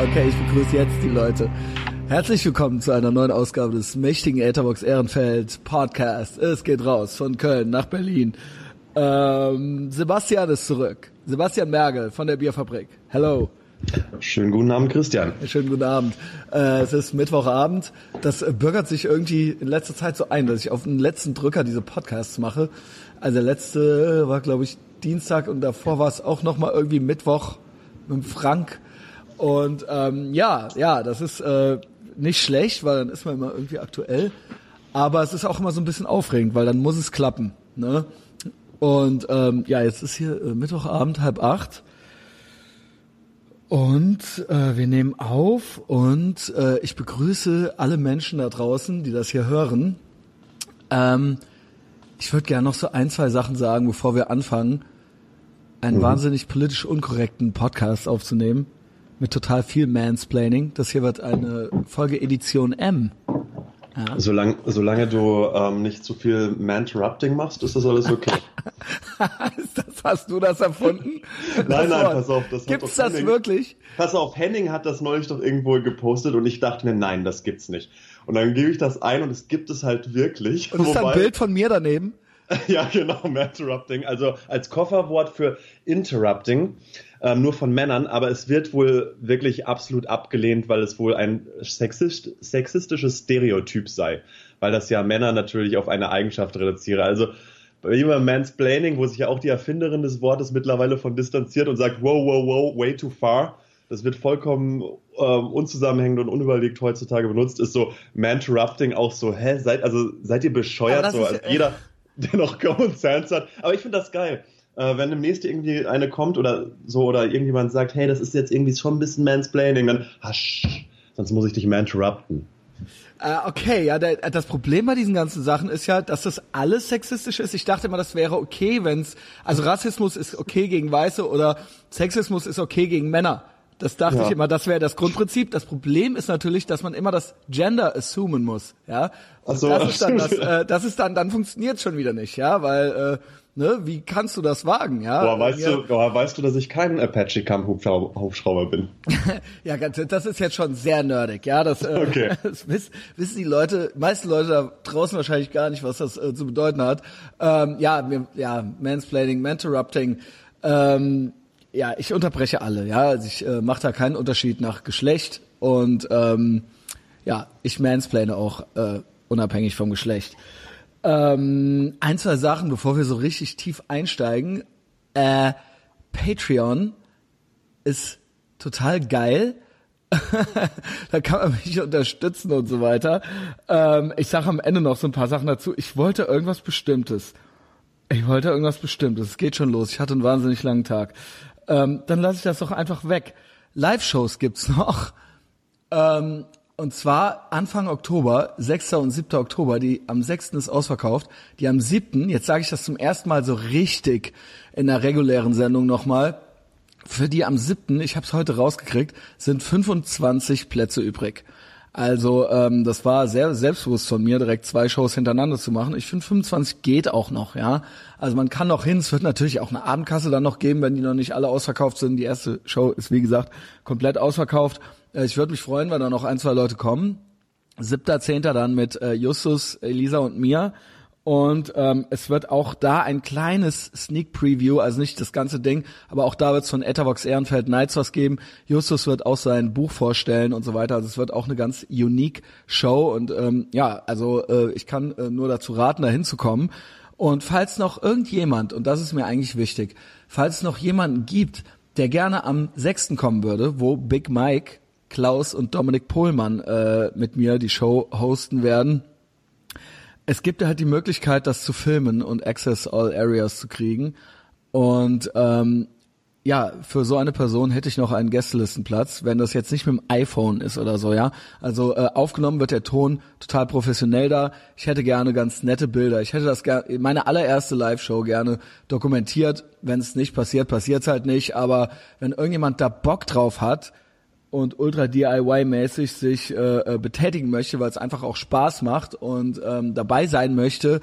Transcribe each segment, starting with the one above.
Okay, ich begrüße jetzt die Leute. Herzlich willkommen zu einer neuen Ausgabe des mächtigen Etherbox Ehrenfeld Podcast. Es geht raus von Köln nach Berlin. Ähm, Sebastian ist zurück. Sebastian Mergel von der Bierfabrik. Hello. Schönen guten Abend, Christian. Schönen guten Abend. Äh, es ist Mittwochabend. Das bürgert sich irgendwie in letzter Zeit so ein, dass ich auf den letzten Drücker diese Podcasts mache. Also der letzte war, glaube ich, Dienstag und davor war es auch nochmal irgendwie Mittwoch mit Frank. Und ähm, ja, ja, das ist äh, nicht schlecht, weil dann ist man immer irgendwie aktuell. Aber es ist auch immer so ein bisschen aufregend, weil dann muss es klappen. Ne? Und ähm, ja, jetzt ist hier äh, Mittwochabend, halb acht. Und äh, wir nehmen auf und äh, ich begrüße alle Menschen da draußen, die das hier hören. Ähm, ich würde gerne noch so ein, zwei Sachen sagen, bevor wir anfangen, einen mhm. wahnsinnig politisch unkorrekten Podcast aufzunehmen mit total viel Mansplaining. Das hier wird eine Folge Edition M. Ja. Solange, solange du ähm, nicht zu viel Man-Interrupting machst, ist das alles okay. das, hast du das erfunden? nein, nein, pass auf. Das gibt's das Henning, wirklich? Pass auf, Henning hat das neulich doch irgendwo gepostet und ich dachte mir, nein, das gibt's nicht. Und dann gebe ich das ein und es gibt es halt wirklich. Und ist ein Bild von mir daneben? ja, genau, Man-Interrupting. Also als Kofferwort für Interrupting ähm, nur von Männern, aber es wird wohl wirklich absolut abgelehnt, weil es wohl ein sexist, sexistisches Stereotyp sei, weil das ja Männer natürlich auf eine Eigenschaft reduziere. Also bei jemandem Mansplaining, wo sich ja auch die Erfinderin des Wortes mittlerweile von distanziert und sagt, wow, wow, wow, way too far. Das wird vollkommen ähm, unzusammenhängend und unüberlegt heutzutage benutzt. Ist so Man-Interrupting auch so, hä, seid, also seid ihr bescheuert? So, also jeder, der noch Common Sense hat. Aber ich finde das geil äh, wenn demnächst irgendwie eine kommt oder so oder irgendjemand sagt, hey, das ist jetzt irgendwie schon ein bisschen Mansplaining, dann hasch, sonst muss ich dich mal interrupten. Äh, okay, ja, der, das Problem bei diesen ganzen Sachen ist ja, dass das alles sexistisch ist. Ich dachte immer, das wäre okay, wenn's, also Rassismus ist okay gegen Weiße oder Sexismus ist okay gegen Männer. Das dachte ja. ich immer, das wäre das Grundprinzip. Das Problem ist natürlich, dass man immer das Gender assumen muss, ja. Und so, das ist dann das, äh, das ist dann, dann funktioniert schon wieder nicht, ja, weil äh, Ne? Wie kannst du das wagen? Ja, boah, weißt, ja. Du, boah, weißt du, dass ich kein Apache Camp Hubschrauber bin? ja, das ist jetzt schon sehr nerdig. Ja, das, äh, okay. das wissen, wissen die Leute, meisten Leute da draußen wahrscheinlich gar nicht, was das äh, zu bedeuten hat. Ähm, ja, mir, ja, Mansplaining, Mentorrupting. Ähm, ja, ich unterbreche alle. Ja, also ich äh, mache da keinen Unterschied nach Geschlecht und ähm, ja, ich mansplane auch äh, unabhängig vom Geschlecht. Ähm, ein, zwei Sachen, bevor wir so richtig tief einsteigen. Äh, Patreon ist total geil. da kann man mich unterstützen und so weiter. Ähm, ich sage am Ende noch so ein paar Sachen dazu. Ich wollte irgendwas Bestimmtes. Ich wollte irgendwas Bestimmtes. Es geht schon los. Ich hatte einen wahnsinnig langen Tag. Ähm, dann lasse ich das doch einfach weg. Live-Shows gibt's noch. Ähm, und zwar Anfang Oktober, 6. und 7. Oktober, die am 6. ist ausverkauft, die am 7., jetzt sage ich das zum ersten Mal so richtig in der regulären Sendung nochmal, für die am 7., ich habe es heute rausgekriegt, sind 25 Plätze übrig. Also ähm, das war sehr selbstbewusst von mir, direkt zwei Shows hintereinander zu machen. Ich finde 25 geht auch noch, ja. Also man kann noch hin. Es wird natürlich auch eine Abendkasse dann noch geben, wenn die noch nicht alle ausverkauft sind. Die erste Show ist wie gesagt komplett ausverkauft. Äh, ich würde mich freuen, wenn da noch ein, zwei Leute kommen. Siebter, zehnter dann mit äh, Justus, Elisa und mir. Und ähm, es wird auch da ein kleines Sneak Preview, also nicht das ganze Ding, aber auch da wird es von Etavox Ehrenfeld Nights was geben. Justus wird auch sein Buch vorstellen und so weiter. Also es wird auch eine ganz unique Show. Und ähm, ja, also äh, ich kann äh, nur dazu raten, da hinzukommen. Und falls noch irgendjemand, und das ist mir eigentlich wichtig, falls es noch jemanden gibt, der gerne am 6. kommen würde, wo Big Mike Klaus und Dominik Pohlmann äh, mit mir die Show hosten werden. Es gibt halt die Möglichkeit, das zu filmen und Access All Areas zu kriegen. Und ähm, ja, für so eine Person hätte ich noch einen Gästelistenplatz, wenn das jetzt nicht mit dem iPhone ist oder so, ja. Also äh, aufgenommen wird der Ton total professionell da. Ich hätte gerne ganz nette Bilder. Ich hätte das gerne, meine allererste Live-Show gerne dokumentiert. Wenn es nicht passiert, passiert es halt nicht. Aber wenn irgendjemand da Bock drauf hat, und ultra DIY-mäßig sich äh, äh, betätigen möchte, weil es einfach auch Spaß macht und ähm, dabei sein möchte.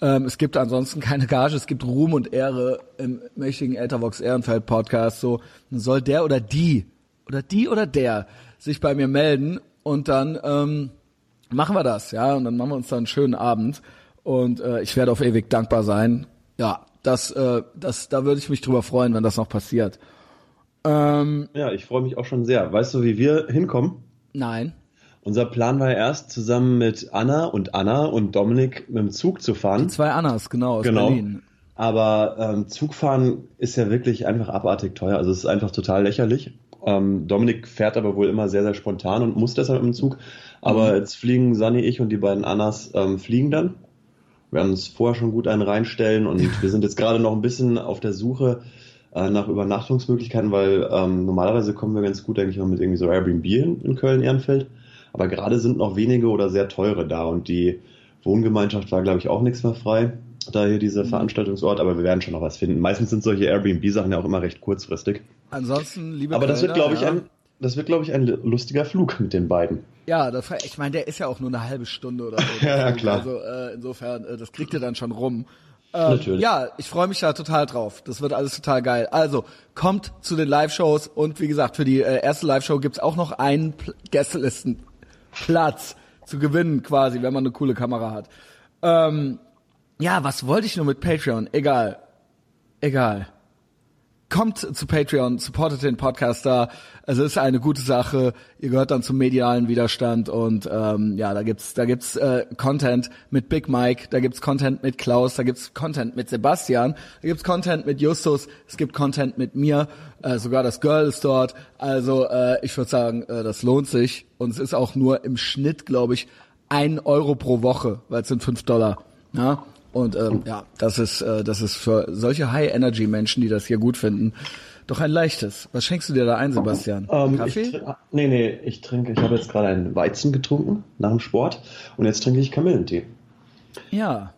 Ähm, es gibt ansonsten keine Gage, es gibt Ruhm und Ehre im mächtigen Ethervox Ehrenfeld Podcast. So soll der oder die oder die oder der sich bei mir melden und dann ähm, machen wir das, ja, und dann machen wir uns dann einen schönen Abend und äh, ich werde auf ewig dankbar sein. Ja, das, äh, das, da würde ich mich drüber freuen, wenn das noch passiert. Ähm, ja, ich freue mich auch schon sehr. Weißt du, wie wir hinkommen? Nein. Unser Plan war ja erst, zusammen mit Anna und Anna und Dominik mit dem Zug zu fahren. Die zwei Annas, genau, aus genau. Berlin. Aber ähm, Zugfahren ist ja wirklich einfach abartig teuer. Also es ist einfach total lächerlich. Ähm, Dominik fährt aber wohl immer sehr, sehr spontan und muss deshalb im Zug. Aber mhm. jetzt fliegen Sani, ich und die beiden Annas ähm, fliegen dann. Wir werden uns vorher schon gut einen reinstellen und wir sind jetzt gerade noch ein bisschen auf der Suche äh, nach Übernachtungsmöglichkeiten, weil ähm, normalerweise kommen wir ganz gut, denke ich mal, mit irgendwie so Airbnb in, in Köln-Ehrenfeld. Aber gerade sind noch wenige oder sehr teure da und die Wohngemeinschaft war, glaube ich, auch nichts mehr frei, da hier dieser mhm. Veranstaltungsort, aber wir werden schon noch was finden. Meistens sind solche Airbnb-Sachen ja auch immer recht kurzfristig. Ansonsten, liebe Aber das wird, glaube ich, ja. ein das wird, glaube ich, ein lustiger Flug mit den beiden. Ja, das, ich meine, der ist ja auch nur eine halbe Stunde oder so. ja, ja, klar. Also äh, insofern, äh, das kriegt ihr dann schon rum. Ähm. Ja, ich freue mich da total drauf. Das wird alles total geil. Also, kommt zu den Live-Shows und wie gesagt, für die äh, erste Live-Show gibt's auch noch einen Pl Gästelistenplatz zu gewinnen quasi, wenn man eine coole Kamera hat. Ähm, ja, was wollte ich nur mit Patreon? Egal. Egal kommt zu Patreon, supportet den Podcast da. Es ist eine gute Sache. Ihr gehört dann zum medialen Widerstand und ähm, ja, da gibt's da gibt's äh, Content mit Big Mike, da gibt's Content mit Klaus, da gibt's Content mit Sebastian, da gibt's Content mit Justus, es gibt Content mit mir, äh, sogar das Girl ist dort. Also äh, ich würde sagen, äh, das lohnt sich und es ist auch nur im Schnitt, glaube ich, ein Euro pro Woche, weil es sind fünf Dollar. Ja? Und ähm, ja, das ist, äh, das ist für solche High-Energy-Menschen, die das hier gut finden, doch ein leichtes. Was schenkst du dir da ein, Sebastian? Ähm, Kaffee? Ich, nee, nee, ich trinke, ich habe jetzt gerade einen Weizen getrunken nach dem Sport und jetzt trinke ich Kamillentee. Ja.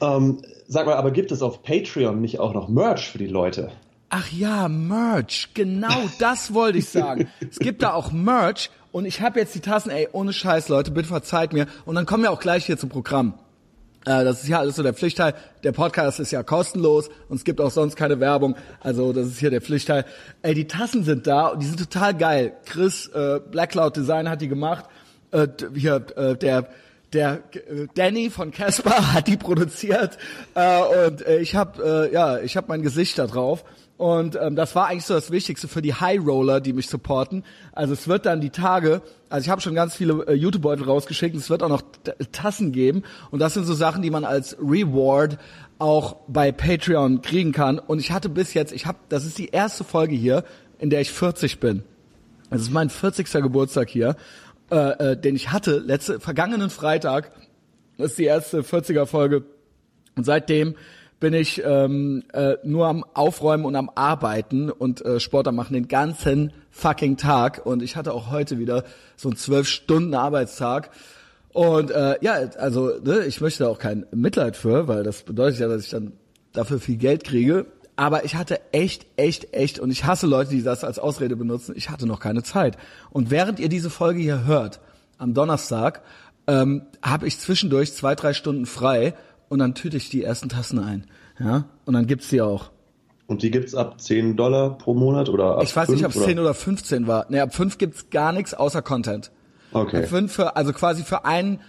Ähm, sag mal, aber gibt es auf Patreon nicht auch noch Merch für die Leute? Ach ja, Merch, genau das wollte ich sagen. es gibt da auch Merch und ich habe jetzt die Tassen, ey, ohne Scheiß, Leute, bitte verzeiht mir. Und dann kommen wir auch gleich hier zum Programm. Äh, das ist ja alles so der Pflichtteil. Der Podcast ist ja kostenlos und es gibt auch sonst keine Werbung. Also das ist hier der Pflichtteil. Ey, die Tassen sind da und die sind total geil. Chris, äh, Black Cloud Design hat die gemacht. Äh, hier, äh, der der äh, Danny von Casper hat die produziert äh, und äh, ich habe äh, ja ich habe mein Gesicht da drauf und ähm, das war eigentlich so das Wichtigste für die High Roller, die mich supporten. Also es wird dann die Tage, also ich habe schon ganz viele äh, YouTube-Beutel rausgeschickt, es wird auch noch Tassen geben. Und das sind so Sachen, die man als Reward auch bei Patreon kriegen kann. Und ich hatte bis jetzt, ich habe, das ist die erste Folge hier, in der ich 40 bin. Das ist mein 40. Geburtstag hier, äh, äh, den ich hatte, letzte, vergangenen Freitag. Das ist die erste 40er Folge. Und seitdem bin ich ähm, äh, nur am Aufräumen und am Arbeiten und äh, Sport am machen den ganzen fucking Tag. Und ich hatte auch heute wieder so einen zwölf Stunden Arbeitstag. Und äh, ja, also ne, ich möchte auch kein Mitleid für, weil das bedeutet ja, dass ich dann dafür viel Geld kriege. Aber ich hatte echt, echt, echt, und ich hasse Leute, die das als Ausrede benutzen, ich hatte noch keine Zeit. Und während ihr diese Folge hier hört, am Donnerstag, ähm, habe ich zwischendurch zwei, drei Stunden frei und dann tüte ich die ersten Tassen ein. Ja, und dann gibt's die auch. Und die gibt's ab 10 Dollar pro Monat oder ab Ich weiß 5, nicht, ob es 10 oder 15 war. Nee, ab 5 gibt's gar nichts außer Content. Okay. Ab 5 für, also quasi für ein,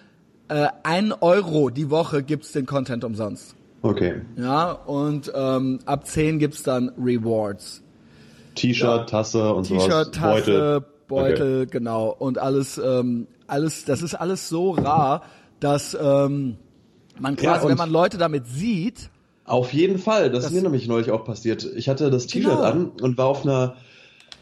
äh, ein Euro die Woche gibt's den Content umsonst. Okay. Ja, und ähm, ab 10 gibt's dann Rewards. T-Shirt, ja. Tasse und so. T-Shirt, Tasse, Beutel, Beutel okay. genau. Und alles, ähm, alles, das ist alles so rar, dass ähm, man quasi, ja, wenn man Leute damit sieht. Auf jeden Fall, das, das ist mir nämlich neulich auch passiert. Ich hatte das T-Shirt genau. an und war auf einer,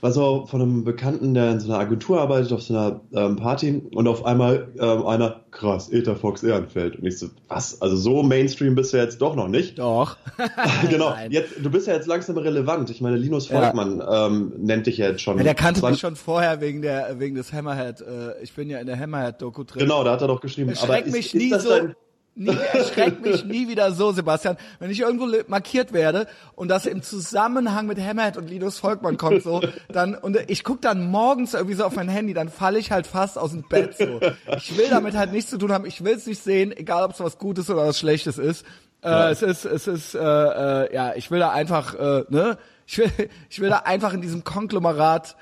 war so von einem Bekannten, der in so einer Agentur arbeitet, auf so einer ähm, Party und auf einmal ähm, einer, krass, Ether Fox Ehrenfeld. Und ich so, was? Also so Mainstream bist du jetzt doch noch nicht. Doch. genau. Jetzt, du bist ja jetzt langsam relevant. Ich meine, Linus Volkmann ja. ähm, nennt dich ja jetzt schon. Ja, der kannte mich schon vorher wegen der wegen des Hammerhead. Äh, ich bin ja in der Hammerhead-Doku drin. Genau, da hat er doch geschrieben. Schreck aber mich ist, nie ist so. Dein, Nie, erschreckt mich nie wieder so, Sebastian. Wenn ich irgendwo markiert werde und das im Zusammenhang mit Hammerhead und Linus Volkmann kommt so, dann, und ich guck dann morgens irgendwie so auf mein Handy, dann falle ich halt fast aus dem Bett so. Ich will damit halt nichts zu tun haben, ich will es nicht sehen, egal ob es was Gutes oder was Schlechtes ist. Äh, ja. Es ist, es ist, äh, äh, ja, ich will da einfach, äh, ne, ich will, ich will da einfach in diesem Konglomerat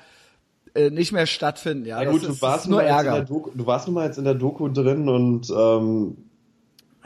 äh, nicht mehr stattfinden. Ja, ja gut, ist, du warst nur Ärger. Doku, du warst nun mal jetzt in der Doku drin und ähm,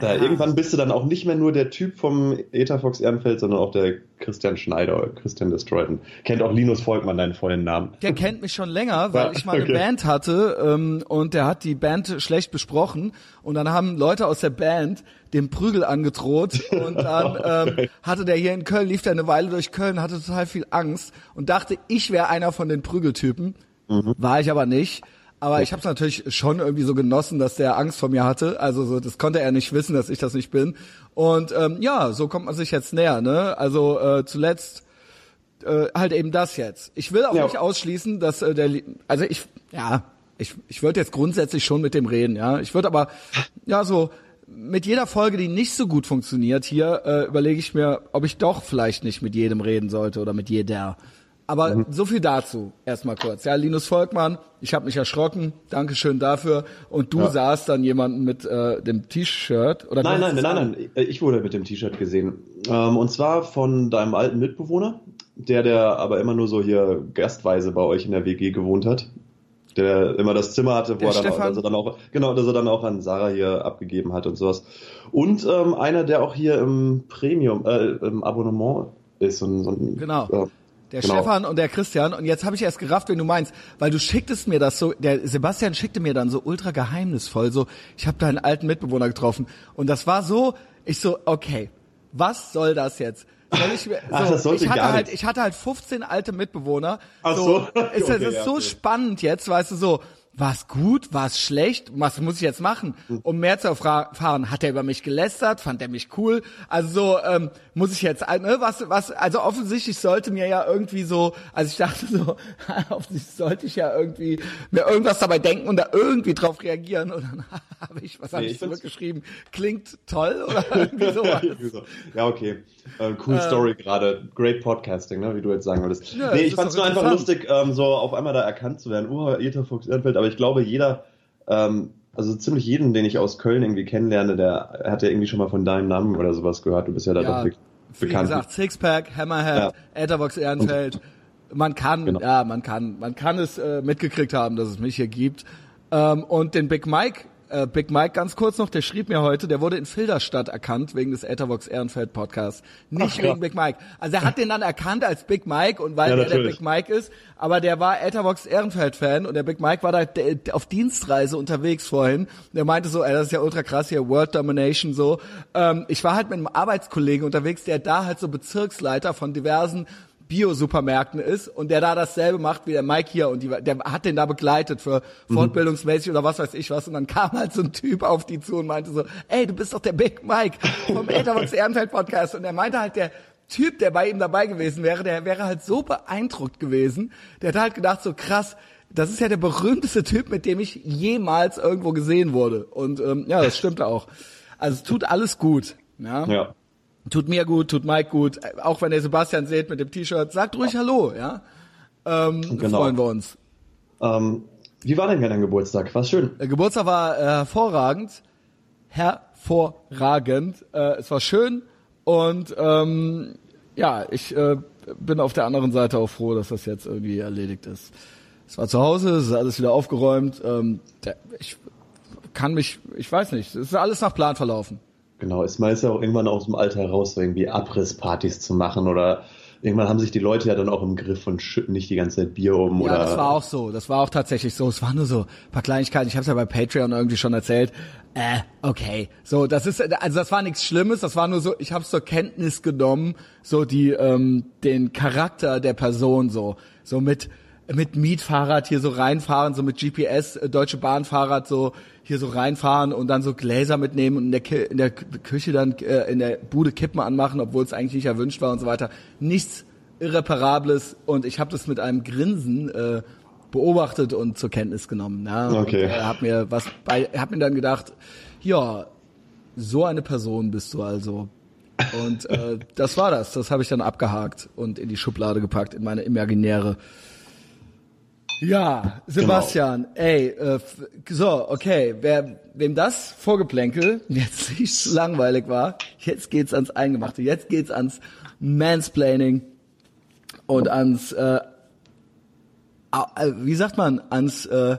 da irgendwann bist du dann auch nicht mehr nur der Typ vom Etherfox Ehrenfeld, sondern auch der Christian Schneider, Christian Destroyden. Kennt auch Linus Volkmann deinen vollen Namen. Der kennt mich schon länger, weil ja, ich mal okay. eine Band hatte ähm, und der hat die Band schlecht besprochen und dann haben Leute aus der Band dem Prügel angedroht und dann ähm, hatte der hier in Köln, lief der eine Weile durch Köln, hatte total viel Angst und dachte, ich wäre einer von den Prügeltypen. Mhm. War ich aber nicht. Aber ich habe es natürlich schon irgendwie so genossen, dass der Angst vor mir hatte. Also so, das konnte er nicht wissen, dass ich das nicht bin. Und ähm, ja, so kommt man sich jetzt näher. Ne? Also äh, zuletzt äh, halt eben das jetzt. Ich will auch ja. nicht ausschließen, dass äh, der, also ich, ja, ich, ich würde jetzt grundsätzlich schon mit dem reden. Ja, ich würde aber ja so mit jeder Folge, die nicht so gut funktioniert hier, äh, überlege ich mir, ob ich doch vielleicht nicht mit jedem reden sollte oder mit jeder. Aber mhm. so viel dazu erstmal kurz. Ja, Linus Volkmann, ich habe mich erschrocken. Dankeschön dafür. Und du ja. sahst dann jemanden mit äh, dem T-Shirt oder Nein, nein, nein, nein, nein. Ich wurde mit dem T-Shirt gesehen. Ähm, und zwar von deinem alten Mitbewohner, der der aber immer nur so hier gastweise bei euch in der WG gewohnt hat. Der immer das Zimmer hatte, wo er dann, also dann auch genau, dass er dann auch an Sarah hier abgegeben hat und sowas. Und ähm, einer, der auch hier im Premium, äh, im Abonnement ist, so so ein genau. Äh, der genau. Stefan und der Christian. Und jetzt habe ich erst gerafft, wenn du meinst, weil du schicktest mir das so, der Sebastian schickte mir dann so ultra geheimnisvoll, so, ich habe da einen alten Mitbewohner getroffen. Und das war so, ich so, okay, was soll das jetzt? Ich, so, Ach, das sollte ich hatte gar halt, ich hatte halt 15 alte Mitbewohner. Ach so. so. Ist, okay, ist ja, so okay. spannend jetzt, weißt du, so, war's gut, war's schlecht, was muss ich jetzt machen, um mehr zu erfahren? Hat er über mich gelästert, fand er mich cool? Also so, ähm, muss ich jetzt, äh, ne, was, was, also offensichtlich sollte mir ja irgendwie so, also ich dachte so, offensichtlich sollte ich ja irgendwie mir irgendwas dabei denken und da irgendwie drauf reagieren und dann habe ich, was habe nee, ich zurückgeschrieben? Klingt toll oder irgendwie sowas? ja, okay. Äh, cool ähm, Story gerade. Great Podcasting, ne, wie du jetzt sagen würdest. Ja, nee, ich fand's nur einfach lustig, ähm, so auf einmal da erkannt zu werden. Oh, Ether Fuchs Ehrenfeld, aber ich glaube, jeder, ähm, also ziemlich jeden, den ich aus Köln irgendwie kennenlerne, der hat ja irgendwie schon mal von deinem Namen oder sowas gehört. Du bist ja da ja, doch bekannt. Wie gesagt, Sixpack, Hammerhead, ja. Etherbox Ehrenfeld. Man kann, genau. ja, man kann, man kann es äh, mitgekriegt haben, dass es mich hier gibt. Ähm, und den Big Mike äh, Big Mike ganz kurz noch, der schrieb mir heute, der wurde in Filderstadt erkannt wegen des Ethervox Ehrenfeld Podcasts. Nicht Ach, wegen Big Mike. Also er hat den dann erkannt als Big Mike und weil ja, er der Big Mike ist, aber der war Ethervox Ehrenfeld Fan und der Big Mike war da auf Dienstreise unterwegs vorhin. Der meinte so, ey, das ist ja ultra krass hier, World Domination so. Ähm, ich war halt mit einem Arbeitskollegen unterwegs, der da halt so Bezirksleiter von diversen Bio-Supermärkten ist und der da dasselbe macht wie der Mike hier und die, der hat den da begleitet für mhm. fortbildungsmäßig oder was weiß ich was und dann kam halt so ein Typ auf die zu und meinte so, ey, du bist doch der Big Mike vom Etherbox Ehrenfeld Podcast und er meinte halt, der Typ, der bei ihm dabei gewesen wäre, der wäre halt so beeindruckt gewesen, der hat halt gedacht so krass, das ist ja der berühmteste Typ, mit dem ich jemals irgendwo gesehen wurde und ähm, ja, das stimmt auch. Also es tut alles gut. Ja. ja. Tut mir gut, tut Mike gut. Auch wenn ihr Sebastian seht mit dem T-Shirt, sagt ruhig Hallo, ja. Ähm, genau. Freuen wir uns. Ähm, wie war denn dein Geburtstag? War schön? Der Geburtstag war äh, hervorragend. Hervorragend. Äh, es war schön und ähm, ja, ich äh, bin auf der anderen Seite auch froh, dass das jetzt irgendwie erledigt ist. Es war zu Hause, es ist alles wieder aufgeräumt. Ähm, der, ich kann mich, ich weiß nicht, es ist alles nach Plan verlaufen. Genau, ist meist ja auch irgendwann aus dem Alter heraus, so irgendwie Abrisspartys zu machen oder irgendwann haben sich die Leute ja dann auch im Griff und schütten nicht die ganze Zeit Bier um. Ja, oder das war auch so. Das war auch tatsächlich so. Es waren nur so ein paar Kleinigkeiten. Ich habe es ja bei Patreon irgendwie schon erzählt. Äh, okay. So, das ist also das war nichts Schlimmes. Das war nur so. Ich habe zur Kenntnis genommen, so die ähm, den Charakter der Person so so mit mit Mietfahrrad hier so reinfahren, so mit GPS, äh, Deutsche Bahnfahrrad so hier so reinfahren und dann so Gläser mitnehmen und in der, Ki in der Küche dann äh, in der Bude Kippen anmachen, obwohl es eigentlich nicht erwünscht war und so weiter. Nichts Irreparables und ich habe das mit einem Grinsen äh, beobachtet und zur Kenntnis genommen. Ja, okay. Und, äh, hab mir was bei, hab mir dann gedacht, ja, so eine Person bist du also. Und äh, das war das. Das habe ich dann abgehakt und in die Schublade gepackt, in meine imaginäre ja, Sebastian, genau. ey, äh, so, okay, wer, wem das Vorgeplänkel jetzt nicht zu langweilig war, jetzt geht's ans Eingemachte, jetzt geht's ans Mansplaining und ans, äh, äh, wie sagt man, ans äh,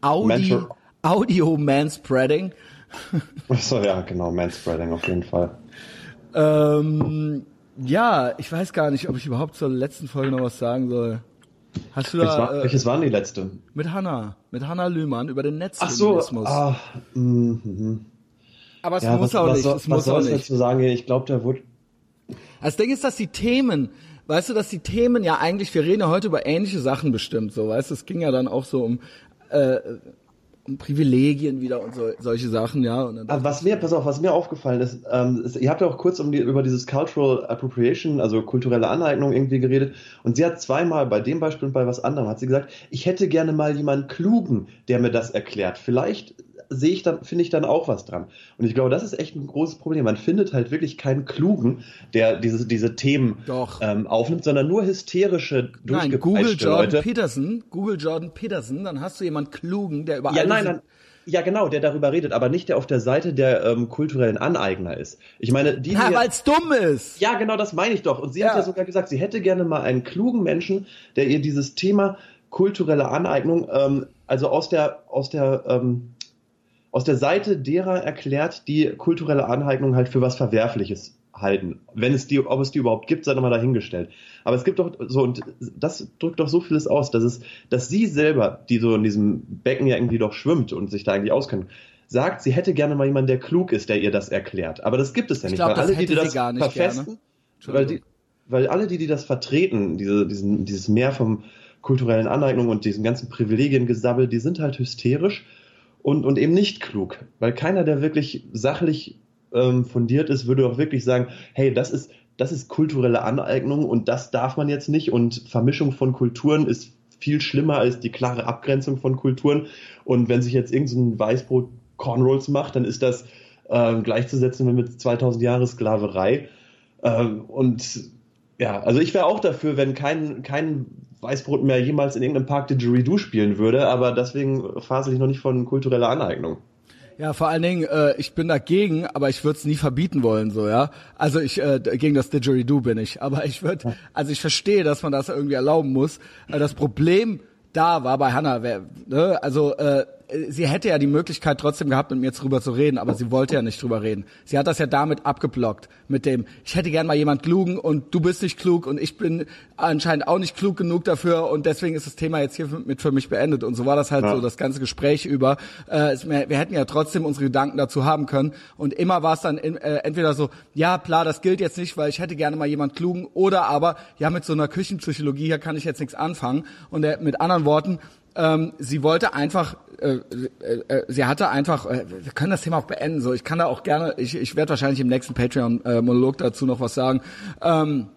Audi, Audio Manspreading. Achso, ja, genau, Manspreading auf jeden Fall. Ähm, ja, ich weiß gar nicht, ob ich überhaupt zur letzten Folge noch was sagen soll. Hast du da, war, äh, welches waren die letzte? Mit Hanna, mit Hanna Lühmann über den Netzfeminismus. Ach so, ah, mm, aber es ja, muss was, auch was nicht. Es muss was soll ich dazu sagen? Ich glaube, da wurde. Das Ding ist, dass die Themen, weißt du, dass die Themen ja eigentlich, wir reden ja heute über ähnliche Sachen bestimmt, so, weißt du, es ging ja dann auch so um äh, Privilegien wieder und so, solche Sachen, ja. Und dann was mir, pass auf, was mir aufgefallen ist, ähm, ist ihr habt ja auch kurz um die, über dieses Cultural Appropriation, also kulturelle Aneignung irgendwie geredet. Und sie hat zweimal bei dem Beispiel und bei was anderem hat sie gesagt, ich hätte gerne mal jemanden klugen, der mir das erklärt. Vielleicht sehe ich dann, finde ich dann auch was dran. Und ich glaube, das ist echt ein großes Problem. Man findet halt wirklich keinen Klugen, der diese, diese Themen ähm, aufnimmt, sondern nur hysterische, Nein, Google Jordan Leute. Peterson, Google Jordan Peterson, dann hast du jemanden Klugen, der über ja, nein, nein, ja, genau, der darüber redet, aber nicht der auf der Seite der ähm, kulturellen Aneigner ist. Ich meine, die. Ja, weil es dumm ist. Ja, genau, das meine ich doch. Und sie ja. hat ja sogar gesagt, sie hätte gerne mal einen klugen Menschen, der ihr dieses Thema kulturelle Aneignung, ähm, also aus der, aus der ähm, aus der Seite derer erklärt, die kulturelle Aneignung halt für was Verwerfliches halten. Wenn es die, ob es die überhaupt gibt, sei nochmal dahingestellt. Aber es gibt doch so, und das drückt doch so vieles aus, dass es, dass sie selber, die so in diesem Becken ja irgendwie doch schwimmt und sich da eigentlich auskennt, sagt, sie hätte gerne mal jemanden, der klug ist, der ihr das erklärt. Aber das gibt es ja nicht, glaub, weil alle, die, die das verfesten, weil, die, weil alle, die, die das vertreten, diese, diesen, dieses Mehr vom kulturellen Aneignung und diesen ganzen Privilegiengesabbel, die sind halt hysterisch und, und eben nicht klug. Weil keiner, der wirklich sachlich ähm, fundiert ist, würde auch wirklich sagen, hey, das ist, das ist kulturelle Aneignung und das darf man jetzt nicht und Vermischung von Kulturen ist viel schlimmer als die klare Abgrenzung von Kulturen. Und wenn sich jetzt irgendein Weißbrot Cornrolls macht, dann ist das äh, gleichzusetzen mit 2000 Jahre Sklaverei. Ähm, und ja, also ich wäre auch dafür, wenn kein, kein Weißbrot mehr jemals in irgendeinem Park Didgeridoo spielen würde, aber deswegen fasel ich noch nicht von kultureller Aneignung. Ja, vor allen Dingen, äh, ich bin dagegen, aber ich würde es nie verbieten wollen, so, ja. Also ich, äh, gegen das Didgeridoo bin ich. Aber ich würde, also ich verstehe, dass man das irgendwie erlauben muss. Äh, das Problem da war bei Hannah, ne, also äh, sie hätte ja die Möglichkeit trotzdem gehabt, mit mir drüber zu reden, aber sie wollte ja nicht drüber reden. Sie hat das ja damit abgeblockt, mit dem, ich hätte gern mal jemand klugen und du bist nicht klug und ich bin anscheinend auch nicht klug genug dafür und deswegen ist das Thema jetzt hier mit für mich beendet. Und so war das halt ja. so das ganze Gespräch über. Äh, wir hätten ja trotzdem unsere Gedanken dazu haben können und immer war es dann in, äh, entweder so, ja klar, das gilt jetzt nicht, weil ich hätte gerne mal jemand klugen oder aber, ja mit so einer Küchenpsychologie hier kann ich jetzt nichts anfangen. Und äh, mit anderen Worten, ähm, sie wollte einfach, äh, äh, äh, sie hatte einfach, äh, wir können das Thema auch beenden, so ich kann da auch gerne, ich, ich werde wahrscheinlich im nächsten Patreon-Monolog dazu noch was sagen. Ähm,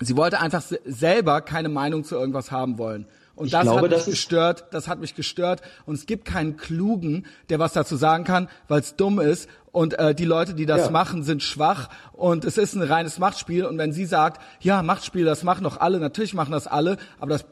sie wollte einfach selber keine Meinung zu irgendwas haben wollen. Und ich das glaube, hat mich gestört, das hat mich gestört. Und es gibt keinen Klugen, der was dazu sagen kann, weil es dumm ist. Und äh, die Leute, die das ja. machen, sind schwach. Und es ist ein reines Machtspiel. Und wenn sie sagt, ja, Machtspiel, das machen doch alle, natürlich machen das alle. Aber das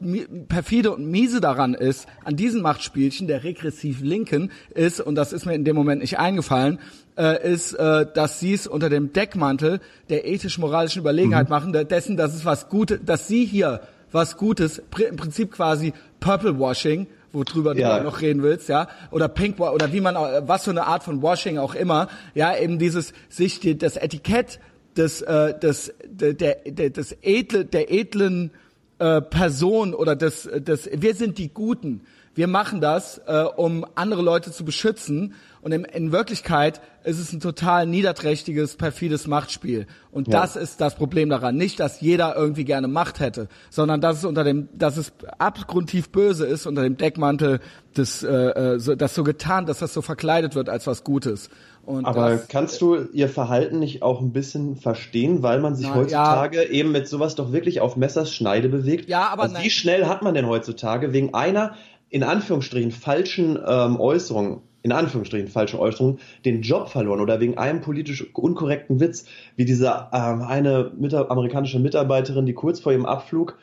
perfide und miese daran ist, an diesen Machtspielchen, der regressiv Linken ist, und das ist mir in dem Moment nicht eingefallen, äh, ist, äh, dass sie es unter dem Deckmantel der ethisch-moralischen Überlegenheit mhm. machen, dessen, dass es was Gutes, dass sie hier was Gutes, im Prinzip quasi Purple Washing, worüber ja. du noch reden willst, ja, oder Pink oder wie man was für eine Art von Washing auch immer, ja, eben dieses sich die, das Etikett des äh, des der, der des edle der edlen äh, Person oder des des wir sind die Guten. Wir machen das, äh, um andere Leute zu beschützen und in, in Wirklichkeit ist es ein total niederträchtiges, perfides Machtspiel. Und ja. das ist das Problem daran. Nicht, dass jeder irgendwie gerne Macht hätte, sondern dass es unter dem, dass es abgrundtief böse ist unter dem Deckmantel des, äh, äh so, das so getan, dass das so verkleidet wird als was Gutes. Und Aber das, kannst du ihr Verhalten nicht auch ein bisschen verstehen, weil man sich na, heutzutage ja. eben mit sowas doch wirklich auf Messers Schneide bewegt? Ja, aber also wie schnell hat man denn heutzutage wegen einer in Anführungsstrichen falschen ähm, Äußerung in Anführungsstrichen falsche Äußerung, den Job verloren oder wegen einem politisch unkorrekten Witz, wie diese ähm, eine Mita amerikanische Mitarbeiterin, die kurz vor ihrem Abflug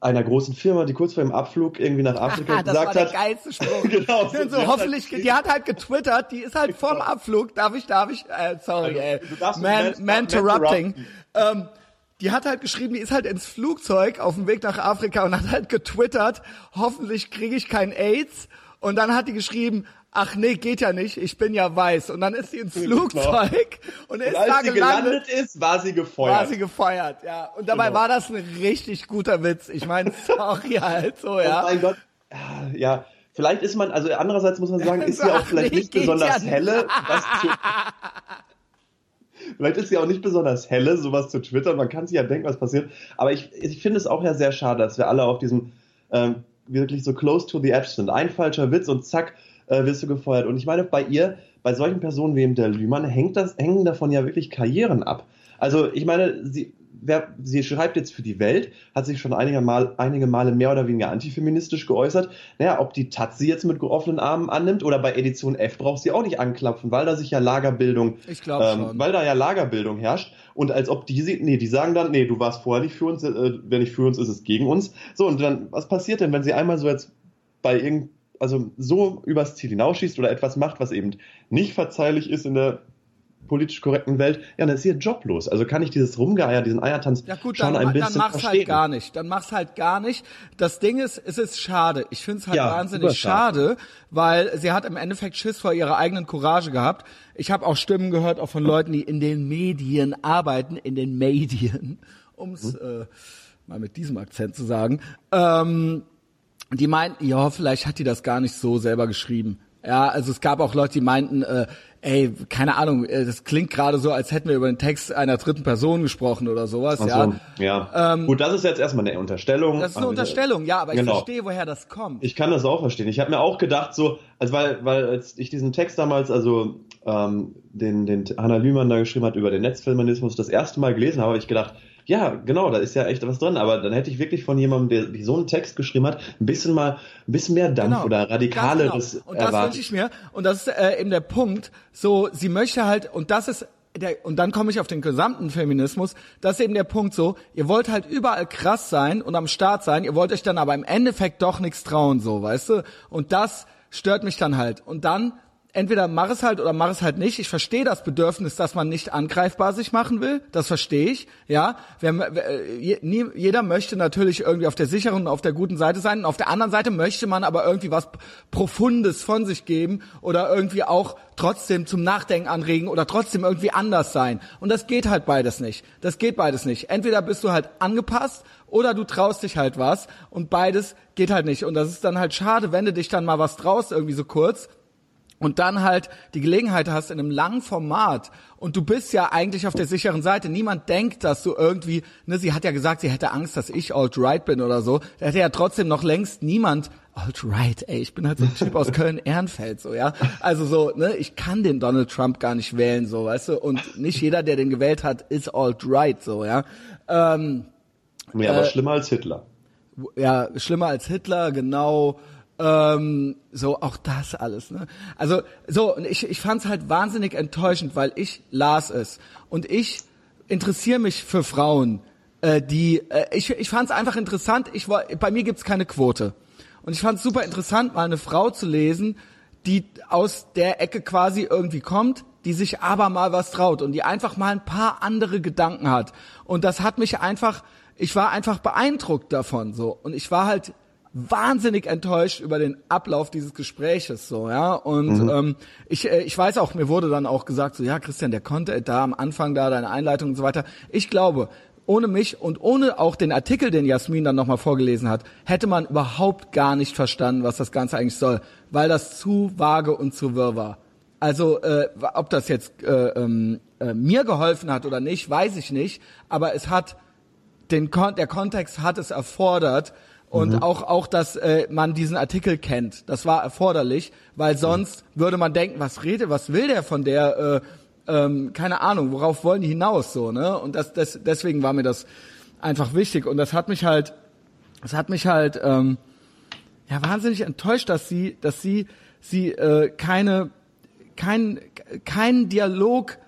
einer großen Firma, die kurz vor ihrem Abflug irgendwie nach Afrika das gesagt war der geilste Spruch. genau. So, so hoffentlich, halt die hat halt getwittert, die ist halt vorm Abflug, darf ich, darf ich, äh, sorry, also, ey, man, man, man interrupting. Ähm, die hat halt geschrieben, die ist halt ins Flugzeug auf dem Weg nach Afrika und hat halt getwittert, hoffentlich kriege ich kein AIDS. Und dann hat die geschrieben, ach nee, geht ja nicht, ich bin ja weiß. Und dann ist sie ins Flugzeug und ist und als da sie gelandet, gelandet ist, war sie gefeuert. War sie gefeuert, ja. Und dabei genau. war das ein richtig guter Witz. Ich meine, sorry halt so, ja. Oh mein Gott. Ja, vielleicht ist man, also andererseits muss man sagen, ist sie auch vielleicht nee, nicht besonders ja helle, zu, Vielleicht ist sie auch nicht besonders helle, sowas zu twittern. Man kann sich ja denken, was passiert. Aber ich, ich finde es auch ja sehr schade, dass wir alle auf diesem ähm, wirklich so close to the edge sind. Ein falscher Witz und zack, äh, wirst du gefeuert. Und ich meine, bei ihr, bei solchen Personen wie dem der Lühmann, hängt das, hängen davon ja wirklich Karrieren ab. Also ich meine, sie, wer, sie schreibt jetzt für die Welt, hat sich schon einige, Mal, einige Male mehr oder weniger antifeministisch geäußert. Naja, ob die Taz sie jetzt mit offenen Armen annimmt oder bei Edition F braucht sie auch nicht anklopfen, weil da sich ja Lagerbildung, ähm, weil da ja Lagerbildung herrscht. Und als ob die sie, nee, die sagen dann, nee, du warst vorher nicht für uns, äh, wenn nicht für uns, ist es gegen uns. So, und dann, was passiert denn, wenn sie einmal so jetzt bei irgend, also so übers Ziel hinausschießt oder etwas macht, was eben nicht verzeihlich ist in der politisch korrekten Welt, ja, dann ist ihr Job los. Also kann ich dieses Rumgeier, diesen Eiertanz ja gut, schon dann, ein bisschen dann mach's halt verstehen. halt gar nicht. Dann mach's halt gar nicht. Das Ding ist, es ist schade. Ich finde es halt ja, wahnsinnig schade, weil sie hat im Endeffekt Schiss vor ihrer eigenen Courage gehabt. Ich habe auch Stimmen gehört, auch von Leuten, die in den Medien arbeiten, in den Medien, ums hm. äh, mal mit diesem Akzent zu sagen. Ähm, die meinten, ja, vielleicht hat die das gar nicht so selber geschrieben. Ja, also es gab auch Leute, die meinten, äh, ey, keine Ahnung, äh, das klingt gerade so, als hätten wir über den Text einer dritten Person gesprochen oder sowas, Ach ja. So, ja. Ähm, Gut, das ist jetzt erstmal eine Unterstellung. Das ist eine Unterstellung, ja, aber genau. ich verstehe, woher das kommt. Ich kann das auch verstehen. Ich habe mir auch gedacht, so, also weil, weil als ich diesen Text damals, also ähm, den, den Hanna Lühmann da geschrieben hat über den Netzfeminismus, das erste Mal gelesen habe, habe ich gedacht, ja, genau, da ist ja echt was drin. Aber dann hätte ich wirklich von jemandem, der so einen Text geschrieben hat, ein bisschen mal, ein bisschen mehr Dampf genau, oder radikaleres genau. Und das wünsche ich mir. Und das ist äh, eben der Punkt. So, sie möchte halt, und das ist der, und dann komme ich auf den gesamten Feminismus, das ist eben der Punkt so, ihr wollt halt überall krass sein und am Start sein, ihr wollt euch dann aber im Endeffekt doch nichts trauen, so, weißt du? Und das stört mich dann halt. Und dann entweder mach es halt oder mach es halt nicht. Ich verstehe das Bedürfnis, dass man nicht angreifbar sich machen will. Das verstehe ich. Ja, Wer, äh, jeder möchte natürlich irgendwie auf der sicheren und auf der guten Seite sein. Und auf der anderen Seite möchte man aber irgendwie was Profundes von sich geben oder irgendwie auch trotzdem zum Nachdenken anregen oder trotzdem irgendwie anders sein. Und das geht halt beides nicht. Das geht beides nicht. Entweder bist du halt angepasst oder du traust dich halt was und beides geht halt nicht. Und das ist dann halt schade, wenn du dich dann mal was traust, irgendwie so kurz und dann halt die Gelegenheit hast in einem langen Format und du bist ja eigentlich auf der sicheren Seite. Niemand denkt, dass du irgendwie, ne, sie hat ja gesagt, sie hätte Angst, dass ich alt-right bin oder so. Da hätte ja trotzdem noch längst niemand alt-right, ey, ich bin halt so ein Typ aus Köln-Ehrenfeld, so, ja. Also so, ne, ich kann den Donald Trump gar nicht wählen, so, weißt du, und nicht jeder, der den gewählt hat, ist alt-right, so, ja. Ähm, ja, aber äh, schlimmer als Hitler. Ja, schlimmer als Hitler, genau. Ähm, so auch das alles. Ne? Also so und ich ich fand es halt wahnsinnig enttäuschend, weil ich las es und ich interessiere mich für Frauen, äh, die äh, ich ich fand es einfach interessant. Ich war bei mir gibt's keine Quote und ich fand es super interessant, mal eine Frau zu lesen, die aus der Ecke quasi irgendwie kommt, die sich aber mal was traut und die einfach mal ein paar andere Gedanken hat und das hat mich einfach ich war einfach beeindruckt davon so und ich war halt wahnsinnig enttäuscht über den Ablauf dieses Gespräches so ja und mhm. ähm, ich äh, ich weiß auch mir wurde dann auch gesagt so ja Christian der konnte da am Anfang da deine Einleitung und so weiter ich glaube ohne mich und ohne auch den Artikel, den Jasmin dann nochmal vorgelesen hat, hätte man überhaupt gar nicht verstanden, was das Ganze eigentlich soll, weil das zu vage und zu wirr war. Also äh, ob das jetzt äh, ähm, äh, mir geholfen hat oder nicht, weiß ich nicht, aber es hat den Kon der Kontext hat es erfordert, und mhm. auch auch dass äh, man diesen Artikel kennt. Das war erforderlich, weil sonst mhm. würde man denken, was rede, was will der von der äh, ähm, keine Ahnung, worauf wollen die hinaus so, ne? Und das, das deswegen war mir das einfach wichtig und das hat mich halt das hat mich halt ähm, ja wahnsinnig enttäuscht, dass sie dass sie sie äh, keine kein kein Dialog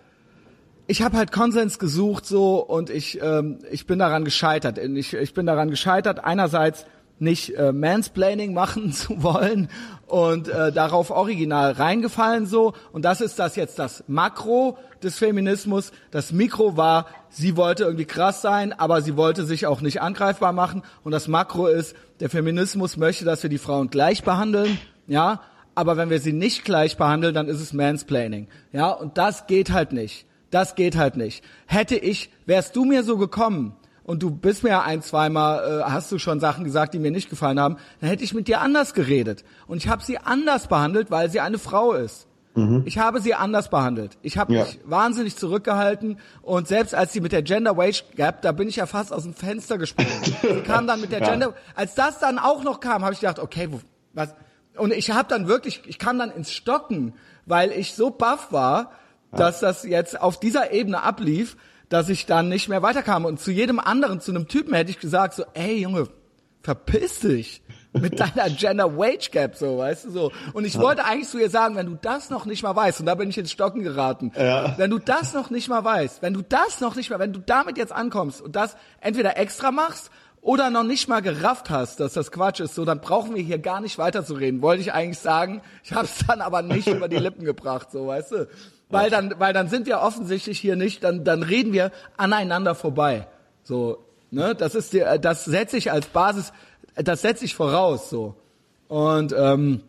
ich habe halt Konsens gesucht so und ich ähm, ich bin daran gescheitert. Ich, ich bin daran gescheitert einerseits nicht äh, Mansplaining machen zu wollen und äh, darauf original reingefallen so. Und das ist das jetzt das Makro des Feminismus. Das Mikro war, sie wollte irgendwie krass sein, aber sie wollte sich auch nicht angreifbar machen. Und das Makro ist, der Feminismus möchte, dass wir die Frauen gleich behandeln, ja. Aber wenn wir sie nicht gleich behandeln, dann ist es Mansplaining, ja. Und das geht halt nicht. Das geht halt nicht. Hätte ich, wärst du mir so gekommen, und du bist mir ja ein, zweimal, äh, hast du schon Sachen gesagt, die mir nicht gefallen haben, dann hätte ich mit dir anders geredet. Und ich habe sie anders behandelt, weil sie eine Frau ist. Mhm. Ich habe sie anders behandelt. Ich habe ja. mich wahnsinnig zurückgehalten und selbst als sie mit der Gender Wage Gap, da bin ich ja fast aus dem Fenster gesprungen. sie kam dann mit der ja. Gender, als das dann auch noch kam, habe ich gedacht, okay, wo, was? Und ich habe dann wirklich, ich kam dann ins Stocken, weil ich so baff war, ja. dass das jetzt auf dieser Ebene ablief dass ich dann nicht mehr weiterkam. Und zu jedem anderen, zu einem Typen hätte ich gesagt so, ey Junge, verpiss dich mit deiner Gender Wage Gap, so, weißt du, so. Und ich ja. wollte eigentlich zu ihr sagen, wenn du das noch nicht mal weißt, und da bin ich ins Stocken geraten, ja. wenn du das noch nicht mal weißt, wenn du das noch nicht mal, wenn du damit jetzt ankommst und das entweder extra machst oder noch nicht mal gerafft hast, dass das Quatsch ist, so, dann brauchen wir hier gar nicht weiterzureden. Wollte ich eigentlich sagen, ich habe es dann aber nicht über die Lippen gebracht, so, weißt du. Weil dann, weil dann sind wir offensichtlich hier nicht, dann, dann reden wir aneinander vorbei. So, ne, das ist die, das setze ich als Basis, das setze ich voraus, so. Und, ähm,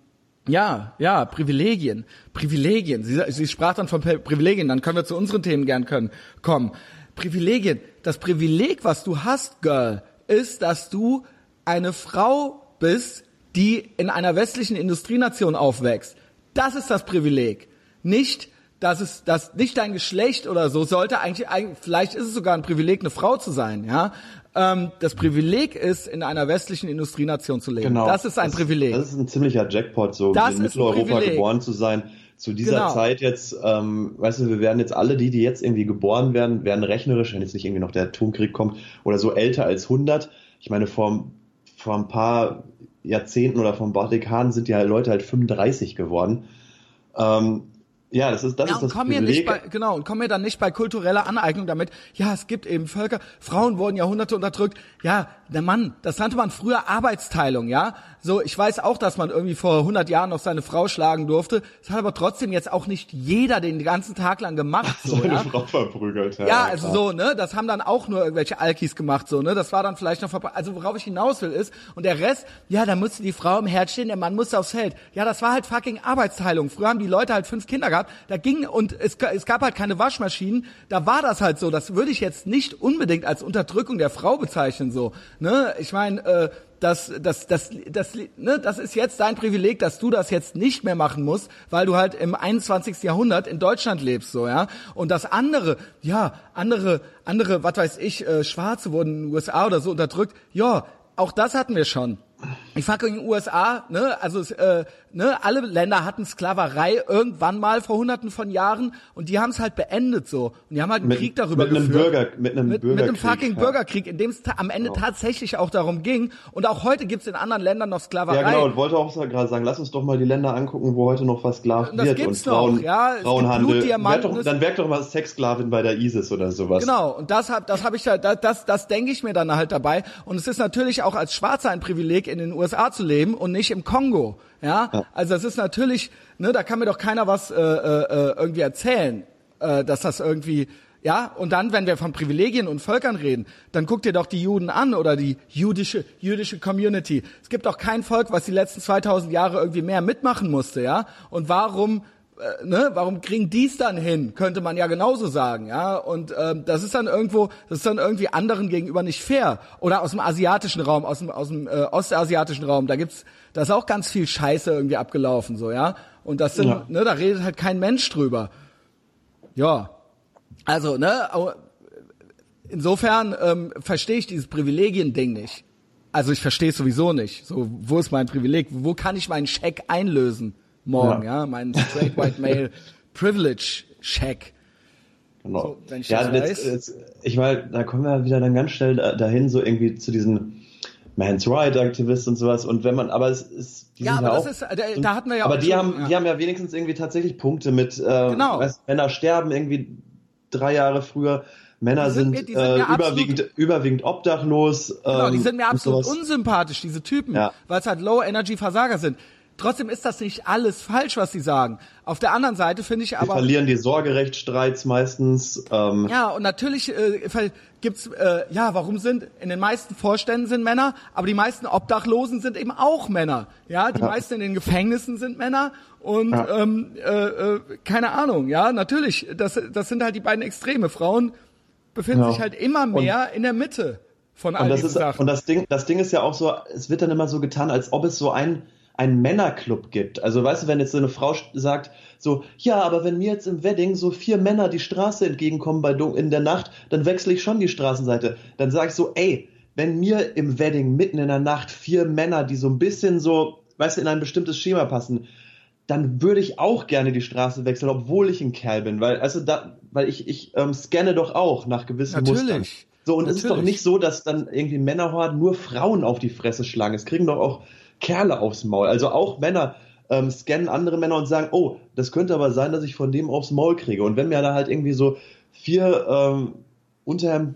ja, ja, Privilegien, Privilegien. Sie, sie sprach dann von Privilegien, dann können wir zu unseren Themen gern können, kommen. Privilegien. Das Privileg, was du hast, Girl, ist, dass du eine Frau bist, die in einer westlichen Industrienation aufwächst. Das ist das Privileg. Nicht, dass es, dass nicht dein Geschlecht oder so sollte eigentlich, vielleicht ist es sogar ein Privileg, eine Frau zu sein, ja. Ähm, das Privileg ist, in einer westlichen Industrienation zu leben. Genau. Das ist ein das, Privileg. Das ist ein ziemlicher Jackpot, so das in Mitteleuropa geboren zu sein. Zu dieser genau. Zeit jetzt, ähm, weißt du, wir werden jetzt alle die, die jetzt irgendwie geboren werden, werden rechnerisch, wenn jetzt nicht irgendwie noch der Atomkrieg kommt, oder so älter als 100. Ich meine, vor, vor ein paar Jahrzehnten oder paar Dekaden sind die halt Leute halt 35 geworden. Ähm, ja, das ist das ja, ist das komm mir nicht bei, genau und komm mir dann nicht bei kultureller Aneignung damit. Ja, es gibt eben Völker, Frauen wurden Jahrhunderte unterdrückt. Ja, der Mann, das nannte man früher Arbeitsteilung, ja. So, ich weiß auch, dass man irgendwie vor 100 Jahren noch seine Frau schlagen durfte. Das hat aber trotzdem jetzt auch nicht jeder den ganzen Tag lang gemacht. So, seine ja? Frau verprügelt. Ja, ja also so, ne, das haben dann auch nur irgendwelche Alkis gemacht, so, ne. Das war dann vielleicht noch, also worauf ich hinaus will ist und der Rest, ja, da musste die Frau im Herd stehen, der Mann musste aufs Feld. Ja, das war halt fucking Arbeitsteilung. Früher haben die Leute halt fünf Kinder gehabt, da ging und es, es gab halt keine Waschmaschinen. Da war das halt so. Das würde ich jetzt nicht unbedingt als Unterdrückung der Frau bezeichnen, so, ne. Ich meine, äh, das, das, das, das, ne, das ist jetzt dein Privileg, dass du das jetzt nicht mehr machen musst, weil du halt im 21. Jahrhundert in Deutschland lebst, so, ja. Und das andere, ja, andere, andere, was weiß ich, äh, Schwarze wurden in den USA oder so unterdrückt, ja, auch das hatten wir schon. Ich fucking USA, ne, also äh, ne, alle Länder hatten Sklaverei irgendwann mal vor hunderten von Jahren und die haben es halt beendet so. Und die haben halt einen mit, Krieg darüber mit geführt. Bürger, mit einem mit, Bürgerkrieg. Mit einem fucking ja. Bürgerkrieg, in dem es am Ende genau. tatsächlich auch darum ging. Und auch heute gibt es in anderen Ländern noch Sklaverei. Ja genau, und wollte auch gerade sagen, lass uns doch mal die Länder angucken, wo heute noch versklavt das wird. Gibt's und Frauen, noch, ja. Frauenhandel. Werd doch, dann werk doch mal Sexsklavin bei der ISIS oder sowas. Genau, und das hab, das habe ich halt, das, das, das denke ich mir dann halt dabei. Und es ist natürlich auch als Schwarzer ein Privileg, in den USA zu leben und nicht im Kongo. Ja, ja. also das ist natürlich, ne, da kann mir doch keiner was äh, äh, irgendwie erzählen, äh, dass das irgendwie ja, und dann, wenn wir von Privilegien und Völkern reden, dann guck dir doch die Juden an oder die jüdische, jüdische Community. Es gibt doch kein Volk, was die letzten 2000 Jahre irgendwie mehr mitmachen musste, ja? Und warum äh, ne, warum kriegen die's dann hin? Könnte man ja genauso sagen, ja. Und ähm, das ist dann irgendwo, das ist dann irgendwie anderen gegenüber nicht fair. Oder aus dem asiatischen Raum, aus dem aus dem äh, ostasiatischen Raum, da gibt's, da ist auch ganz viel Scheiße irgendwie abgelaufen, so ja. Und das sind, ja. ne, da redet halt kein Mensch drüber. Ja, also ne, insofern ähm, verstehe ich dieses Privilegien-Ding nicht. Also ich verstehe es sowieso nicht. So, wo ist mein Privileg? Wo kann ich meinen Scheck einlösen? Morgen, ja, ja mein Straight White Male Privilege Check. Genau. So, ich ja, jetzt, jetzt, ich meine, da kommen wir wieder dann ganz schnell dahin, so irgendwie zu diesen Man's Right Aktivisten und sowas. Und wenn man, aber es ist, die ja, aber ja das auch, ist, da, da hatten wir ja aber auch die schon, haben, ja. die haben ja wenigstens irgendwie tatsächlich Punkte mit, äh, genau. weißt, Männer sterben irgendwie drei Jahre früher, Männer sind, sind, mir, sind äh, überwiegend, überwiegend obdachlos. Genau, die ähm, sind mir absolut unsympathisch, diese Typen, ja. weil es halt Low-Energy-Versager sind. Trotzdem ist das nicht alles falsch, was sie sagen. Auf der anderen Seite finde ich aber. Sie verlieren die Sorgerechtsstreits meistens. Ähm. Ja, und natürlich äh, gibt's äh, ja, warum sind in den meisten Vorständen sind Männer, aber die meisten Obdachlosen sind eben auch Männer. Ja, die ja. meisten in den Gefängnissen sind Männer und ja. ähm, äh, äh, keine Ahnung. Ja, natürlich, das das sind halt die beiden Extreme. Frauen befinden ja. sich halt immer mehr und in der Mitte von all und diesen ist, Sachen. Und das Ding, das Ding ist ja auch so, es wird dann immer so getan, als ob es so ein einen Männerclub gibt. Also weißt du, wenn jetzt so eine Frau sagt, so, ja, aber wenn mir jetzt im Wedding so vier Männer die Straße entgegenkommen bei in der Nacht, dann wechsle ich schon die Straßenseite. Dann sage ich so, ey, wenn mir im Wedding mitten in der Nacht vier Männer, die so ein bisschen so, weißt du, in ein bestimmtes Schema passen, dann würde ich auch gerne die Straße wechseln, obwohl ich ein Kerl bin, weil also da, weil ich ich ähm, scanne doch auch nach gewissen Natürlich. Mustern. So und Natürlich. es ist doch nicht so, dass dann irgendwie Männerhorden nur Frauen auf die Fresse schlagen. Es kriegen doch auch Kerle aufs Maul. Also auch Männer ähm, scannen andere Männer und sagen, oh, das könnte aber sein, dass ich von dem aufs Maul kriege. Und wenn mir da halt irgendwie so vier ähm, unter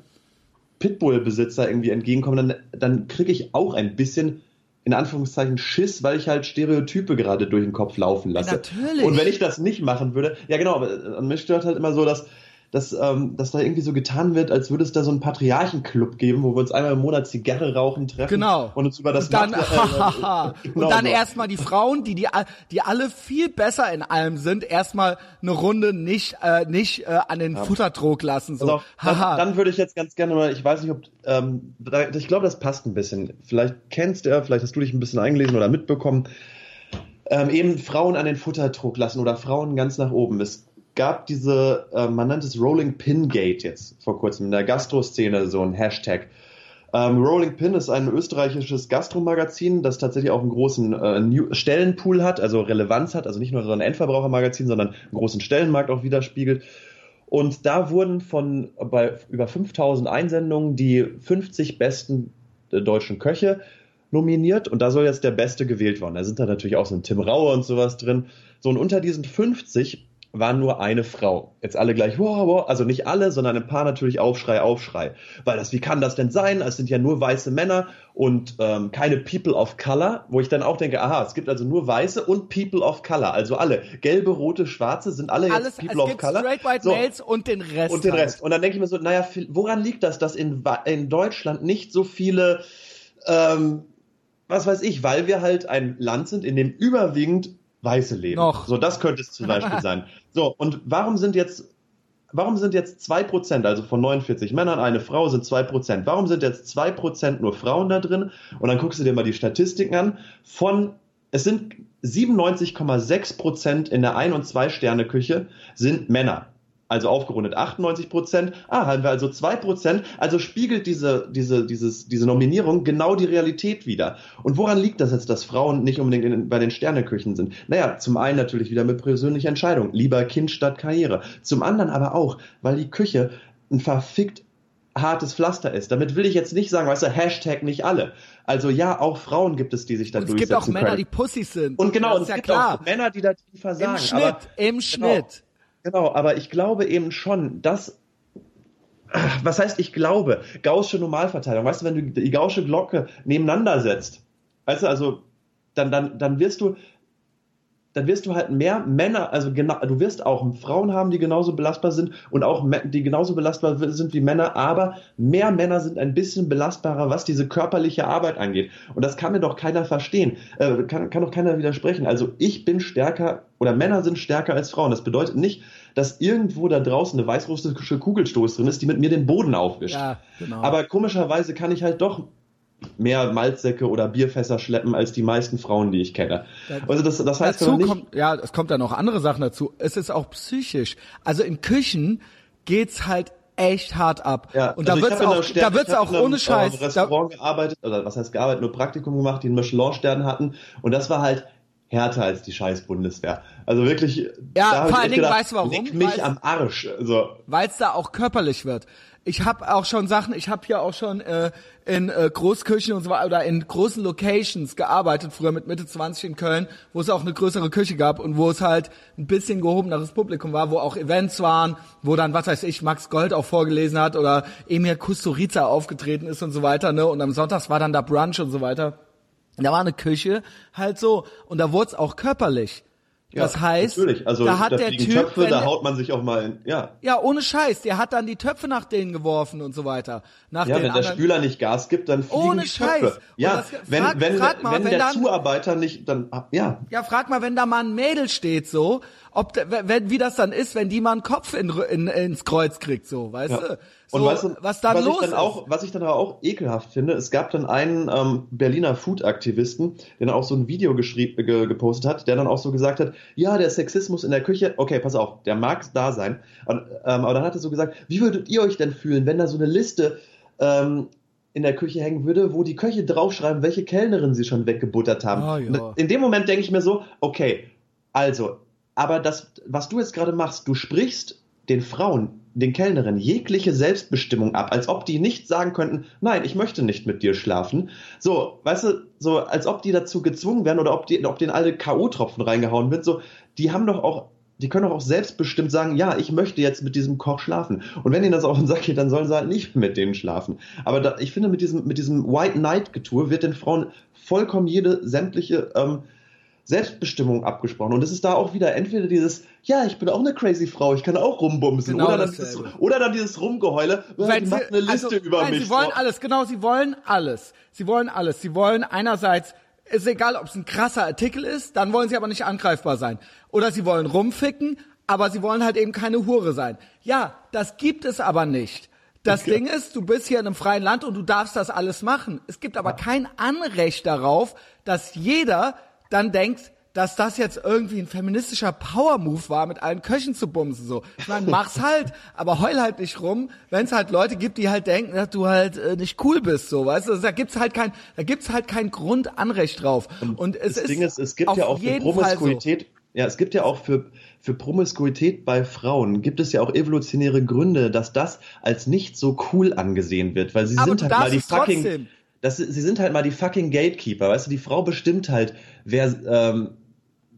Pitbull-Besitzer irgendwie entgegenkommen, dann, dann kriege ich auch ein bisschen in Anführungszeichen Schiss, weil ich halt Stereotype gerade durch den Kopf laufen lasse. Natürlich. Und wenn ich das nicht machen würde, ja genau, aber mich stört halt immer so, dass dass, ähm, dass da irgendwie so getan wird, als würde es da so einen Patriarchenclub geben, wo wir uns einmal im Monat Zigarre rauchen, treffen genau. und uns über das und dann, Macht, äh, genau und dann so. erstmal die Frauen, die, die die alle viel besser in allem sind, erstmal eine Runde nicht äh, nicht äh, an den ja. Futterdruck lassen. So. Also, dann, dann würde ich jetzt ganz gerne mal, ich weiß nicht, ob ähm, ich glaube, das passt ein bisschen. Vielleicht kennst du, vielleicht hast du dich ein bisschen eingelesen oder mitbekommen. Ähm, eben Frauen an den Futterdruck lassen oder Frauen ganz nach oben. Es gab diese, äh, man nennt es Rolling Pin Gate jetzt vor kurzem in der Gastro-Szene, so ein Hashtag. Ähm, Rolling Pin ist ein österreichisches Gastromagazin, das tatsächlich auch einen großen äh, Stellenpool hat, also Relevanz hat, also nicht nur so ein Endverbrauchermagazin, sondern einen großen Stellenmarkt auch widerspiegelt. Und da wurden von bei über 5000 Einsendungen die 50 besten äh, deutschen Köche nominiert und da soll jetzt der Beste gewählt worden. Da sind da natürlich auch so ein Tim Raue und sowas drin. So und unter diesen 50 war nur eine Frau. Jetzt alle gleich, wow, wow, also nicht alle, sondern ein paar natürlich Aufschrei, Aufschrei. Weil das, wie kann das denn sein? Es sind ja nur weiße Männer und ähm, keine People of Color, wo ich dann auch denke, aha, es gibt also nur weiße und People of Color, also alle. Gelbe, rote, schwarze sind alle jetzt Alles, People of Color. Straight White so. Males und den Rest. Und den Rest. Halt. Und dann denke ich mir so, naja, woran liegt das, dass in, in Deutschland nicht so viele ähm, was weiß ich, weil wir halt ein Land sind, in dem überwiegend Weiße leben. Noch. So, das könnte es zum Beispiel sein. So, und warum sind jetzt, warum sind jetzt zwei Prozent, also von 49 Männern eine Frau sind zwei Prozent? Warum sind jetzt zwei Prozent nur Frauen da drin? Und dann guckst du dir mal die Statistiken an. Von, es sind 97,6 Prozent in der Ein- und Zwei-Sterne-Küche sind Männer also aufgerundet 98 Prozent. Ah, haben wir also zwei Prozent. Also spiegelt diese, diese, dieses, diese Nominierung genau die Realität wieder. Und woran liegt das jetzt, dass Frauen nicht unbedingt in, bei den Sterneküchen sind? Naja, zum einen natürlich wieder mit persönlicher Entscheidung. Lieber Kind statt Karriere. Zum anderen aber auch, weil die Küche ein verfickt hartes Pflaster ist. Damit will ich jetzt nicht sagen, weißt du, Hashtag nicht alle. Also ja, auch Frauen gibt es, die sich da durchsetzen Es gibt auch Männer, können. die Pussys sind. Und genau, es ja gibt klar. auch Männer, die da versagen. Im Schnitt, aber, im genau. Schnitt. Genau, aber ich glaube eben schon, dass was heißt ich glaube? Gaußsche Normalverteilung. Weißt du, wenn du die Gaußsche Glocke nebeneinander setzt, weißt du, also dann, dann, dann wirst du, dann wirst du halt mehr Männer, also genau, du wirst auch Frauen haben, die genauso belastbar sind und auch die genauso belastbar sind wie Männer, aber mehr Männer sind ein bisschen belastbarer, was diese körperliche Arbeit angeht. Und das kann mir doch keiner verstehen, äh, kann, kann doch keiner widersprechen. Also ich bin stärker oder Männer sind stärker als Frauen. Das bedeutet nicht, dass irgendwo da draußen eine weißrussische Kugelstoß drin ist, die mit mir den Boden aufwischt. Ja, genau. Aber komischerweise kann ich halt doch mehr Malzsäcke oder Bierfässer schleppen als die meisten Frauen, die ich kenne. Also das, das heißt dazu nicht, kommt, ja, es kommt da noch andere Sachen dazu. Es ist auch psychisch. Also in Küchen geht's halt echt hart ab. Ja, und also da wird's auch, Stern, da wird's auch ohne einem, Scheiß. Restaurant da, gearbeitet, oder was heißt gearbeitet, nur Praktikum gemacht, die einen Michelin-Stern hatten. Und das war halt härter als die scheiß Bundeswehr. Also wirklich. Ja, vor allen Dingen weißt du warum? Leck mich weil's, am Arsch. Also. Weil es da auch körperlich wird. Ich habe auch schon Sachen, ich habe hier auch schon äh, in äh, Großkirchen und so weiter oder in großen Locations gearbeitet, früher mit Mitte 20 in Köln, wo es auch eine größere Küche gab und wo es halt ein bisschen gehobeneres Publikum war, wo auch Events waren, wo dann, was weiß ich, Max Gold auch vorgelesen hat oder Emir Kusturica aufgetreten ist und so weiter, ne? Und am Sonntags war dann da Brunch und so weiter. Da war eine Küche halt so und da wurde es auch körperlich. Das ja, heißt, natürlich. Also, da hat da der Typ, Töpfe, da haut man sich auch mal in, ja. Ja, ohne Scheiß, der hat dann die Töpfe nach denen geworfen und so weiter. Nach ja, wenn anderen. der Spüler nicht Gas gibt, dann fliegen ohne die Scheiß. Töpfe. Ja, das, wenn, frag, wenn, frag mal, wenn, wenn der dann, Zuarbeiter nicht, dann, ja. Ja, frag mal, wenn da mal ein Mädel steht, so, ob, wenn, wie das dann ist, wenn die mal einen Kopf in, in, ins Kreuz kriegt, so, weißt ja. du? So, und weißt du, was dann was los ich dann ist. Auch, was ich dann aber auch ekelhaft finde, es gab dann einen ähm, Berliner Food-Aktivisten, der dann auch so ein Video geschrieben, ge, gepostet hat, der dann auch so gesagt hat, ja, der Sexismus in der Küche, okay, pass auf, der mag da sein, und, ähm, aber dann hat er so gesagt, wie würdet ihr euch denn fühlen, wenn da so eine Liste ähm, in der Küche hängen würde, wo die Köche draufschreiben, welche Kellnerin sie schon weggebuttert haben. Ah, ja. In dem Moment denke ich mir so, okay, also, aber das, was du jetzt gerade machst, du sprichst den Frauen, den Kellnerinnen jegliche Selbstbestimmung ab, als ob die nicht sagen könnten, nein, ich möchte nicht mit dir schlafen. So, weißt du, so als ob die dazu gezwungen werden oder ob die, ob denen alle K.O.-Tropfen reingehauen wird, so, die haben doch auch die können doch auch selbstbestimmt sagen, ja, ich möchte jetzt mit diesem Koch schlafen. Und wenn ihnen das auf den Sack geht, dann sollen sie halt nicht mit denen schlafen. Aber da, ich finde, mit diesem, mit diesem White Knight Getue wird den Frauen vollkommen jede sämtliche ähm, Selbstbestimmung abgesprochen. Und es ist da auch wieder entweder dieses, ja, ich bin auch eine crazy Frau, ich kann auch rumbumsen. Genau oder, dann dieses, oder dann dieses Rumgeheule, Weil sie, macht eine Liste also, über nein, mich. Sie wollen alles, genau, sie wollen alles. Sie wollen alles. Sie wollen einerseits, ist egal, ob es ein krasser Artikel ist, dann wollen sie aber nicht angreifbar sein. Oder sie wollen rumficken, aber sie wollen halt eben keine Hure sein. Ja, das gibt es aber nicht. Das Okay. Ding ist, du bist hier in einem freien Land und du darfst das alles machen. Es gibt aber kein Anrecht darauf, dass jeder dann denkt, dass das jetzt irgendwie ein feministischer Power-Move war, mit allen Köchen zu bumsen. So, ich meine, mach's halt, aber heul halt nicht rum, wenn es halt Leute gibt, die halt denken, dass du halt äh, nicht cool bist, so, weißt du? Da gibt's halt kein, da gibt's halt kein Grundanrecht drauf. Und, es das ist Ding ist, es gibt ja auch für Fall so. Promiskuität, ja, es gibt ja auch für, für Promiskuität bei Frauen, gibt es ja auch evolutionäre Gründe, dass das als nicht so cool angesehen wird, weil sie Aber sind halt mal die fucking, trotzdem. Das, sie sind halt mal die fucking Gatekeeper, weißt du, die Frau bestimmt halt, wer, ähm,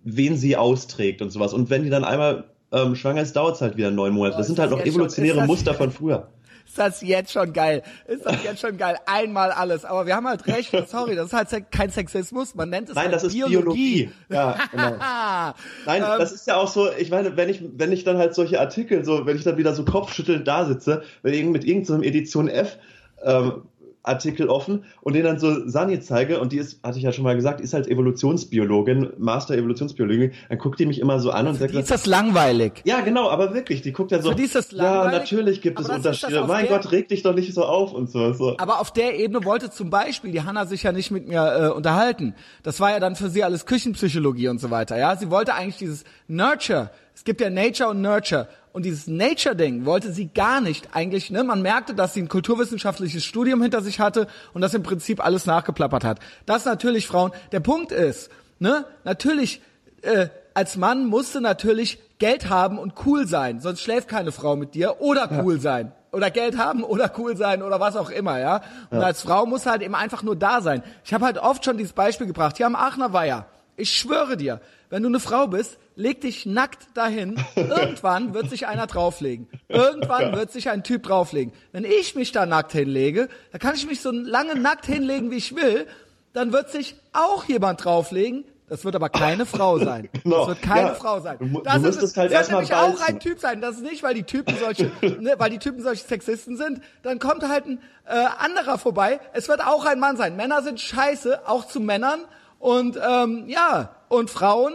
wen sie austrägt und sowas. Und wenn die dann einmal ähm, schwanger ist, dauert es halt wieder neun Monate. Das Oh, sind halt noch schon- evolutionäre das- Muster von früher. Ist das jetzt schon geil? Ist das jetzt schon geil? Einmal alles. Aber wir haben halt recht. Sorry, das ist halt kein Sexismus. Man nennt es Nein, halt das ist Biologie. Biologie. Ja, genau. Nein, ähm, das ist ja auch so, ich meine, wenn ich, wenn ich dann halt solche Artikel, so, wenn ich dann wieder so kopfschüttelnd da sitze, wenn ich mit irgendeinem Edition F ähm, Artikel offen und den dann so Sani zeige und die ist, hatte ich ja schon mal gesagt, ist halt Evolutionsbiologin, Master Evolutionsbiologin, dann guckt die mich immer so an und sagt, die ist das langweilig. ja genau, aber wirklich, die guckt dann so, Für die ist das ja, langweilig, natürlich gibt es Unterschiede, mein Gott, reg dich doch nicht so auf und so. so. Aber auf der Ebene wollte zum Beispiel die Hanna sich ja nicht mit mir äh, unterhalten. Das war ja dann für sie alles Küchenpsychologie und so weiter. Ja, sie wollte eigentlich dieses Nurture. Es gibt ja Nature und Nurture. Und dieses Nature-Ding wollte sie gar nicht eigentlich. Ne? Man merkte, dass sie ein kulturwissenschaftliches Studium hinter sich hatte und das im Prinzip alles nachgeplappert hat. Das natürlich Frauen. Der Punkt ist, ne, natürlich äh, als Mann musst du natürlich Geld haben und cool sein, sonst schläft keine Frau mit dir oder cool sein. Oder Geld haben oder cool sein oder was auch immer, ja. Und als Frau muss halt eben einfach nur da sein. Ich habe halt oft schon dieses Beispiel gebracht. Hier am Aachener Weiher. Ich schwöre dir, wenn du eine Frau bist, leg dich nackt dahin. Irgendwann wird sich einer drauflegen. Irgendwann wird sich ein Typ drauflegen. Wenn ich mich da nackt hinlege, dann kann ich mich so lange nackt hinlegen, wie ich will. Dann wird sich auch jemand drauflegen. Das wird aber keine Frau sein. Genau. Das wird keine Ja. Frau sein. Das du ist es. halt wird nämlich auch ein Typ sein. Das ist nicht, weil die Typen solche, ne, weil die Typen solche Sexisten sind. Dann kommt halt ein äh, anderer vorbei. Es wird auch ein Mann sein. Männer sind scheiße, auch zu Männern. Und ähm, ja, und Frauen,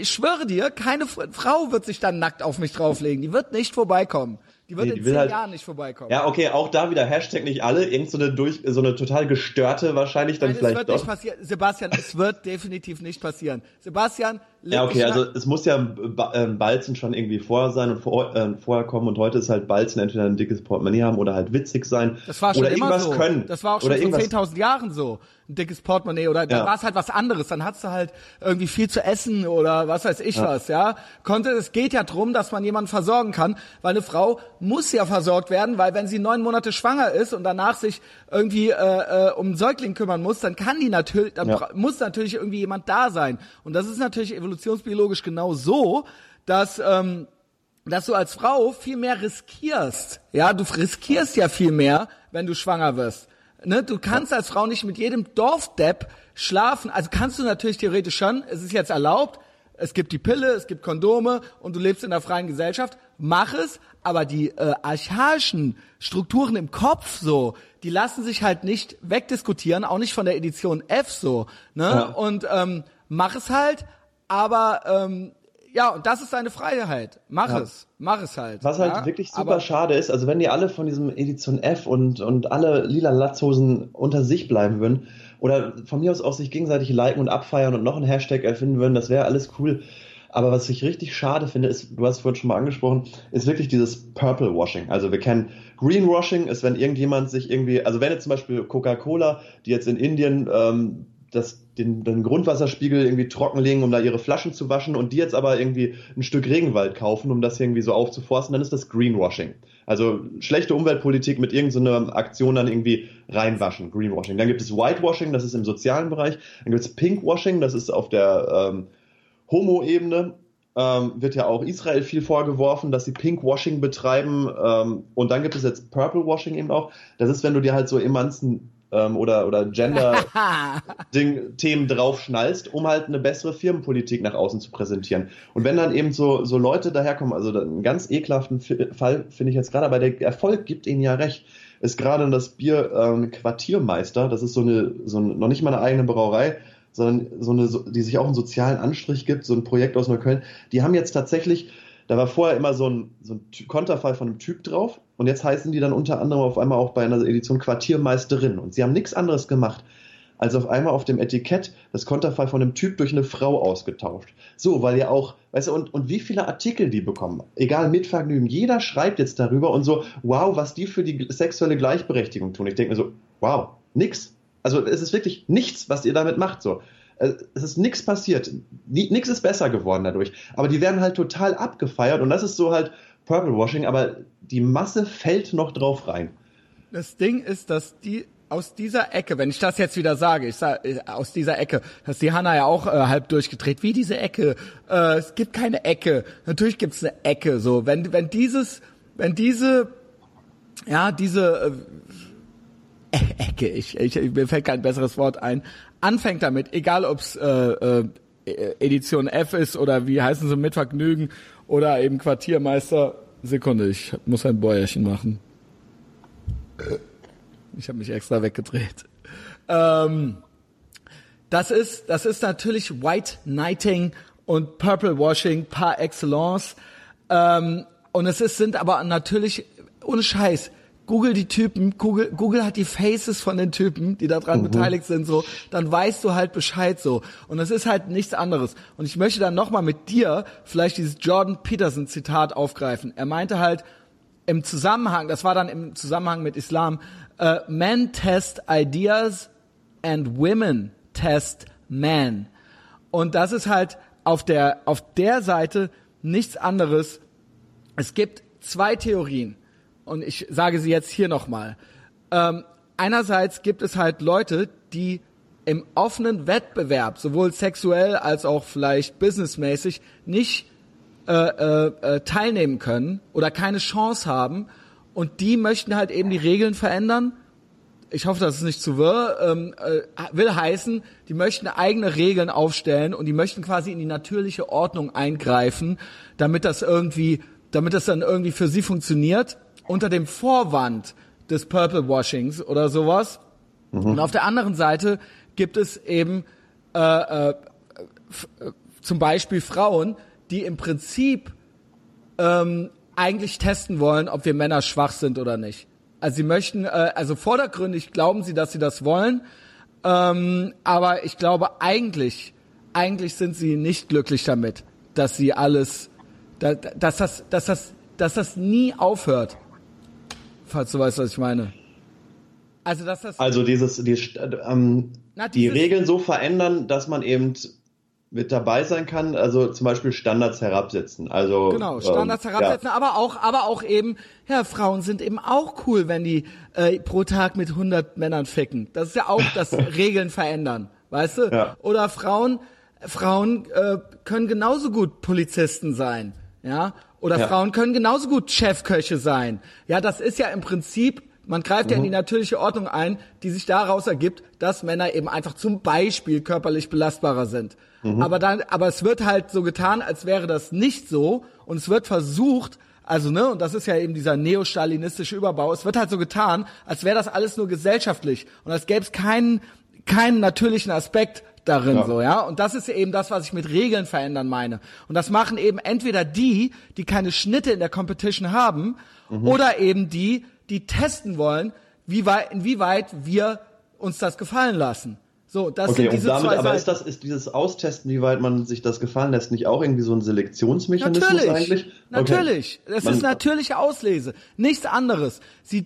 ich schwöre dir, keine Frau wird sich dann nackt auf mich drauflegen. Die wird nicht vorbeikommen. Die wird Nee, die in zehn halt- Jahren nicht vorbeikommen. Ja, okay, auch da wieder Hashtag nicht alle, irgend so eine durch, so eine total gestörte wahrscheinlich dann Nein, es vielleicht wird doch. nicht passieren. Sebastian, es wird definitiv nicht passieren. Sebastian, Ja, okay, also es muss ja ähm, Balzen schon irgendwie vorher sein und vor, äh, vorher kommen und heute ist halt Balzen entweder ein dickes Portemonnaie haben oder halt witzig sein. Das war schon oder immer irgendwas so. können. Das war auch schon vor irgendwas 10.000 Jahren so. Ein dickes Portemonnaie oder da Ja. war es halt was anderes. Dann hattest du halt irgendwie viel zu essen oder was weiß ich was, ja. Konnte, es geht ja drum, dass man jemanden versorgen kann, weil eine Frau muss ja versorgt werden, weil wenn sie neun Monate schwanger ist und danach sich irgendwie äh, äh, um einen Säugling kümmern muss, dann kann die natürlich, dann Ja. muss natürlich irgendwie jemand da sein. Und das ist natürlich evolutionsbiologisch genau so, dass ähm, dass du als Frau viel mehr riskierst. Ja, du riskierst ja viel mehr, wenn du schwanger wirst. Ne, du kannst als Frau nicht mit jedem Dorfdepp schlafen. Also kannst du natürlich theoretisch schon. Es ist jetzt erlaubt. Es gibt die Pille, es gibt Kondome und du lebst in einer freien Gesellschaft. Mach es, aber die äh, archaischen Strukturen im Kopf so, die lassen sich halt nicht wegdiskutieren, auch nicht von der Edition F so. Ne? Ja. Und ähm, mach es halt, aber ähm, ja, und das ist deine Freiheit. Mach Ja. es. Mach es halt. Was halt ja? wirklich super Aber- schade ist, also wenn die alle von diesem Edition F und, und alle lila Latzhosen unter sich bleiben würden oder von mir aus auch sich gegenseitig liken und abfeiern und noch einen Hashtag erfinden würden, das wäre alles cool. Aber was ich richtig schade finde, ist, du hast es vorhin schon mal angesprochen, ist wirklich dieses Purple Washing. Also wir kennen Greenwashing, ist wenn irgendjemand sich irgendwie, also wenn jetzt zum Beispiel Coca-Cola, die jetzt in Indien ähm, das, den, den Grundwasserspiegel irgendwie trockenlegen, um da ihre Flaschen zu waschen und die jetzt aber irgendwie ein Stück Regenwald kaufen, um das irgendwie so aufzuforsten, dann ist das Greenwashing. Also schlechte Umweltpolitik mit irgendeiner Aktion dann irgendwie reinwaschen, Greenwashing. Dann gibt es Whitewashing, das ist im sozialen Bereich. Dann gibt es Pinkwashing, das ist auf der ähm, Homo-Ebene. Ähm, wird ja auch Israel viel vorgeworfen, dass sie Pinkwashing betreiben. Ähm, und dann gibt es jetzt Purplewashing eben auch. Das ist, wenn du dir halt so Emanzen ähm, oder, oder Gender-Themen draufschnallst, um halt eine bessere Firmenpolitik nach außen zu präsentieren. Und wenn dann eben so, so Leute daherkommen, also einen ganz ekelhaften Fall finde ich jetzt gerade, aber der Erfolg gibt ihnen ja recht, ist gerade das Bier ähm, Quartiermeister. Das ist so eine, so ein, noch nicht mal eine eigene Brauerei, sondern so eine, die sich auch einen sozialen Anstrich gibt, so ein Projekt aus Neukölln. Die haben jetzt tatsächlich, da war vorher immer so ein, so ein Konterfei von einem Typ drauf und jetzt heißen die dann unter anderem auf einmal auch bei einer Edition Quartiermeisterin und sie haben nichts anderes gemacht, als auf einmal auf dem Etikett das Konterfei von einem Typ durch eine Frau ausgetauscht. So, weil ja auch, weißt du, und, und wie viele Artikel die bekommen, egal mit Vergnügen, jeder schreibt jetzt darüber und so, wow, was die für die sexuelle Gleichberechtigung tun. Ich denke mir so, wow, nix. Also es ist wirklich nichts, was ihr damit macht. So. Äh, Es ist nichts passiert. Nichts ist besser geworden dadurch. Aber die werden halt total abgefeiert und das ist so halt Purple Washing, aber die Masse fällt noch drauf rein. Das Ding ist, dass die aus dieser Ecke, wenn ich das jetzt wieder sage, ich sage aus dieser Ecke, dass die Hanna ja auch äh, halb durchgedreht, wie diese Ecke. Äh, es gibt keine Ecke. Natürlich gibt es eine Ecke. So, wenn wenn dieses, wenn diese, ja diese äh, Ecke, ich, ich mir fällt kein besseres Wort ein, anfängt damit, egal ob's äh, äh, Edition F ist oder wie heißen sie mit Vergnügen oder eben Quartiermeister. Sekunde, ich muss ein Bäuerchen machen. Ich habe mich extra weggedreht. Ähm, das ist, das ist natürlich White Knighting und Purple Washing par excellence. Ähm, und es ist, sind aber natürlich, ohne Scheiß, Google die Typen, Google, Google hat die Faces von den Typen, die daran beteiligt sind, so, dann weißt du halt Bescheid so. Und es ist halt nichts anderes. Und ich möchte dann nochmal mit dir vielleicht dieses Jordan Peterson Zitat aufgreifen. Er meinte halt, im Zusammenhang, das war dann im Zusammenhang mit Islam, äh, men test ideas and women test men. Und das ist halt auf der, auf der Seite nichts anderes. Es gibt zwei Theorien. Und ich sage sie jetzt hier nochmal. Ähm, einerseits gibt es halt Leute, die im offenen Wettbewerb, sowohl sexuell als auch vielleicht businessmäßig, nicht äh, äh, äh, teilnehmen können oder keine Chance haben und die möchten halt eben die Regeln verändern. Ich hoffe, das ist nicht zu wirr. Ähm, äh, will heißen, die möchten eigene Regeln aufstellen und die möchten quasi in die natürliche Ordnung eingreifen, damit das irgendwie, damit das dann irgendwie für sie funktioniert unter dem Vorwand des Purple Washings oder sowas. Und auf der anderen Seite gibt es eben äh, äh, äh, zum Beispiel Frauen, die im Prinzip ähm, eigentlich testen wollen, ob wir Männer schwach sind oder nicht. Also sie möchten, äh, also vordergründig glauben sie, dass sie das wollen, ähm, aber ich glaube eigentlich, eigentlich sind sie nicht glücklich damit, dass sie alles, dass, dass das, dass das, dass das nie aufhört. Falls du weißt, was ich meine. Also, dass das. Also dieses, die, ähm, Na, die Regeln so verändern, dass man eben mit dabei sein kann, also zum Beispiel Standards herabsetzen. Also genau Standards ähm, herabsetzen, ja. aber auch, aber auch eben, ja, Frauen sind eben auch cool, wenn die äh, pro Tag mit 100 Männern ficken. Das ist ja auch das Regeln verändern, weißt du? Ja. Oder Frauen, Frauen äh, können genauso gut Polizisten sein, ja? Oder ja. Frauen können genauso gut Chefköche sein. Ja, das ist ja im Prinzip man greift mhm. ja in die mhm. natürliche Ordnung ein, die sich daraus ergibt, dass Männer eben einfach zum Beispiel körperlich belastbarer sind. Mhm. Aber dann, aber es wird halt so getan, als wäre das nicht so und es wird versucht, also ne, und das ist ja eben dieser neostalinistische Überbau, es wird halt so getan, als wäre das alles nur gesellschaftlich und als gäbe es keinen, keinen natürlichen Aspekt darin ja. so, ja. Und das ist eben das, was ich mit Regeln verändern meine. Und das machen eben entweder die, die keine Schnitte in der Competition haben, mhm. oder eben die, die testen wollen, wie weit, inwieweit wir uns das gefallen lassen. So, das okay, sind diese und damit, zwei aber Seiten. ist das, ist dieses Austesten, wie weit man sich das gefallen lässt, nicht auch irgendwie so ein Selektionsmechanismus natürlich, eigentlich? Okay. Natürlich. Das man, ist natürliche Auslese. Nichts anderes. Sie äh,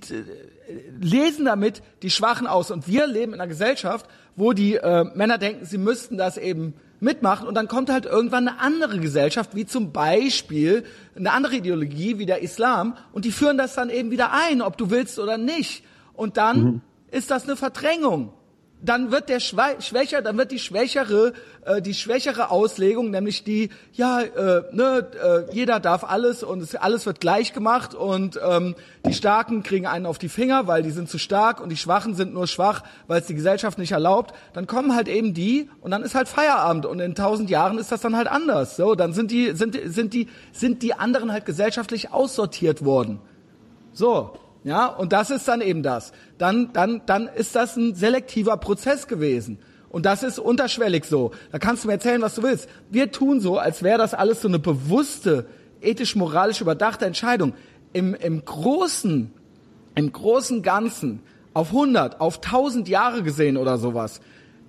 lesen damit die Schwachen aus. Und wir leben in einer Gesellschaft, wo die äh, Männer denken, sie müssten das eben mitmachen und dann kommt halt irgendwann eine andere Gesellschaft, wie zum Beispiel eine andere Ideologie wie der Islam und die führen das dann eben wieder ein, ob du willst oder nicht. Und dann mhm. ist das eine Verdrängung dann wird der schwächer, dann wird die schwächere, äh, die schwächere Auslegung, nämlich die, ja, äh, ne, äh, jeder darf alles und es, alles wird gleich gemacht und ähm, die Starken kriegen einen auf die Finger, weil die sind zu stark und die Schwachen sind nur schwach, weil es die Gesellschaft nicht erlaubt. Dann kommen halt eben die und dann ist halt Feierabend und in tausend Jahren ist das dann halt anders. So, dann sind die, sind, sind die, sind die anderen halt gesellschaftlich aussortiert worden. So. Ja, und das ist dann eben das. Dann, dann, dann ist das ein selektiver Prozess gewesen. Und das ist unterschwellig so. Da kannst du mir erzählen, was du willst. Wir tun so, als wäre das alles so eine bewusste, ethisch-moralisch überdachte Entscheidung. Im, im großen, im großen Ganzen, auf 100, auf 1000 Jahre gesehen oder sowas,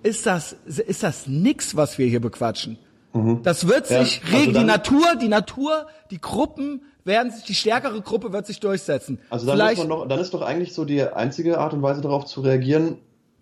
ist das, ist das nix, was wir hier bequatschen. Mhm. Das wird sich ja, also die Natur, die Natur, die Gruppen, werden sich, die stärkere Gruppe wird sich durchsetzen. Also dann, Vielleicht, noch, dann ist doch eigentlich so die einzige Art und Weise darauf zu reagieren,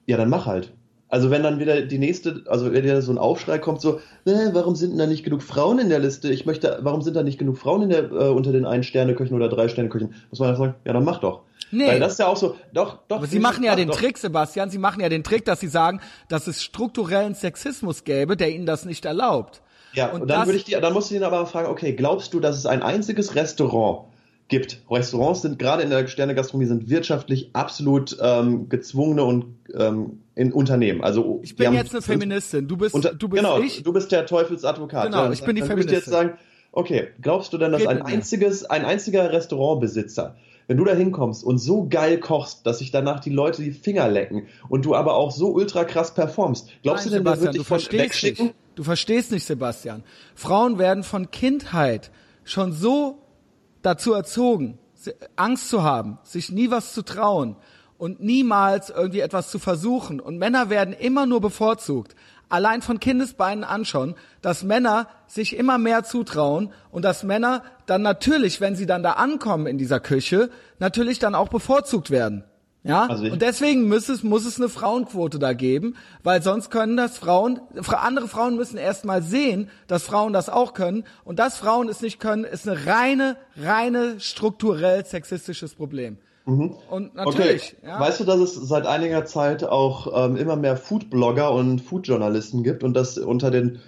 ja, dann mach halt. Also wenn dann wieder die nächste, also wenn wieder so ein Aufschrei kommt, so, äh, warum sind denn da nicht genug Frauen in der Liste? Ich möchte, warum sind da nicht genug Frauen in der, äh, unter den Ein-Sterne-Köchen oder Drei-Sterne-Köchen? Muss man ja sagen, ja, dann mach doch. Nee. Weil das ist ja auch so, doch, doch. Aber Sie machen ja den doch. Trick, Sebastian, Sie machen ja den Trick, dass Sie sagen, dass es strukturellen Sexismus gäbe, der Ihnen das nicht erlaubt. Ja, und, und dann würde ich dir, dann musst du ihn aber fragen, okay, glaubst du, dass es ein einziges Restaurant gibt? Restaurants sind gerade in der Sternegastronomie sind wirtschaftlich absolut ähm, gezwungene und ähm, in Unternehmen. Also ich bin jetzt eine Feministin. Du bist, unter, du bist genau, ich. Du bist der Teufelsadvokat. Genau, ja, ich bin die dann Feministin. Ich jetzt sagen, okay, glaubst du denn, dass ein einziges, ein einziger Restaurantbesitzer wenn du da hinkommst und so geil kochst, dass sich danach die Leute die Finger lecken und du aber auch so ultra krass performst, glaubst Nein, du denn, der wird dich von wegschicken? Nicht. Du verstehst nicht, Sebastian. Frauen werden von Kindheit schon so dazu erzogen, Angst zu haben, sich nie was zu trauen und niemals irgendwie etwas zu versuchen. Und Männer werden immer nur bevorzugt allein von Kindesbeinen anschauen, dass Männer sich immer mehr zutrauen und dass Männer dann natürlich, wenn sie dann da ankommen in dieser Küche, natürlich dann auch bevorzugt werden. Ja, also und deswegen muss es, muss es eine Frauenquote da geben, weil sonst können das Frauen, andere Frauen müssen erst mal sehen, dass Frauen das auch können und dass Frauen es nicht können, ist eine reine, reine strukturell sexistisches Problem. Mhm. Und natürlich. Okay. Ja. Weißt du, dass es seit einiger Zeit auch ähm, immer mehr Food-Blogger und Food-Journalisten gibt und dass unter den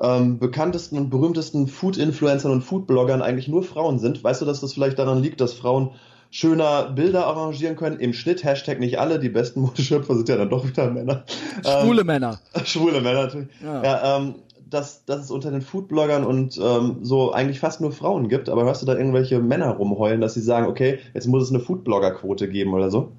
ähm, bekanntesten und berühmtesten Food-Influencern und Food-Bloggern eigentlich nur Frauen sind? Weißt du, dass das vielleicht daran liegt, dass Frauen schöner Bilder arrangieren können. Im Schnitt, Hashtag nicht alle, die besten Modeschöpfer sind ja dann doch wieder Männer. Schwule ähm, Männer. Schwule Männer natürlich. Ja, ja ähm, dass, dass es unter den Foodbloggern und ähm, so eigentlich fast nur Frauen gibt, aber hörst du da irgendwelche Männer rumheulen, dass sie sagen, okay, jetzt muss es eine Foodblogger-Quote geben oder so?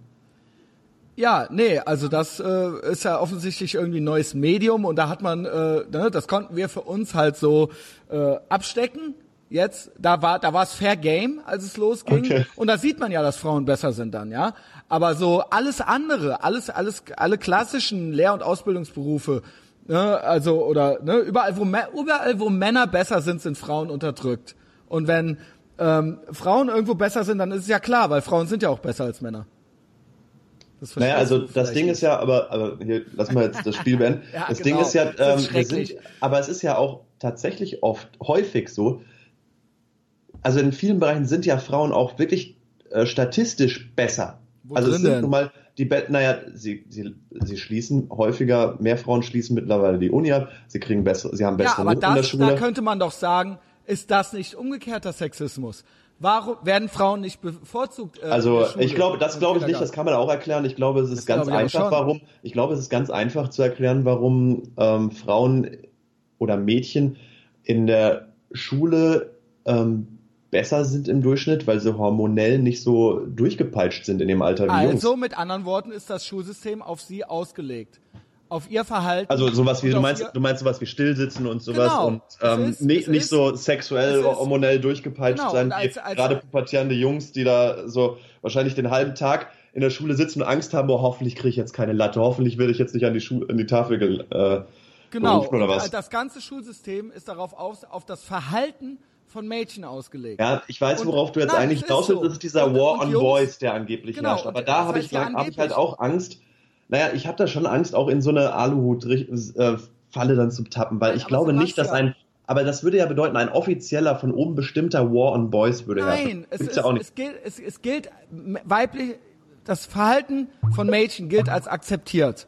Ja, nee, also das äh, ist ja offensichtlich irgendwie ein neues Medium und da hat man, äh, ne, das konnten wir für uns halt so äh, abstecken. Jetzt, da war, da war es Fair Game, als es losging. Okay. Und da sieht man ja, dass Frauen besser sind dann, ja. Aber so alles andere, alles, alles, alle klassischen Lehr- und Ausbildungsberufe, Ne, also oder ne, überall wo überall wo Männer besser sind, sind Frauen unterdrückt. Und wenn ähm, Frauen irgendwo besser sind, dann ist es ja klar, weil Frauen sind ja auch besser als Männer. Das naja, also das Ding nicht. ist ja, aber, aber hier, lass mal jetzt das Spiel beenden. ja, das genau. Ding ist ja, ähm, ist wir sind, aber es ist ja auch tatsächlich oft häufig so. Also in vielen Bereichen sind ja Frauen auch wirklich äh, statistisch besser. Wo also es sind denn? nun mal die Be naja, sie, sie, sie schließen häufiger, mehr Frauen schließen mittlerweile die Uni ab, sie kriegen bessere, sie haben bessere ja, aber Noten das, in der Schule. Da könnte man doch sagen, ist das nicht umgekehrter Sexismus? Warum werden Frauen nicht bevorzugt? Äh, also ich glaube, das glaube ich nicht. Das kann man auch erklären. Ich glaube, es ist das ganz einfach, warum. Ich glaube, es ist ganz einfach zu erklären, warum ähm, Frauen oder Mädchen in der Schule ähm, besser sind im Durchschnitt, weil sie hormonell nicht so durchgepeitscht sind in dem Alter wie also, Jungs. Also mit anderen Worten ist das Schulsystem auf sie ausgelegt. Auf ihr Verhalten. Also sowas wie, du meinst, du meinst sowas wie Stillsitzen und sowas genau, und ähm, ist, nicht, nicht ist, so sexuell, hormonell durchgepeitscht genau, sein, als, als, gerade pubertierende Jungs, die da so wahrscheinlich den halben Tag in der Schule sitzen und Angst haben, oh, hoffentlich kriege ich jetzt keine Latte, hoffentlich werde ich jetzt nicht an die, Schu an die Tafel äh, Genau, oder was? das ganze Schulsystem ist darauf auf, auf das Verhalten von Mädchen ausgelegt. Ja, ich weiß, worauf und, du jetzt nein, eigentlich hinaus willst. So. Das ist dieser und, War und on Jungs, Boys, der angeblich genau, herrscht. Aber da habe ich, hab ich halt auch Angst. Naja, ich habe da schon Angst, auch in so eine Aluhut-Falle dann zu tappen, weil ich glaube nicht, dass ein aber das würde ja bedeuten, ein offizieller, von oben bestimmter War on Boys würde Nein, herrschen. Es, ist, ja auch nicht. es gilt, es, es gilt weiblich, das Verhalten von Mädchen gilt als akzeptiert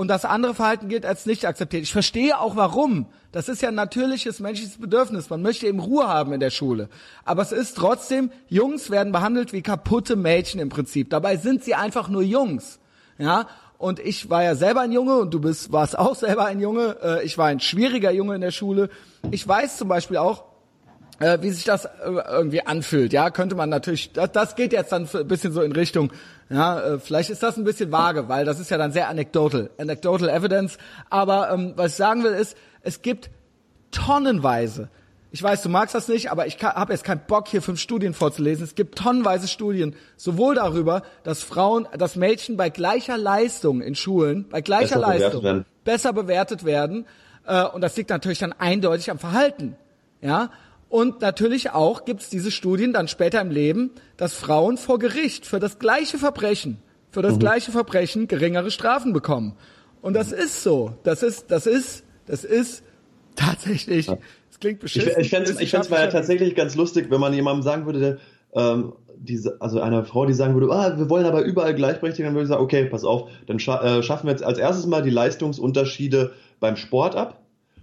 und das andere Verhalten gilt als nicht akzeptiert. Ich verstehe auch warum. Das ist ja ein natürliches menschliches Bedürfnis. Man möchte eben Ruhe haben in der Schule. Aber es ist trotzdem, Jungs werden behandelt wie kaputte Mädchen im Prinzip. Dabei sind sie einfach nur Jungs. Ja, und ich war ja selber ein Junge und du bist, warst auch selber ein Junge. Äh, ich war ein schwieriger Junge in der Schule. Ich weiß zum Beispiel auch, äh, wie sich das äh, irgendwie anfühlt. Ja, könnte man natürlich, das, das geht jetzt dann ein bisschen so in Richtung, ja, äh, vielleicht ist das ein bisschen vage, weil das ist ja dann sehr anecdotal, anecdotal evidence. Aber ähm, was ich sagen will ist, es gibt tonnenweise, ich weiß, du magst das nicht, aber ich habe jetzt keinen Bock, hier fünf Studien vorzulesen. Es gibt tonnenweise Studien, sowohl darüber, dass Frauen, dass Mädchen bei gleicher Leistung in Schulen, bei gleicher besser Leistung bewertet besser bewertet werden. Äh, und das liegt natürlich dann eindeutig am Verhalten. Ja, und natürlich auch gibt es diese Studien dann später im Leben, dass Frauen vor Gericht für das gleiche Verbrechen, für das mhm. gleiche Verbrechen geringere Strafen bekommen. Und das ist so. Das ist, das ist, das ist tatsächlich. Das klingt beschissen. Ich, ich fände es ich fänd's mal ja tatsächlich ganz lustig, wenn man jemandem sagen würde, ähm, diese, also einer Frau, die sagen würde, ah, wir wollen aber überall Gleichberechtigung, dann würde ich sagen, okay, pass auf, dann scha äh, schaffen wir jetzt als erstes mal die Leistungsunterschiede beim Sport ab.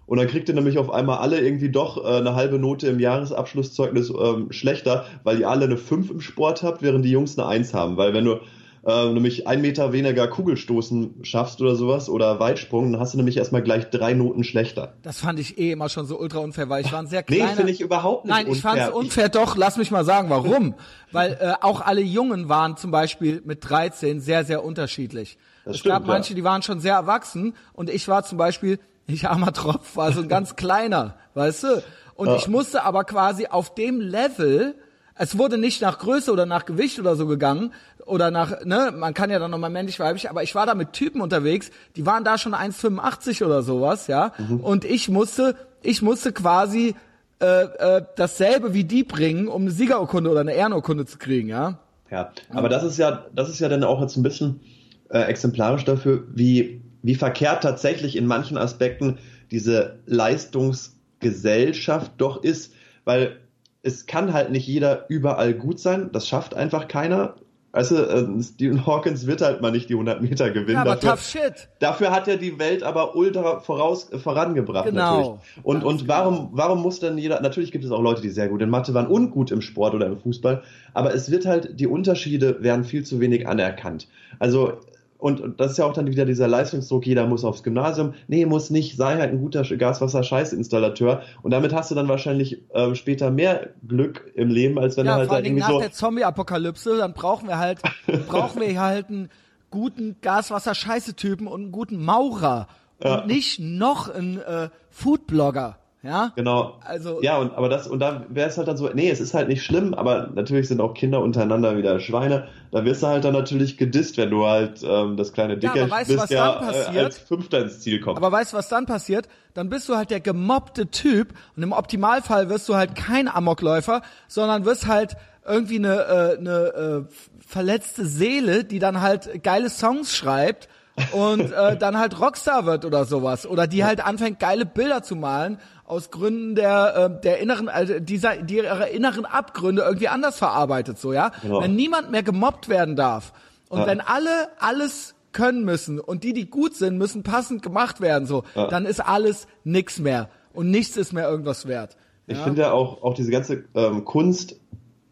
Und dann kriegt ihr nämlich auf einmal alle irgendwie doch äh, eine halbe Note im Jahresabschlusszeugnis ähm, schlechter, weil ihr alle eine 5 im Sport habt, während die Jungs eine 1 haben. Weil wenn du äh, nämlich ein Meter weniger Kugelstoßen schaffst oder sowas oder Weitsprung, dann hast du nämlich erstmal gleich drei Noten schlechter. Das fand ich eh immer schon so ultra unfair, weil ich war ein sehr kleiner... Nee, finde ich überhaupt nicht Nein, ich fand es unfair, doch, lass mich mal sagen, warum. weil äh, auch alle Jungen waren zum Beispiel mit 13 sehr, sehr unterschiedlich. Das es stimmt, gab manche, die waren schon sehr erwachsen und ich war zum Beispiel ich armer Tropf war so ein ganz kleiner, weißt du? Und ja. ich musste aber quasi auf dem Level, es wurde nicht nach Größe oder nach Gewicht oder so gegangen oder nach, ne, man kann ja dann nochmal männlich, weiblich, aber ich war da mit Typen unterwegs, die waren da schon 1,85 oder sowas, ja. Mhm. Und ich musste, ich musste quasi äh, äh, dasselbe wie die bringen, um eine Siegerurkunde oder eine Ehrenurkunde zu kriegen, ja. Ja, aber das ist ja, das ist ja dann auch jetzt ein bisschen äh, exemplarisch dafür, wie wie verkehrt tatsächlich in manchen Aspekten diese Leistungsgesellschaft doch ist, weil es kann halt nicht jeder überall gut sein, das schafft einfach keiner. Weißt du, äh, Stephen Hawkins wird halt mal nicht die 100 Meter gewinnen. Ja, aber dafür, tough shit. Dafür hat er die Welt aber ultra voraus, äh, vorangebracht genau. natürlich. Und, und warum, genau. warum muss denn jeder, natürlich gibt es auch Leute, die sehr gut in Mathe waren und gut im Sport oder im Fußball, aber es wird halt, die Unterschiede werden viel zu wenig anerkannt. Also und das ist ja auch dann wieder dieser Leistungsdruck, jeder muss aufs Gymnasium. Nee, muss nicht, sei halt ein guter Gaswasser-Scheißinstallateur. Und damit hast du dann wahrscheinlich ähm, später mehr Glück im Leben, als wenn ja, du halt vor allem irgendwie nach so... der Zombie-Apokalypse, dann brauchen wir halt, brauchen wir halt einen guten Gaswasser-Scheiße-Typen und einen guten Maurer. Ja. Und nicht noch einen äh, Foodblogger. Ja? Genau. Also. Ja, und, aber das, und da wäre es halt dann so, nee, es ist halt nicht schlimm, aber natürlich sind auch Kinder untereinander wieder Schweine. Da wirst du halt dann natürlich gedisst, wenn du halt ähm, das kleine Dicke ja, weißt, bist, der äh, als Fünfter ins Ziel kommt. Aber weißt du, was dann passiert? Dann bist du halt der gemobbte Typ und im Optimalfall wirst du halt kein Amokläufer, sondern wirst halt irgendwie eine, äh, eine äh, verletzte Seele, die dann halt geile Songs schreibt und äh, dann halt Rockstar wird oder sowas oder die halt anfängt geile Bilder zu malen aus Gründen der äh, der inneren also dieser die ihre inneren Abgründe irgendwie anders verarbeitet so ja genau. wenn niemand mehr gemobbt werden darf und ja. wenn alle alles können müssen und die die gut sind müssen passend gemacht werden so ja. dann ist alles nix mehr und nichts ist mehr irgendwas wert ich finde ja auch auch diese ganze ähm, Kunst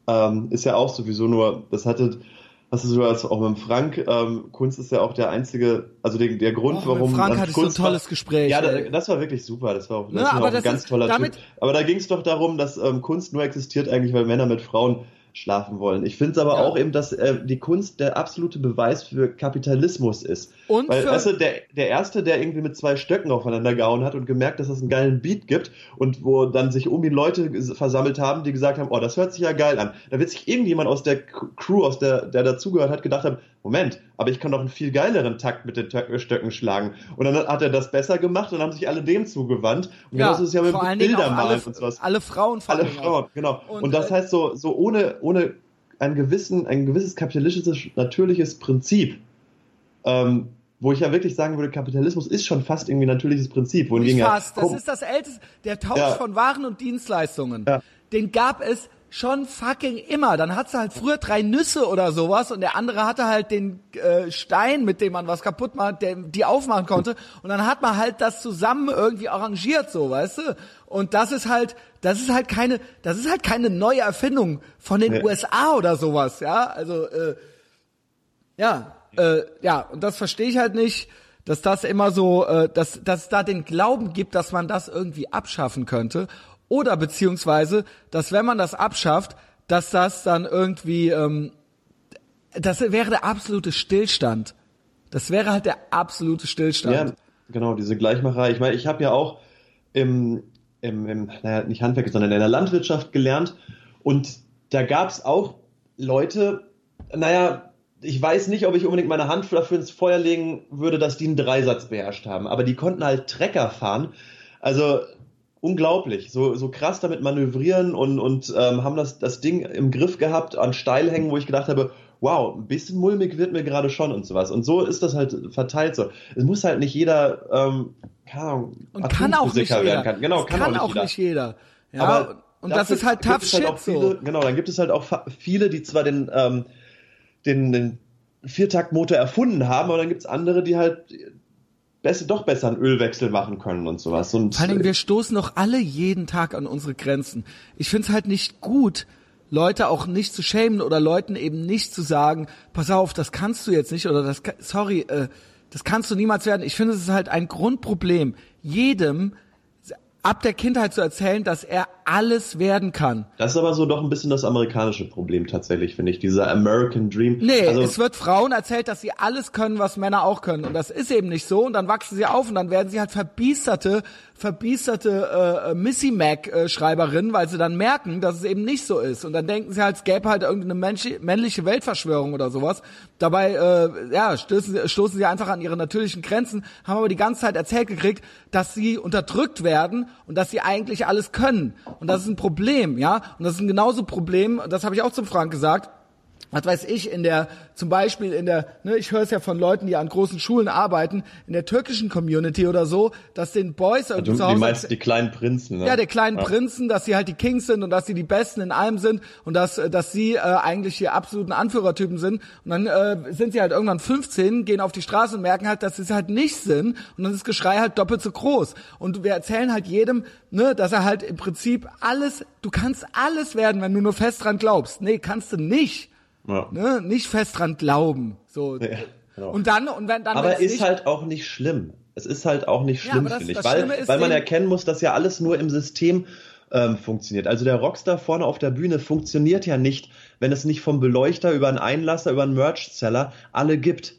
ähm, ist ja auch sowieso nur das hatte hast du sogar auch mit Frank, ähm, Kunst ist ja auch der einzige, also der, der Grund, Och, warum. Mit Frank hatte Kunst so ein tolles Gespräch. Ja, da, das war wirklich super. Das war auch, das ja, war auch ein ganz toller damit, Typ. Aber da ging es doch darum, dass ähm, Kunst nur existiert eigentlich, weil Männer mit Frauen schlafen wollen. Ich finde es aber ja. auch eben, dass äh, die Kunst der absolute Beweis für Kapitalismus ist. Und Weil, weißt du, der, der Erste, der irgendwie mit zwei Stöcken aufeinander gehauen hat und gemerkt, dass es einen geilen Beat gibt und wo dann sich um ihn Leute versammelt haben, die gesagt haben, oh, das hört sich ja geil an. Da wird sich irgendjemand aus der Crew, aus der, der dazugehört hat, gedacht haben, Moment, aber ich kann doch einen viel geileren Takt mit den Stöcken schlagen. Und dann hat er das besser gemacht und haben sich alle dem zugewandt. Und ja, genauso ist es ja mit Bildermalen und sowas. Alle Frauen Alle Frauen, genau. Und, und das äh, heißt so, so ohne, ohne ein gewissen, ein gewisses kapitalistisches, natürliches Prinzip, ähm, wo ich ja wirklich sagen würde, Kapitalismus ist schon fast irgendwie ein natürliches Prinzip. Nicht fast, ja, das ist das älteste, der Tausch ja. von Waren und Dienstleistungen. Ja. Den gab es schon fucking immer. Dann hat's halt früher drei Nüsse oder sowas und der andere hatte halt den äh, Stein, mit dem man was kaputt macht, der die aufmachen konnte und dann hat man halt das zusammen irgendwie arrangiert so, weißt du? Und das ist halt, das ist halt keine, das ist halt keine neue Erfindung von den nee. USA oder sowas, ja? Also äh, ja, äh, ja, und das verstehe ich halt nicht dass das immer so, äh, dass, dass es da den Glauben gibt, dass man das irgendwie abschaffen könnte. Oder beziehungsweise, dass wenn man das abschafft, dass das dann irgendwie, ähm, das wäre der absolute Stillstand. Das wäre halt der absolute Stillstand. Ja, genau, diese Gleichmacherei. Ich meine, ich habe ja auch im, im, im naja, nicht Handwerk, sondern in der Landwirtschaft gelernt und da gab es auch Leute, naja, ich weiß nicht, ob ich unbedingt meine Hand dafür ins Feuer legen würde, dass die einen Dreisatz beherrscht haben, aber die konnten halt Trecker fahren. Also unglaublich, so, so krass damit manövrieren und, und ähm, haben das, das Ding im Griff gehabt an Steilhängen, wo ich gedacht habe, wow, ein bisschen mulmig wird mir gerade schon und sowas. Und so ist das halt verteilt so. Es muss halt nicht jeder, ähm, keine Ahnung, und kann auch nicht jeder. Kann. Genau, kann, kann, auch, nicht, auch jeder. nicht jeder. Ja, Aber und das ist halt tough shit halt viele, so. Genau, dann gibt es halt auch viele, die zwar den, ähm, den, den Viertaktmotor erfunden haben, aber dann gibt es andere, die halt besser, doch besser einen Ölwechsel machen können und sowas. Und Vor allem, wir stoßen doch alle jeden Tag an unsere Grenzen. Ich finde es halt nicht gut, Leute auch nicht zu schämen oder Leuten eben nicht zu sagen, pass auf, das kannst du jetzt nicht oder das, sorry, äh, das kannst du niemals werden. Ich finde, es ist halt ein Grundproblem, jedem ab der Kindheit zu erzählen, dass er alles werden kann. Das ist aber so doch ein bisschen das amerikanische Problem tatsächlich, finde ich, dieser American Dream. Nee, also es wird Frauen erzählt, dass sie alles können, was Männer auch können. Und das ist eben nicht so. Und dann wachsen sie auf und dann werden sie halt verbiesterte, verbiesterte äh, Missy Mac äh, Schreiberinnen, weil sie dann merken, dass es eben nicht so ist. Und dann denken sie halt, es gäbe halt irgendeine männliche Weltverschwörung oder sowas. Dabei, äh, ja, stoßen, stoßen sie einfach an ihre natürlichen Grenzen, haben aber die ganze Zeit erzählt gekriegt, dass sie unterdrückt werden und dass sie eigentlich alles können. Und das ist ein Problem, ja. Und das ist ein genauso Problem, das habe ich auch zum Frank gesagt, was weiß ich, in der, zum Beispiel in der, ne, ich höre es ja von Leuten, die an großen Schulen arbeiten, in der türkischen Community oder so, dass den Boys irgendwie also, zu Hause... Die meinst die kleinen Prinzen, ne? Ja, der kleinen ja. Prinzen, dass sie halt die Kings sind und dass sie die Besten in allem sind und dass, dass sie äh, eigentlich hier absoluten Anführertypen sind. Und dann äh, sind sie halt irgendwann 15, gehen auf die Straße und merken halt, dass sie es halt nicht sind und dann ist das Geschrei halt doppelt so groß. Und wir erzählen halt jedem, ne, dass er halt im Prinzip alles, du kannst alles werden, wenn du nur fest dran glaubst. Nee, kannst du nicht. Ja. Ne? Nicht fest dran glauben. So. Ja, genau. Und dann, und wenn dann. Aber ist nicht... halt auch nicht schlimm. Es ist halt auch nicht schlimm, ja, finde ich. Weil, weil man erkennen muss, dass ja alles nur im System ähm, funktioniert. Also der Rockstar vorne auf der Bühne funktioniert ja nicht, wenn es nicht vom Beleuchter über einen Einlasser, über einen Merch-Seller alle gibt.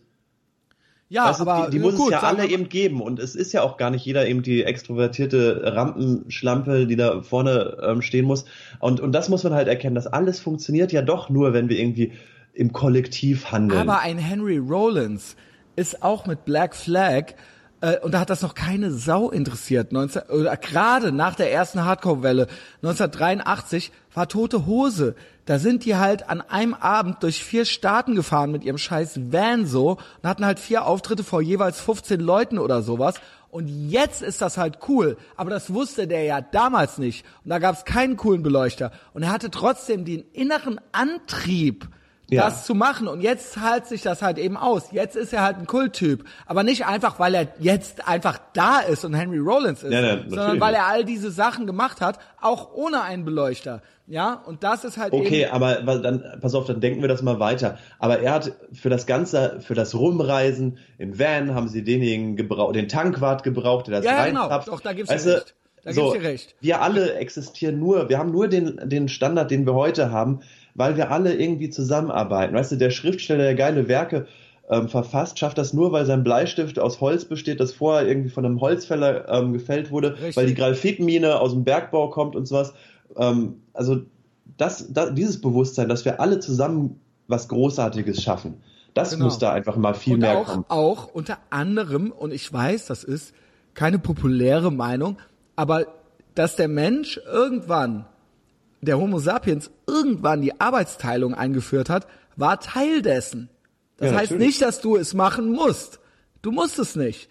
Ja, weißt aber die, die muss gut, es ja alle eben geben und es ist ja auch gar nicht jeder eben die extrovertierte Rampenschlampe, die da vorne ähm, stehen muss. Und, und das muss man halt erkennen, dass alles funktioniert ja doch nur, wenn wir irgendwie im Kollektiv handeln. Aber ein Henry Rollins ist auch mit Black Flag äh, und da hat das noch keine Sau interessiert. 19, oder gerade nach der ersten Hardcore-Welle 1983 war tote Hose. Da sind die halt an einem Abend durch vier Staaten gefahren mit ihrem scheiß Van so und hatten halt vier Auftritte vor jeweils 15 Leuten oder sowas. Und jetzt ist das halt cool. Aber das wusste der ja damals nicht. Und da gab es keinen coolen Beleuchter. Und er hatte trotzdem den inneren Antrieb, ja. das zu machen. Und jetzt zahlt sich das halt eben aus. Jetzt ist er halt ein Kulttyp. Aber nicht einfach, weil er jetzt einfach da ist und Henry Rollins ist, ja, ja, sondern weil er all diese Sachen gemacht hat, auch ohne einen Beleuchter. Ja, und das ist halt Okay, aber dann, pass auf, dann denken wir das mal weiter. Aber er hat für das Ganze, für das Rumreisen im Van haben sie denjenigen gebraucht, den Tankwart gebraucht, der das Ja, genau, doch, da gibt's weißt recht. Da so, gibt's recht. Wir alle existieren nur, wir haben nur den, den Standard, den wir heute haben, weil wir alle irgendwie zusammenarbeiten. Weißt du, der Schriftsteller, der geile Werke ähm, verfasst, schafft das nur, weil sein Bleistift aus Holz besteht, das vorher irgendwie von einem Holzfäller ähm, gefällt wurde, Richtig. weil die Graphitmine aus dem Bergbau kommt und sowas. Ähm, also das, das, dieses Bewusstsein, dass wir alle zusammen was Großartiges schaffen, das genau. muss da einfach mal viel und mehr auch, kommen. Auch unter anderem, und ich weiß, das ist keine populäre Meinung, aber dass der Mensch irgendwann der Homo sapiens irgendwann die Arbeitsteilung eingeführt hat, war Teil dessen. Das ja, heißt natürlich. nicht, dass du es machen musst. Du musst es nicht.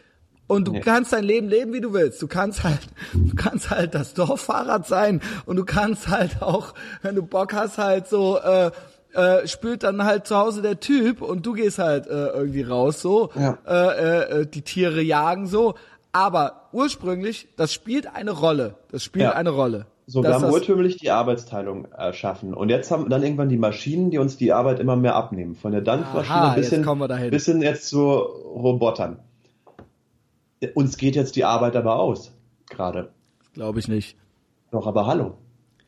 Und du nee. kannst dein Leben leben, wie du willst. Du kannst halt, du kannst halt das Dorffahrrad sein und du kannst halt auch, wenn du Bock hast, halt so, äh, äh, spült dann halt zu Hause der Typ und du gehst halt äh, irgendwie raus so, ja. äh, äh, die Tiere jagen so. Aber ursprünglich, das spielt eine Rolle. Das spielt ja. eine Rolle. So, wir haben urtümlich die Arbeitsteilung erschaffen. Und jetzt haben dann irgendwann die Maschinen, die uns die Arbeit immer mehr abnehmen. Von der Dampfmaschine bis, hin, bis hin jetzt zu Robotern. Uns geht jetzt die Arbeit aber aus. Gerade. Glaube ich nicht. Doch, aber hallo.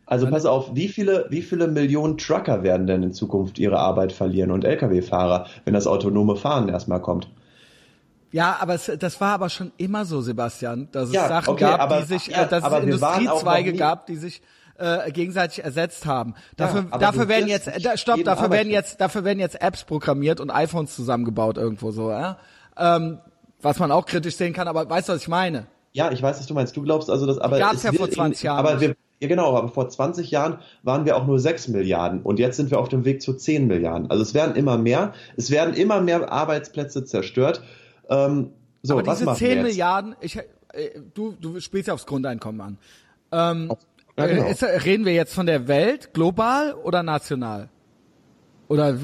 Also pass auf, wie viele, wie viele Millionen Trucker werden denn in Zukunft ihre Arbeit verlieren und Lkw-Fahrer, wenn das autonome Fahren erstmal kommt? Ja, aber es, das war aber schon immer so, Sebastian, dass es ja, Sachen okay, gab, aber, die sich, ja, äh, dass es Industriezweige gab, die sich äh, gegenseitig ersetzt haben. Dafür, ja, dafür werden jetzt, äh, stopp, dafür werden jetzt, dafür werden jetzt Apps programmiert und iPhones zusammengebaut irgendwo so, ja? ähm, was man auch kritisch sehen kann. Aber weißt du, was ich meine? Ja, ich weiß, was du meinst. Du glaubst also, dass aber gab's ja vor 20 Jahren. Aber wir, ja, genau, aber vor 20 Jahren waren wir auch nur 6 Milliarden und jetzt sind wir auf dem Weg zu 10 Milliarden. Also es werden immer mehr, es werden immer mehr Arbeitsplätze zerstört ähm, so, Aber was diese 10 Milliarden, ich, äh, du, du spielst ja aufs Grundeinkommen an. Ähm, ja, genau. ist, reden wir jetzt von der Welt, global oder national? Oder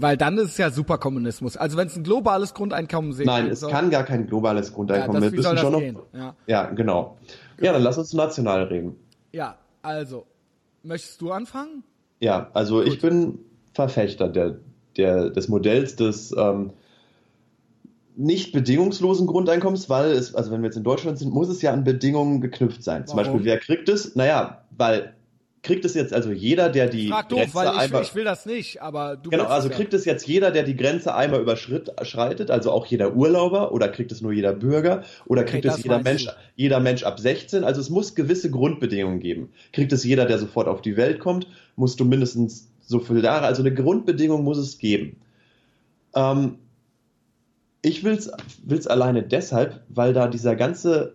weil dann ist es ja Superkommunismus. Also wenn es ein globales Grundeinkommen ist. Nein, es kann gar kein globales Grundeinkommen. Ja, das, wir schon noch. Ja. ja, genau. Ja, dann lass uns national reden. Ja, also möchtest du anfangen? Ja, also Gut. ich bin Verfechter der, der des Modells des ähm, nicht bedingungslosen Grundeinkommens, weil es, also wenn wir jetzt in Deutschland sind, muss es ja an Bedingungen geknüpft sein. Zum Beispiel, wer kriegt es? Naja, weil kriegt es jetzt also jeder, der die Frag Grenze doof, weil ich, einmal, ich will das nicht, aber du Genau, also kriegt es jetzt jeder, der die Grenze einmal überschreitet, also auch jeder Urlauber oder kriegt es nur jeder Bürger oder kriegt okay, es jeder Mensch, du. jeder Mensch ab 16, also es muss gewisse Grundbedingungen geben. Kriegt es jeder, der sofort auf die Welt kommt, musst du mindestens so viele Jahre, also eine Grundbedingung muss es geben. Ähm, ich will's, will's alleine deshalb, weil da dieser ganze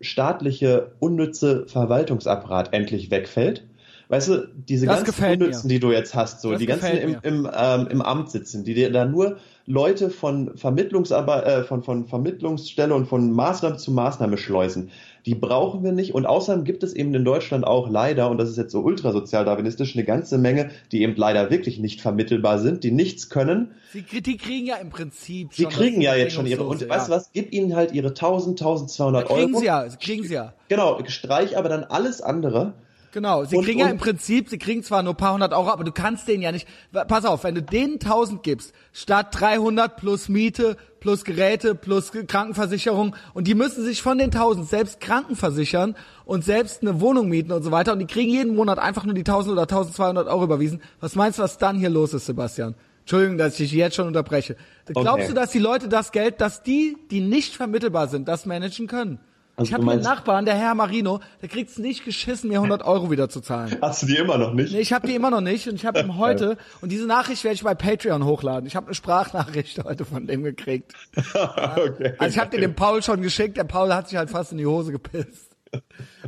staatliche, unnütze Verwaltungsapparat endlich wegfällt. Weißt du, diese das ganzen Unnützen, mir. die du jetzt hast, so das die ganzen im, im, ähm, im Amt sitzen, die dir da nur Leute von Vermittlungsarbeit, äh, von, von Vermittlungsstelle und von Maßnahme zu Maßnahme schleusen. Die brauchen wir nicht. Und außerdem gibt es eben in Deutschland auch leider, und das ist jetzt so ultrasozialdarwinistisch, eine ganze Menge, die eben leider wirklich nicht vermittelbar sind, die nichts können. Sie, die kriegen ja im Prinzip schon. Die kriegen ja jetzt schon ihre, und ja. weißt du was, gib ihnen halt ihre 1000, 1200 Euro. Kriegen sie ja, kriegen sie ja. Genau, streich aber dann alles andere Genau, sie und, kriegen ja im Prinzip, sie kriegen zwar nur paar hundert Euro, aber du kannst denen ja nicht, pass auf, wenn du denen 1000 gibst, statt 300 plus Miete, plus Geräte, plus Krankenversicherung und die müssen sich von den 1000 selbst krankenversichern und selbst eine Wohnung mieten und so weiter und die kriegen jeden Monat einfach nur die 1000 oder 1200 Euro überwiesen. Was meinst du, was dann hier los ist, Sebastian? Entschuldigung, dass ich dich jetzt schon unterbreche. Glaubst okay. du, dass die Leute das Geld, dass die, die nicht vermittelbar sind, das managen können? Also ich habe einen Nachbarn, der Herr Marino, der kriegt's nicht geschissen, mir 100 Euro wieder zu zahlen. Hast du die immer noch nicht? Nee, ich habe die immer noch nicht und ich habe ihm heute und diese Nachricht werde ich bei Patreon hochladen. Ich habe eine Sprachnachricht heute von dem gekriegt. okay, also ich habe den Paul schon geschickt. Der Paul hat sich halt fast in die Hose gepisst.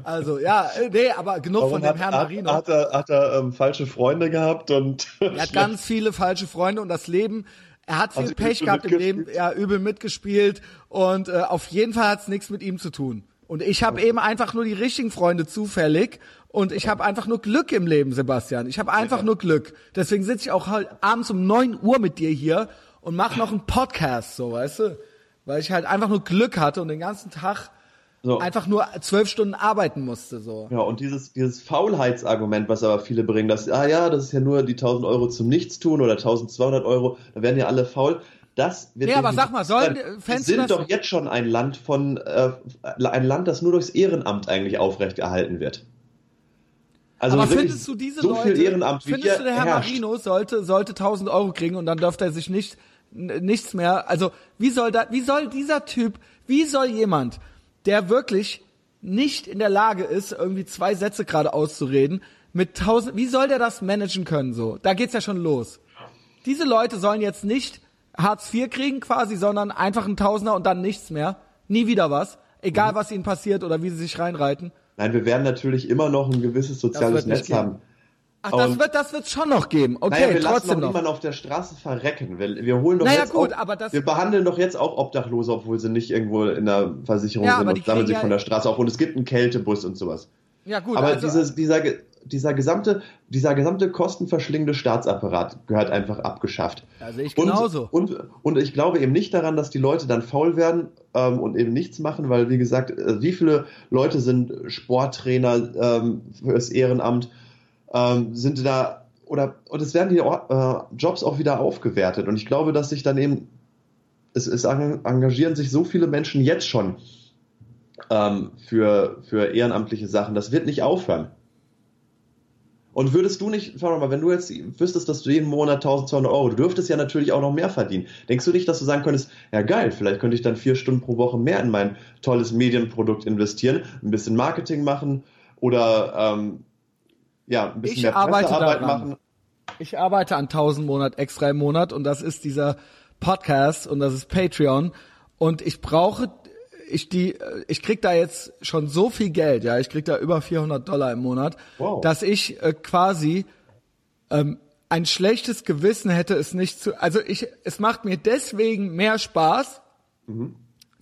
Also ja, äh, nee, aber genug Warum von dem hat, Herrn Marino. Hat, hat er, hat er ähm, falsche Freunde gehabt und er hat ganz viele falsche Freunde und das Leben er hat viel also Pech gehabt im Leben, ja, übel mitgespielt und äh, auf jeden Fall hat's nichts mit ihm zu tun. Und ich habe eben einfach nur die richtigen Freunde zufällig und ich habe einfach nur Glück im Leben, Sebastian. Ich habe einfach ja. nur Glück. Deswegen sitze ich auch halt abends um neun Uhr mit dir hier und mache noch einen Podcast, so, weißt du? Weil ich halt einfach nur Glück hatte und den ganzen Tag so. einfach nur zwölf Stunden arbeiten musste, so. Ja, und dieses, dieses Faulheitsargument, was aber viele bringen, dass, ah ja, das ist ja nur die 1000 Euro zum Nichtstun oder 1200 Euro, da werden ja alle faul das wird. Ja, aber sag mal, sollen Fans Wir sind doch jetzt schon ein Land von äh, ein Land, das nur durchs Ehrenamt eigentlich aufrechterhalten wird. Also aber findest du diese so Leute, viel Ehrenamt wie findest du der Herr herrscht. Marino sollte sollte 1000 Euro kriegen und dann dürfte er sich nicht nichts mehr. Also wie soll da, wie soll dieser Typ, wie soll jemand, der wirklich nicht in der Lage ist, irgendwie zwei Sätze gerade auszureden, mit tausend, wie soll der das managen können so? Da geht's ja schon los. Diese Leute sollen jetzt nicht Hartz IV kriegen quasi, sondern einfach ein Tausender und dann nichts mehr. Nie wieder was. Egal, mhm. was ihnen passiert oder wie sie sich reinreiten. Nein, wir werden natürlich immer noch ein gewisses soziales Netz haben. Ach, das wird, das wird schon noch geben. Okay, naja, wir trotzdem lassen doch niemanden auf der Straße verrecken. Wir, wir holen doch naja, jetzt gut, auch, aber das, wir behandeln doch jetzt auch Obdachlose, obwohl sie nicht irgendwo in der Versicherung ja, sind und sammeln sich ja von der Straße auf. Und es gibt einen Kältebus und sowas. Ja, gut. Aber also, dieses, dieser, dieser gesamte, dieser gesamte kostenverschlingende Staatsapparat gehört einfach abgeschafft. Also ich genauso. Und, und, und ich glaube eben nicht daran, dass die Leute dann faul werden ähm, und eben nichts machen, weil wie gesagt, äh, wie viele Leute sind Sporttrainer ähm, fürs Ehrenamt, ähm, sind da oder und es werden die äh, Jobs auch wieder aufgewertet. Und ich glaube, dass sich dann eben es, es engagieren sich so viele Menschen jetzt schon ähm, für, für ehrenamtliche Sachen. Das wird nicht aufhören. Und würdest du nicht, schau mal, wenn du jetzt wüsstest, dass du jeden Monat 1200 Euro, du dürftest ja natürlich auch noch mehr verdienen. Denkst du nicht, dass du sagen könntest, ja geil, vielleicht könnte ich dann vier Stunden pro Woche mehr in mein tolles Medienprodukt investieren, ein bisschen Marketing machen oder ähm, ja, ein bisschen ich mehr Pressearbeit machen. Ich arbeite an 1000 Monat extra im Monat und das ist dieser Podcast und das ist Patreon und ich brauche ich die, ich krieg da jetzt schon so viel Geld, ja, ich krieg da über 400 Dollar im Monat, wow. dass ich äh, quasi ähm, ein schlechtes Gewissen hätte es nicht zu, also ich, es macht mir deswegen mehr Spaß, mhm.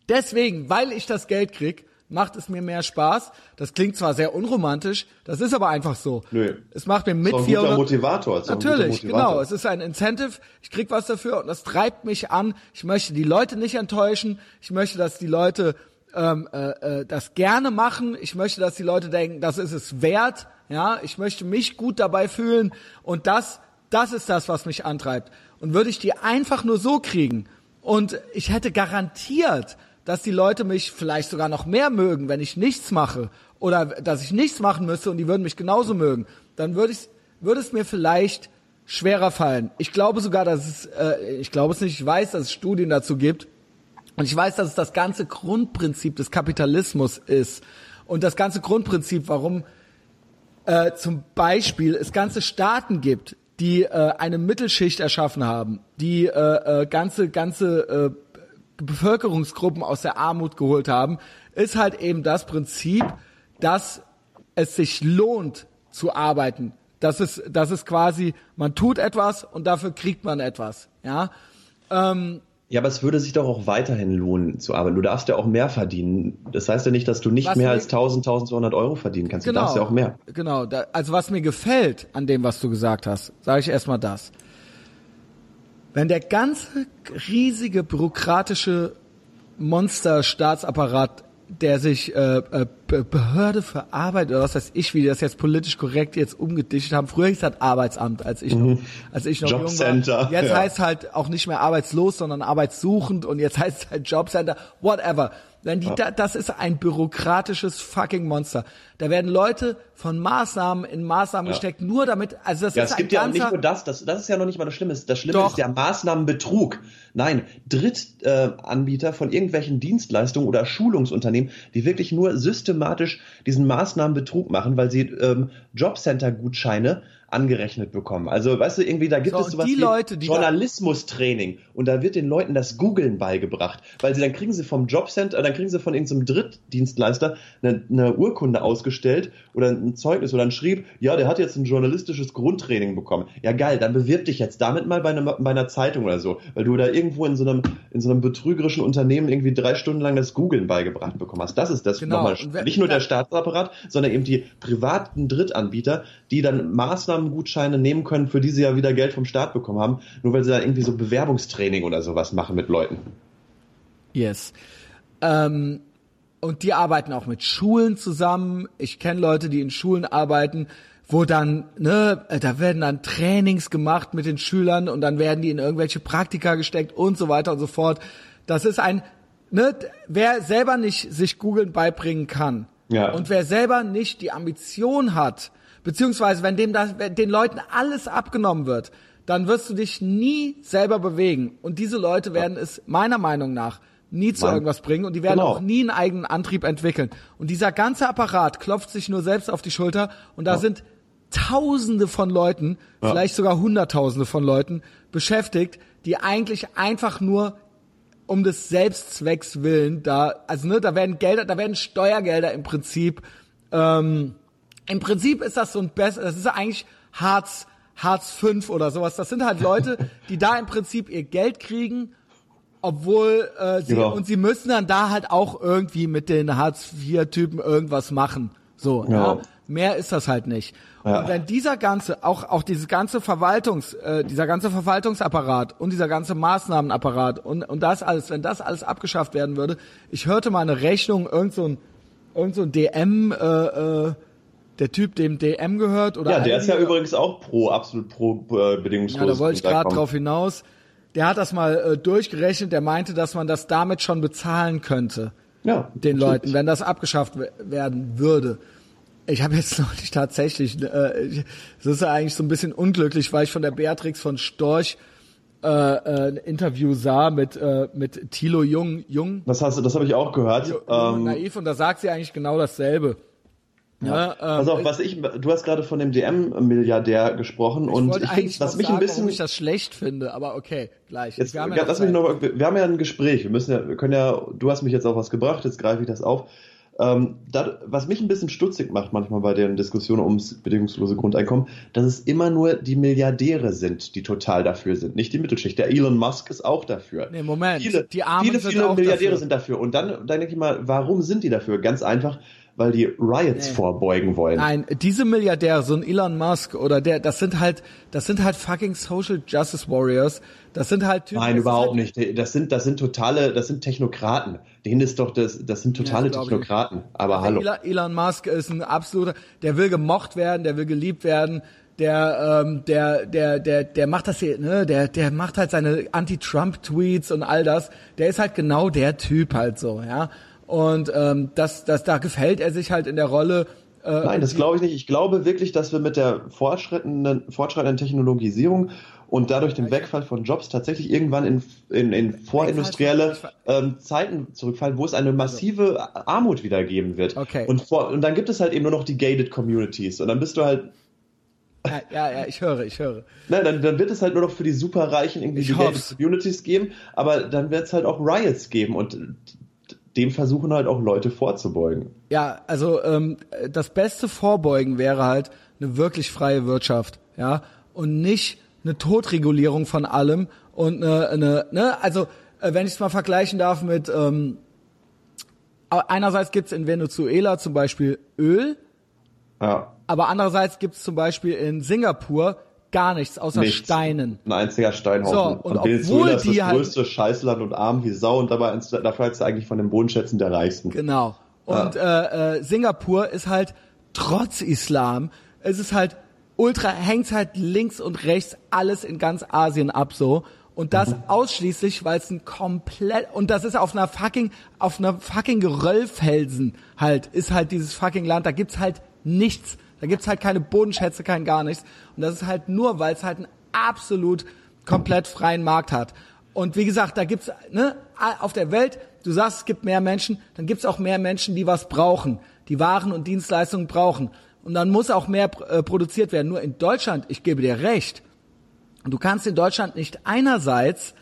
deswegen, weil ich das Geld krieg, macht es mir mehr Spaß. Das klingt zwar sehr unromantisch, das ist aber einfach so. Nö. Es macht mir mit ist 400 Motivator. Natürlich, Motivator. genau. Es ist ein Incentive. Ich krieg was dafür und das treibt mich an. Ich möchte die Leute nicht enttäuschen. Ich möchte, dass die Leute ähm, äh, äh, das gerne machen. Ich möchte, dass die Leute denken, das ist es wert. Ja, ich möchte mich gut dabei fühlen und das, das ist das, was mich antreibt. Und würde ich die einfach nur so kriegen und ich hätte garantiert dass die Leute mich vielleicht sogar noch mehr mögen, wenn ich nichts mache oder dass ich nichts machen müsste und die würden mich genauso mögen, dann würde ich würde es mir vielleicht schwerer fallen. Ich glaube sogar, dass es äh, ich glaube es nicht, ich weiß, dass es Studien dazu gibt. Und ich weiß, dass es das ganze Grundprinzip des Kapitalismus ist. Und das ganze Grundprinzip, warum äh, zum Beispiel es ganze Staaten gibt, die äh, eine Mittelschicht erschaffen haben, die äh, äh, ganze ganze äh, Bevölkerungsgruppen aus der Armut geholt haben, ist halt eben das Prinzip, dass es sich lohnt zu arbeiten. Das ist, das ist quasi, man tut etwas und dafür kriegt man etwas. Ja. Ähm, ja, aber es würde sich doch auch weiterhin lohnen zu arbeiten. Du darfst ja auch mehr verdienen. Das heißt ja nicht, dass du nicht mehr als 1000, 1200 Euro verdienen kannst. Genau, du darfst ja auch mehr. Genau. Also was mir gefällt an dem, was du gesagt hast, sage ich erstmal das. Wenn der ganze riesige bürokratische Monster-Staatsapparat, der sich äh, äh, Behörde für Arbeit oder was weiß ich, wie die das jetzt politisch korrekt jetzt umgedichtet haben. Früher hieß das Arbeitsamt, als ich noch, mhm. als ich noch Jobcenter, jung war. Jetzt ja. heißt halt auch nicht mehr arbeitslos, sondern arbeitssuchend und jetzt heißt es halt Jobcenter, whatever. Denn die, ja. das ist ein bürokratisches fucking Monster. Da werden Leute von Maßnahmen in Maßnahmen ja. gesteckt, nur damit, also das ja, ist es gibt ja auch nicht nur das, das, das ist ja noch nicht mal das Schlimme. Das Schlimme Doch. ist der Maßnahmenbetrug. Nein, Drittanbieter von irgendwelchen Dienstleistungen oder Schulungsunternehmen, die wirklich nur systematisch diesen Maßnahmenbetrug machen, weil sie ähm, Jobcenter-Gutscheine angerechnet bekommen. Also, weißt du, irgendwie, da gibt so, es sowas die wie Leute, Journalismus-Training und da wird den Leuten das Googlen beigebracht, weil sie dann kriegen sie vom Jobcenter, dann kriegen sie von irgendeinem Drittdienstleister eine, eine Urkunde ausgestellt oder ein Zeugnis oder ein Schrieb, ja, der hat jetzt ein journalistisches Grundtraining bekommen. Ja, geil, dann bewirb dich jetzt damit mal bei, einem, bei einer Zeitung oder so, weil du da irgendwo in so einem, in so einem betrügerischen Unternehmen irgendwie drei Stunden lang das Googlen beigebracht bekommen hast. Das ist das genau. nochmal. Nicht nur der Staatsapparat, sondern eben die privaten Drittanbieter, die dann Maßnahmen Maßnahmengutscheine nehmen können, für die sie ja wieder Geld vom Staat bekommen haben, nur weil sie da irgendwie so Bewerbungstraining oder sowas machen mit Leuten. Yes. Ähm, und die arbeiten auch mit Schulen zusammen. Ich kenne Leute, die in Schulen arbeiten, wo dann, ne, da werden dann Trainings gemacht mit den Schülern und dann werden die in irgendwelche Praktika gesteckt und so weiter und so fort. Das ist ein, ne, wer selber nicht sich googeln beibringen kann ja. und wer selber nicht die Ambition hat, Beziehungsweise, wenn dem das, wenn den Leuten alles abgenommen wird, dann wirst du dich nie selber bewegen. Und diese Leute werden es meiner Meinung nach nie zu Mann. irgendwas bringen und die werden genau. auch nie einen eigenen Antrieb entwickeln. Und dieser ganze Apparat klopft sich nur selbst auf die Schulter und da ja. sind Tausende von Leuten, ja. vielleicht sogar Hunderttausende von Leuten beschäftigt, die eigentlich einfach nur um des Selbstzwecks willen da, also ne, da werden Gelder, da werden Steuergelder im Prinzip ähm, im Prinzip ist das so ein besser, das ist eigentlich Hartz, Hartz 5 oder sowas. Das sind halt Leute, die da im Prinzip ihr Geld kriegen, obwohl äh, sie genau. und sie müssen dann da halt auch irgendwie mit den Hartz IV Typen irgendwas machen. So, ja. ja. Mehr ist das halt nicht. Ja. Und wenn dieser ganze, auch auch dieses ganze Verwaltungs, äh, dieser ganze Verwaltungsapparat und dieser ganze Maßnahmenapparat und und das alles, wenn das alles abgeschafft werden würde, ich hörte mal eine Rechnung, irgend so ein irgend so ein DM äh, äh, der Typ dem DM gehört oder Ja, der ist ja übrigens auch pro, absolut pro äh, bedingungslos. Ja, da wollte ich gerade drauf hinaus. Der hat das mal äh, durchgerechnet, der meinte, dass man das damit schon bezahlen könnte. Ja. Den Leuten, wenn das abgeschafft werden würde. Ich habe jetzt noch nicht tatsächlich, äh, das ist ja eigentlich so ein bisschen unglücklich, weil ich von der Beatrix von Storch äh, äh, ein Interview sah mit äh, mit Thilo Jung Jung. Das hast du, das habe ich auch gehört. Jung, ähm, naiv und da sagt sie eigentlich genau dasselbe. Ja, ja ähm, was ich, du hast gerade von dem DM-Milliardär gesprochen ich und ich finde, was mich sagen, ein bisschen, warum ich das schlecht finde, aber okay, gleich. Jetzt, wir, haben ja lass mich noch, wir, haben ja ein Gespräch, wir müssen ja, wir können ja, du hast mich jetzt auch was gebracht, jetzt greife ich das auf. Ähm, da, was mich ein bisschen stutzig macht manchmal bei den Diskussionen ums bedingungslose Grundeinkommen, dass es immer nur die Milliardäre sind, die total dafür sind, nicht die Mittelschicht. Der Elon Musk ist auch dafür. Nee, Moment, viele, die Armen viele, viele Milliardäre dafür. sind dafür. Und dann, dann denke ich mal, warum sind die dafür? Ganz einfach, weil die Riots nee. vorbeugen wollen. Nein, diese Milliardäre, so ein Elon Musk oder der, das sind halt, das sind halt fucking Social Justice Warriors. Das sind halt Typen. Nein, überhaupt halt nicht. Das sind, das sind totale, das sind Technokraten. Denen ist doch das, das sind totale ja, Technokraten. Aber hallo. Elon Musk ist ein absoluter, der will gemocht werden, der will geliebt werden der, ähm, der, der, der, der macht das hier, ne, der, der macht halt seine Anti-Trump-Tweets und all das. Der ist halt genau der Typ halt so, ja. Und ähm, das, das, da gefällt er sich halt in der Rolle. Äh, Nein, das glaube ich nicht. Ich glaube wirklich, dass wir mit der fortschreitenden, fortschreitenden Technologisierung und dadurch dem Wegfall von Jobs tatsächlich irgendwann in, in, in vorindustrielle ähm, Zeiten zurückfallen, wo es eine massive Armut wieder geben wird. Okay. Und, vor, und dann gibt es halt eben nur noch die gated Communities und dann bist du halt ja, ja, ja, ich höre, ich höre. Nein, dann, dann wird es halt nur noch für die Superreichen irgendwie die gated Communities geben, aber dann wird es halt auch Riots geben und dem versuchen halt auch Leute vorzubeugen. Ja, also ähm, das beste Vorbeugen wäre halt eine wirklich freie Wirtschaft, ja, und nicht eine Totregulierung von allem und eine, eine ne, also äh, wenn ich es mal vergleichen darf mit ähm, einerseits gibt's in Venezuela zum Beispiel Öl, ja. aber andererseits gibt's zum Beispiel in Singapur gar nichts außer nichts. Steinen. Ein einziger Steinhaufen. So, und, und Venezuela ist das halt größte Scheißland und arm wie Sau und dabei dafür ist eigentlich von den Bodenschätzen der reichsten. Genau. Und ah. äh, äh, Singapur ist halt trotz Islam, es ist halt ultra, hängt halt links und rechts alles in ganz Asien ab so. Und das mhm. ausschließlich, weil es ein komplett, und das ist auf einer fucking, auf einer fucking Geröllfelsen halt, ist halt dieses fucking Land, da gibt's halt nichts. Da gibt's halt keine Bodenschätze, kein gar nichts. Und das ist halt nur, weil es halt einen absolut komplett freien Markt hat. Und wie gesagt, da gibt's ne, auf der Welt, du sagst, es gibt mehr Menschen, dann gibt's auch mehr Menschen, die was brauchen, die Waren und Dienstleistungen brauchen. Und dann muss auch mehr äh, produziert werden. Nur in Deutschland, ich gebe dir recht, du kannst in Deutschland nicht einerseits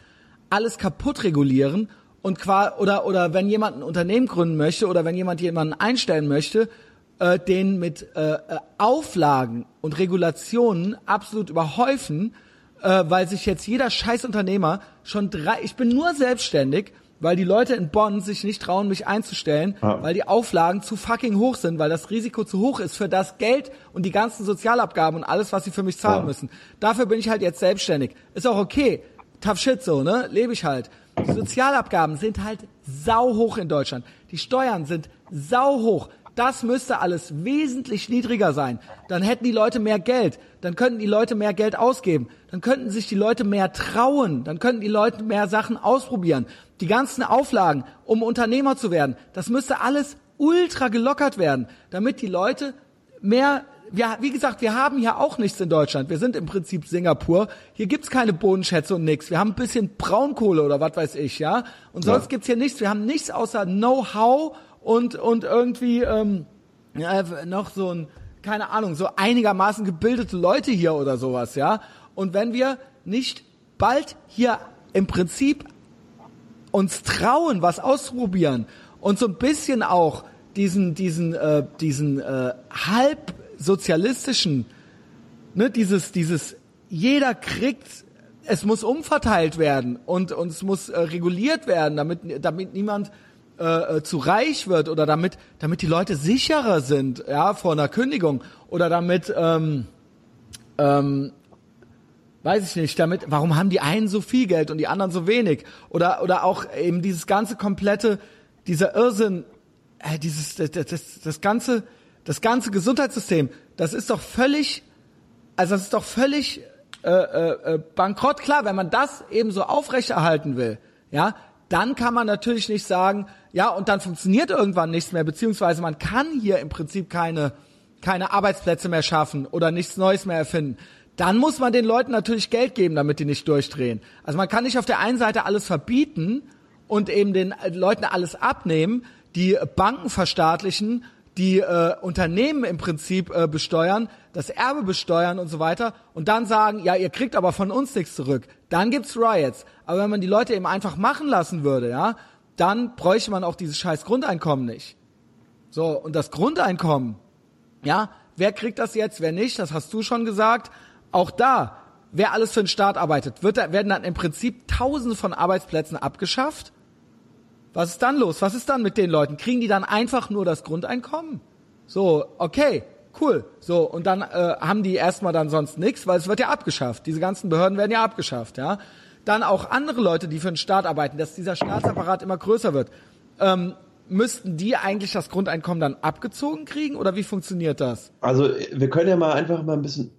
alles kaputt regulieren und qua oder oder wenn jemand ein Unternehmen gründen möchte oder wenn jemand jemanden einstellen möchte, äh, den mit äh, äh, Auflagen und Regulationen absolut überhäufen, äh, weil sich jetzt jeder Scheißunternehmer schon drei, ich bin nur selbstständig, weil die Leute in Bonn sich nicht trauen, mich einzustellen, ah. weil die Auflagen zu fucking hoch sind, weil das Risiko zu hoch ist für das Geld und die ganzen Sozialabgaben und alles, was sie für mich zahlen ah. müssen. Dafür bin ich halt jetzt selbstständig. Ist auch okay. Tough shit so, ne? Lebe ich halt. Die Sozialabgaben sind halt sau hoch in Deutschland. Die Steuern sind sau hoch. Das müsste alles wesentlich niedriger sein. Dann hätten die Leute mehr Geld. Dann könnten die Leute mehr Geld ausgeben. Dann könnten sich die Leute mehr trauen. Dann könnten die Leute mehr Sachen ausprobieren. Die ganzen Auflagen, um Unternehmer zu werden, das müsste alles ultra gelockert werden, damit die Leute mehr ja, wie gesagt, wir haben hier auch nichts in Deutschland. Wir sind im Prinzip Singapur. Hier gibt's keine Bodenschätze und nichts. Wir haben ein bisschen Braunkohle oder was weiß ich, ja. Und sonst ja. gibt's hier nichts. Wir haben nichts außer Know-how und, und irgendwie ähm, ja, noch so ein, keine Ahnung, so einigermaßen gebildete Leute hier oder sowas, ja. Und wenn wir nicht bald hier im Prinzip uns trauen, was auszuprobieren und so ein bisschen auch diesen, diesen, äh, diesen äh, halb sozialistischen, ne, dieses, dieses, jeder kriegt, es muss umverteilt werden und, und es muss äh, reguliert werden, damit, damit niemand äh, äh, zu reich wird oder damit, damit die Leute sicherer sind, ja, vor einer Kündigung oder damit, ähm, ähm, weiß ich nicht, damit, warum haben die einen so viel Geld und die anderen so wenig? Oder, oder auch eben dieses ganze komplette, dieser Irrsinn, äh, dieses, das, das, das ganze, das ganze Gesundheitssystem, das ist doch völlig, also das ist doch völlig äh, äh, äh bankrott. Klar, wenn man das eben so aufrechterhalten will, ja, dann kann man natürlich nicht sagen, ja, und dann funktioniert irgendwann nichts mehr, beziehungsweise man kann hier im Prinzip keine, keine Arbeitsplätze mehr schaffen oder nichts Neues mehr erfinden. Dann muss man den Leuten natürlich Geld geben, damit die nicht durchdrehen. Also man kann nicht auf der einen Seite alles verbieten und eben den Leuten alles abnehmen, die Banken verstaatlichen, die äh, Unternehmen im Prinzip äh, besteuern, das Erbe besteuern und so weiter und dann sagen, ja, ihr kriegt aber von uns nichts zurück. Dann gibt's Riots. Aber wenn man die Leute eben einfach machen lassen würde, ja, dann bräuchte man auch dieses scheiß Grundeinkommen nicht. So, und das Grundeinkommen, ja, wer kriegt das jetzt, wer nicht, das hast du schon gesagt. Auch da, wer alles für den Staat arbeitet, wird, werden dann im Prinzip tausende von Arbeitsplätzen abgeschafft. Was ist dann los? Was ist dann mit den Leuten? Kriegen die dann einfach nur das Grundeinkommen? So, okay, cool. So, und dann äh, haben die erstmal dann sonst nichts, weil es wird ja abgeschafft. Diese ganzen Behörden werden ja abgeschafft, ja dann auch andere Leute, die für den Staat arbeiten, dass dieser Staatsapparat immer größer wird. Ähm, müssten die eigentlich das Grundeinkommen dann abgezogen kriegen oder wie funktioniert das? Also wir können ja mal einfach mal ein bisschen.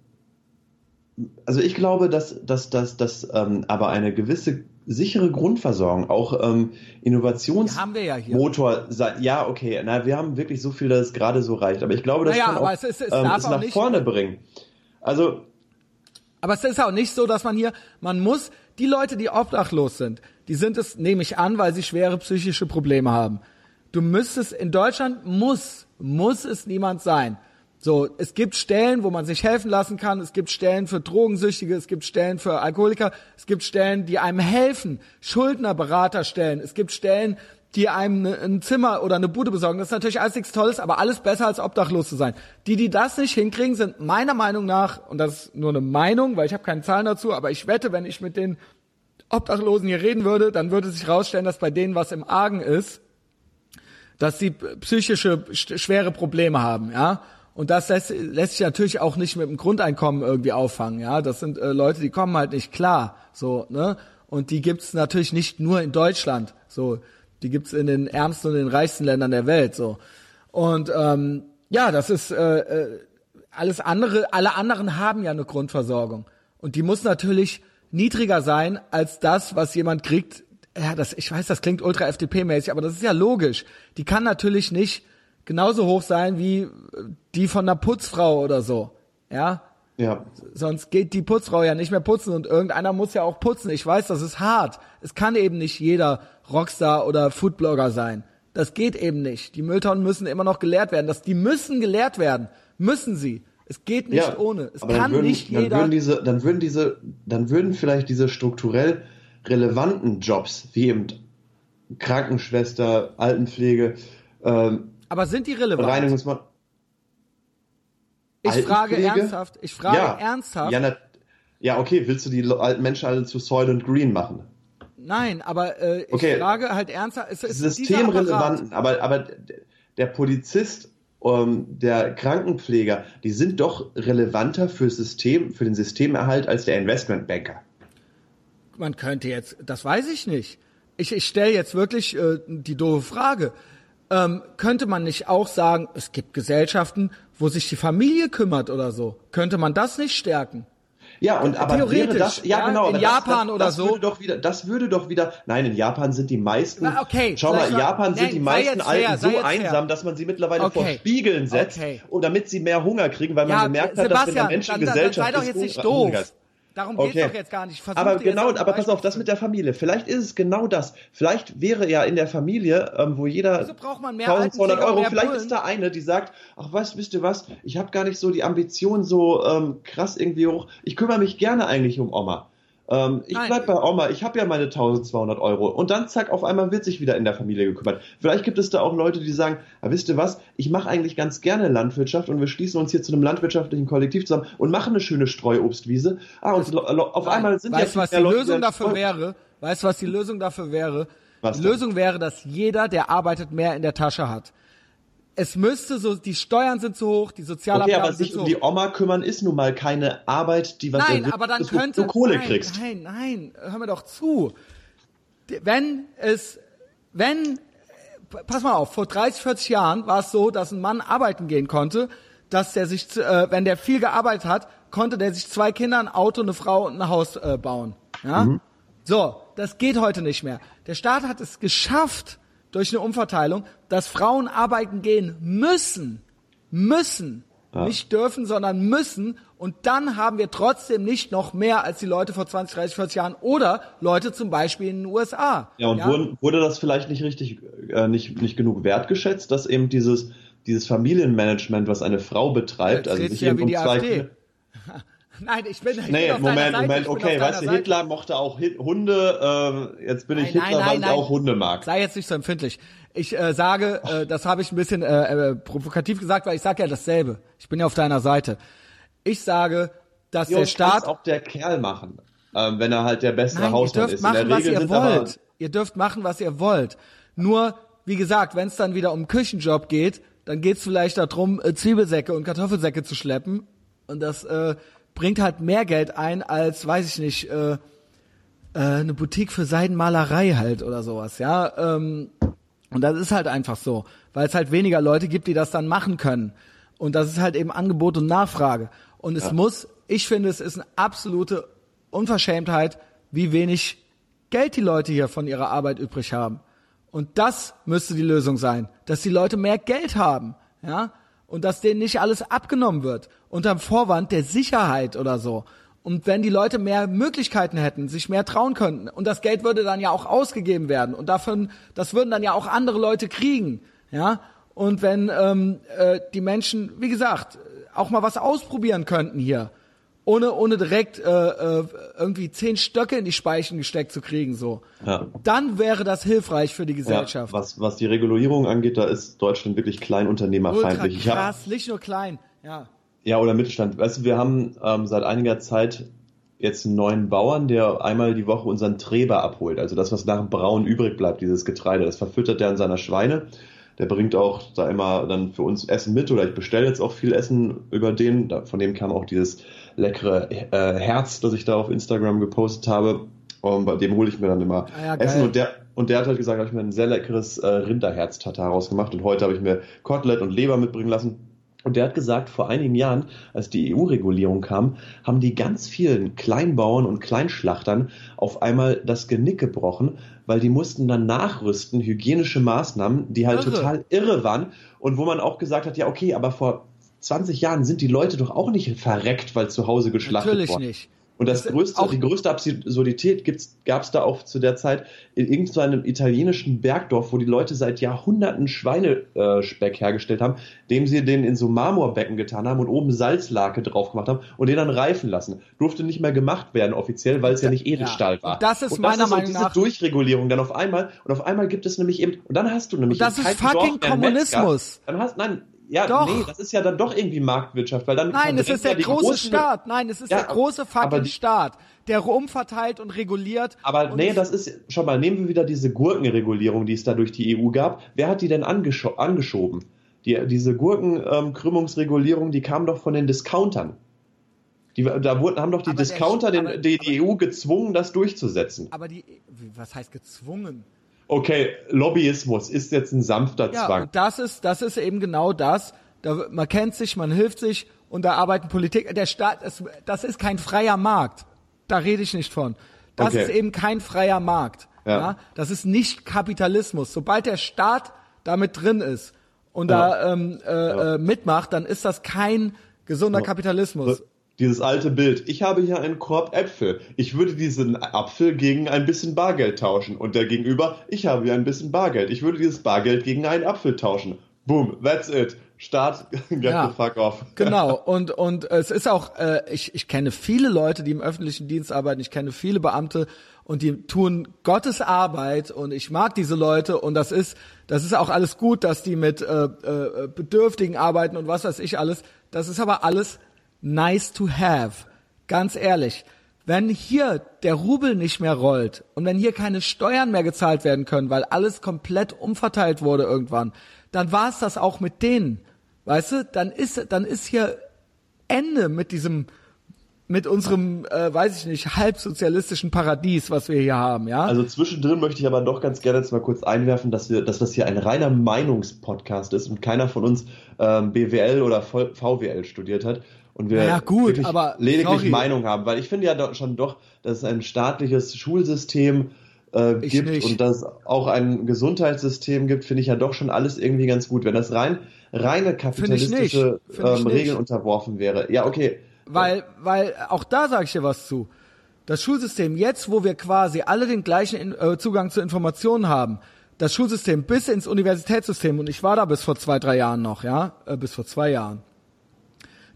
Also ich glaube, dass, dass, dass, dass ähm, aber eine gewisse sichere Grundversorgung, auch ähm, Innovationsmotor, ja, ja, okay, na, wir haben wirklich so viel, dass es gerade so reicht, aber ich glaube, das naja, kann auch, es, ist, es, ähm, es nach vorne bringen. Also aber es ist auch nicht so, dass man hier, man muss, die Leute, die obdachlos sind, die sind es, nehme ich an, weil sie schwere psychische Probleme haben. Du müsstest, in Deutschland muss, muss es niemand sein. So, es gibt Stellen, wo man sich helfen lassen kann. Es gibt Stellen für Drogensüchtige. Es gibt Stellen für Alkoholiker. Es gibt Stellen, die einem helfen. Schuldnerberaterstellen. Es gibt Stellen, die einem ne, ein Zimmer oder eine Bude besorgen. Das ist natürlich alles nichts Tolles, aber alles besser als obdachlos zu sein. Die, die das nicht hinkriegen, sind meiner Meinung nach, und das ist nur eine Meinung, weil ich habe keine Zahlen dazu, aber ich wette, wenn ich mit den Obdachlosen hier reden würde, dann würde sich herausstellen, dass bei denen was im Argen ist, dass sie psychische schwere Probleme haben, ja. Und das lässt, lässt sich natürlich auch nicht mit dem Grundeinkommen irgendwie auffangen, ja. Das sind äh, Leute, die kommen halt nicht klar, so, ne. Und die gibt's natürlich nicht nur in Deutschland, so Die gibt's in den ärmsten und den reichsten Ländern der Welt so. Und ähm, ja, das ist äh, äh, alles andere. Alle anderen haben ja eine Grundversorgung und die muss natürlich niedriger sein als das, was jemand kriegt. Ja, das, ich weiß, das klingt ultra FDP-mäßig, aber das ist ja logisch. Die kann natürlich nicht genauso hoch sein wie die von einer Putzfrau oder so. Ja, ja. Sonst geht die Putzfrau ja nicht mehr putzen und irgendeiner muss ja auch putzen. Ich weiß, das ist hart. Es kann eben nicht jeder Rockstar oder Foodblogger sein. Das geht eben nicht. Die Mülltonnen müssen immer noch geleert werden. Das, die müssen geleert werden. Müssen sie. Es geht nicht ja, ohne. Es kann würden, nicht jeder. Dann würden, diese, dann würden diese, dann würden vielleicht diese strukturell relevanten Jobs, wie eben Krankenschwester, Altenpflege, ähm, aber sind die relevant? Reinigungsmann. Ich frage ernsthaft, ich frage ja, ernsthaft. Ja, na, ja, okay, willst du die alten Menschen alle zu Soil und Green machen? Nein, aber äh, ich okay. frage halt ernsthaft. Es, es Systemrelevanten, aber, aber der Polizist, ähm, der Krankenpfleger, die sind doch relevanter für System, für den Systemerhalt als der Investmentbanker. Man könnte jetzt, das weiß ich nicht. Ich, ich stelle jetzt wirklich äh, die doofe Frage. Ähm, könnte man nicht auch sagen, es gibt Gesellschaften, wo sich die Familie kümmert oder so? Könnte man das nicht stärken? Ja, und aber Theoretisch, das, ja, ja genau, in das, Japan das, oder so. Würde doch wieder, das würde doch wieder, nein, in Japan sind die meisten, Na, okay, schau mal, in Japan sind nein, die meisten fair, Alten so einsam, dass man sie mittlerweile okay. vor Spiegeln setzt, okay. und damit sie mehr Hunger kriegen, weil man ja, gemerkt hat, Sebastian, dass wenn der Mensch in Gesellschaft dann, dann sei doch jetzt nicht doof. Darum geht's okay. doch jetzt gar nicht. Versuch aber genau, aber pass auf, das mit der Familie. Vielleicht ist es genau das. Vielleicht wäre ja in der Familie, ähm, wo jeder also braucht man mehr 1200 Euro, mehr vielleicht ist da eine, die sagt, ach was, wisst ihr was, ich habe gar nicht so die Ambition so ähm, krass irgendwie hoch. Ich kümmere mich gerne eigentlich um Oma. Ähm, ich bleib bei Oma, ich habe ja meine 1200 Euro. Und dann zack, auf einmal wird sich wieder in der Familie gekümmert. Vielleicht gibt es da auch Leute, die sagen, ah, wisst ihr was, ich mache eigentlich ganz gerne Landwirtschaft und wir schließen uns hier zu einem landwirtschaftlichen Kollektiv zusammen und machen eine schöne Streuobstwiese. Ah, und auf Nein. einmal sind weißt, ja was die Leute, Lösung dafür wäre? Weißt du, was die Lösung dafür wäre? Was die denn? Lösung wäre, dass jeder, der arbeitet, mehr in der Tasche hat. Es müsste so, die Steuern sind zu hoch, die Okay, Sozialabgaben aber sind sich um die Oma kümmern ist nun mal keine Arbeit, die was Nein, erwirbt, aber dann wo könnte du Kohle nein, kriegst. Nein, nein, hör mir doch zu. Wenn es, wenn, pass mal auf, vor 30, 40 Jahren war es so, dass ein Mann arbeiten gehen konnte, dass der sich, äh, wenn der viel gearbeitet hat, konnte der sich zwei Kinder, ein Auto, eine Frau und ein Haus äh, bauen. Ja? Mhm. So, das geht heute nicht mehr. Der Staat hat es geschafft, durch eine Umverteilung, dass Frauen arbeiten gehen müssen. Müssen. Ja. Nicht dürfen, sondern müssen. Und dann haben wir trotzdem nicht noch mehr als die Leute vor 20, 30, 40 Jahren oder Leute zum Beispiel in den USA. Ja, und Wurde, wurde das vielleicht nicht richtig, äh, nicht, nicht genug wertgeschätzt, dass eben dieses, dieses Familienmanagement, was eine Frau betreibt, Jetzt also sich ja eben um die zwei Nein, ich bin, ich Nee, bin auf Moment, Seite. Moment, ich okay, weißt du, Hitler mochte auch Hunde, äh, jetzt bin ich Nein, Hitler, nein, weil nein, ich nein. auch Hunde mag. Sei jetzt nicht so empfindlich. Ich äh, sage, äh, das habe ich ein bisschen äh, äh, provokativ gesagt, weil ich sage ja dasselbe. Ich bin ja auf deiner Seite. Ich sage, dass Jo, der Staat auch der Kerl machen, ähm, wenn er halt der bessere Nein, ihr Hausmann dürft ist. machen, In der was Regel ihr wollt. Ihr dürft machen, was ihr wollt. Nur, wie gesagt, wenn es dann wieder um Küchenjob geht, dann geht's vielleicht darum, äh, Zwiebelsäcke und Kartoffelsäcke zu schleppen. Und das äh, bringt halt mehr Geld ein als, weiß ich nicht, äh, äh, eine Boutique für Seidenmalerei halt oder sowas, ja. Ähm, und das ist halt einfach so, weil es halt weniger Leute gibt, die das dann machen können. Und das ist halt eben Angebot und Nachfrage. Und es Ja. muss, ich finde, es ist eine absolute Unverschämtheit, wie wenig Geld die Leute hier von ihrer Arbeit übrig haben. Und das müsste die Lösung sein, dass die Leute mehr Geld haben, ja, und dass denen nicht alles abgenommen wird unterm Vorwand der Sicherheit oder so. Und wenn die Leute mehr Möglichkeiten hätten, sich mehr trauen könnten, und das Geld würde dann ja auch ausgegeben werden, und davon, das würden dann ja auch andere Leute kriegen, ja. Und wenn ähm, äh, die Menschen, wie gesagt, auch mal was ausprobieren könnten hier, ohne ohne direkt äh, äh, irgendwie zehn Stöcke in die Speichen gesteckt zu kriegen, so, Ja. dann wäre das hilfreich für die Ja, Gesellschaft. was, was die Regulierung angeht, da ist Deutschland wirklich Ultra kleinunternehmerfeindlich. Ich hab, krass, nicht nur klein, ja. ja, oder Mittelstand. Weißt du, wir haben ähm, seit einiger Zeit jetzt einen neuen Bauern, der einmal die Woche unseren Träber abholt. Also das, was nach dem Braun übrig bleibt, dieses Getreide, das verfüttert er an seiner Schweine. Der bringt auch da immer dann für uns Essen mit oder ich bestelle jetzt auch viel Essen über den. Von dem kam auch dieses leckere äh, Herz, das ich da auf Instagram gepostet habe. Und bei dem hole ich mir dann immer Ah ja. Essen und der Und der hat halt gesagt, habe ich mir ein sehr leckeres äh, Rinderherz-Tatar rausgemacht und heute habe ich mir Kotelett und Leber mitbringen lassen. Und der hat gesagt, vor einigen Jahren, als die EU-Regulierung kam, haben die ganz vielen Kleinbauern und Kleinschlachtern auf einmal das Genick gebrochen, weil die mussten dann nachrüsten, hygienische Maßnahmen, die halt irre. total irre waren und wo man auch gesagt hat, ja okay, aber vor 20 Jahren sind die Leute doch auch nicht verreckt, weil zu Hause geschlachtet Natürlich worden. nicht. Und das, das größte, die größte Absurdität gab es da auch zu der Zeit in irgendeinem italienischen Bergdorf, wo die Leute seit Jahrhunderten Schweinespeck hergestellt haben, dem sie den in so Marmorbecken getan haben und oben Salzlake drauf gemacht haben und den dann reifen lassen. Durfte nicht mehr gemacht werden offiziell, weil es ja nicht Edelstahl ja. war. Und das ist und das meiner ist Meinung diese nach Durchregulierung dann auf einmal und auf einmal gibt es nämlich eben und dann hast du nämlich und das ist fucking Dorf, Kommunismus. Metzger, dann hast nein ja, doch. nee, das ist ja dann doch irgendwie Marktwirtschaft, weil dann Nein, es ist der große großen, Staat. Nein, es ist ja, der große fucking die, Staat, der umverteilt und reguliert. Aber und nee, das ist schon mal nehmen wir wieder diese Gurkenregulierung, die es da durch die EU gab. Wer hat die denn angescho angeschoben? Die, diese Gurkenkrümmungsregulierung, ähm, die kam doch von den Discountern. Die, da wurden, haben doch die aber Discounter der, den, die, die EU gezwungen, das durchzusetzen. Aber die, was heißt gezwungen? Okay, Lobbyismus ist jetzt ein sanfter ja, Zwang. Das ist, das ist eben genau das. Da, man kennt sich, man hilft sich und da arbeiten Politik. Der Staat, das, das ist kein freier Markt. Da rede ich nicht von. Das okay. ist eben kein freier Markt. Ja. ja. Das ist nicht Kapitalismus. Sobald der Staat damit drin ist und ja. da ähm, äh. Äh, mitmacht, dann ist das kein gesunder Kapitalismus dieses alte Bild. Ich habe hier einen Korb Äpfel. Ich würde diesen Apfel gegen ein bisschen Bargeld tauschen. Und der Gegenüber, ich habe hier ein bisschen Bargeld. Ich würde dieses Bargeld gegen einen Apfel tauschen. Boom, that's it. Start, get ja, the fuck off. Genau, und, und es ist auch, äh, ich, ich kenne viele Leute, die im öffentlichen Dienst arbeiten, ich kenne viele Beamte und die tun Gottes Arbeit und ich mag diese Leute und das ist, das ist auch alles gut, dass die mit äh, äh, Bedürftigen arbeiten und was weiß ich alles. Das ist aber alles nice to have. Ganz ehrlich, wenn hier der Rubel nicht mehr rollt und wenn hier keine Steuern mehr gezahlt werden können, weil alles komplett umverteilt wurde irgendwann, dann war es das auch mit denen. Weißt du, dann ist, dann ist hier Ende mit diesem, mit unserem, äh, weiß ich nicht, halbsozialistischen Paradies, was wir hier haben, ja? Also zwischendrin möchte ich aber doch ganz gerne jetzt mal kurz einwerfen, dass wir, dass das hier ein reiner Meinungspodcast ist und keiner von uns ähm, BWL oder VWL studiert hat und wir ja, gut, aber, lediglich sorry. Meinung haben, weil ich finde ja doch schon doch, dass es ein staatliches Schulsystem äh, gibt nicht. und dass auch ein Gesundheitssystem gibt, finde ich ja doch schon alles irgendwie ganz gut. Wenn das rein reine kapitalistische ähm, Regeln unterworfen wäre, ja okay. Weil, weil auch da sage ich dir was zu. Das Schulsystem jetzt, wo wir quasi alle den gleichen äh, Zugang zu Informationen haben, das Schulsystem bis ins Universitätssystem und ich war da bis vor zwei drei Jahren noch, ja, äh, bis vor zwei Jahren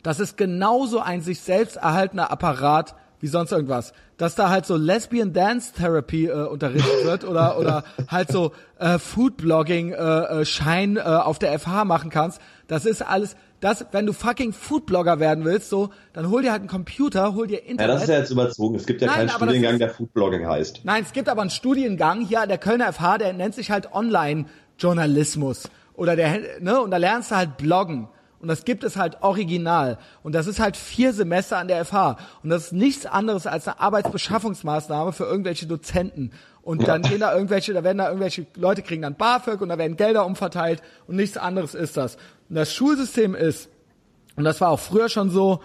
das ist genauso ein sich selbst erhaltener Apparat wie sonst irgendwas. Dass da halt so Lesbian Dance Therapy äh, unterrichtet wird oder oder halt so äh, Food Blogging äh, äh, Schein äh, auf der FH machen kannst. Das ist alles das, wenn du fucking Foodblogger werden willst, so, dann hol dir halt einen Computer, hol dir Internet. Ja, das ist ja jetzt überzogen. Es gibt ja Nein, keinen Studiengang, ist, der Foodblogging heißt. Nein, es gibt aber einen Studiengang hier an der Kölner FH, der nennt sich halt Online-Journalismus. Oder der, ne, und da lernst du halt bloggen. Und das gibt es halt original. Und das ist halt vier Semester an der FH. Und das ist nichts anderes als eine Arbeitsbeschaffungsmaßnahme für irgendwelche Dozenten. Und dann gehen da irgendwelche, da werden da irgendwelche Leute kriegen dann BAföG und da werden Gelder umverteilt und nichts anderes ist das. Und das Schulsystem ist, und das war auch früher schon so,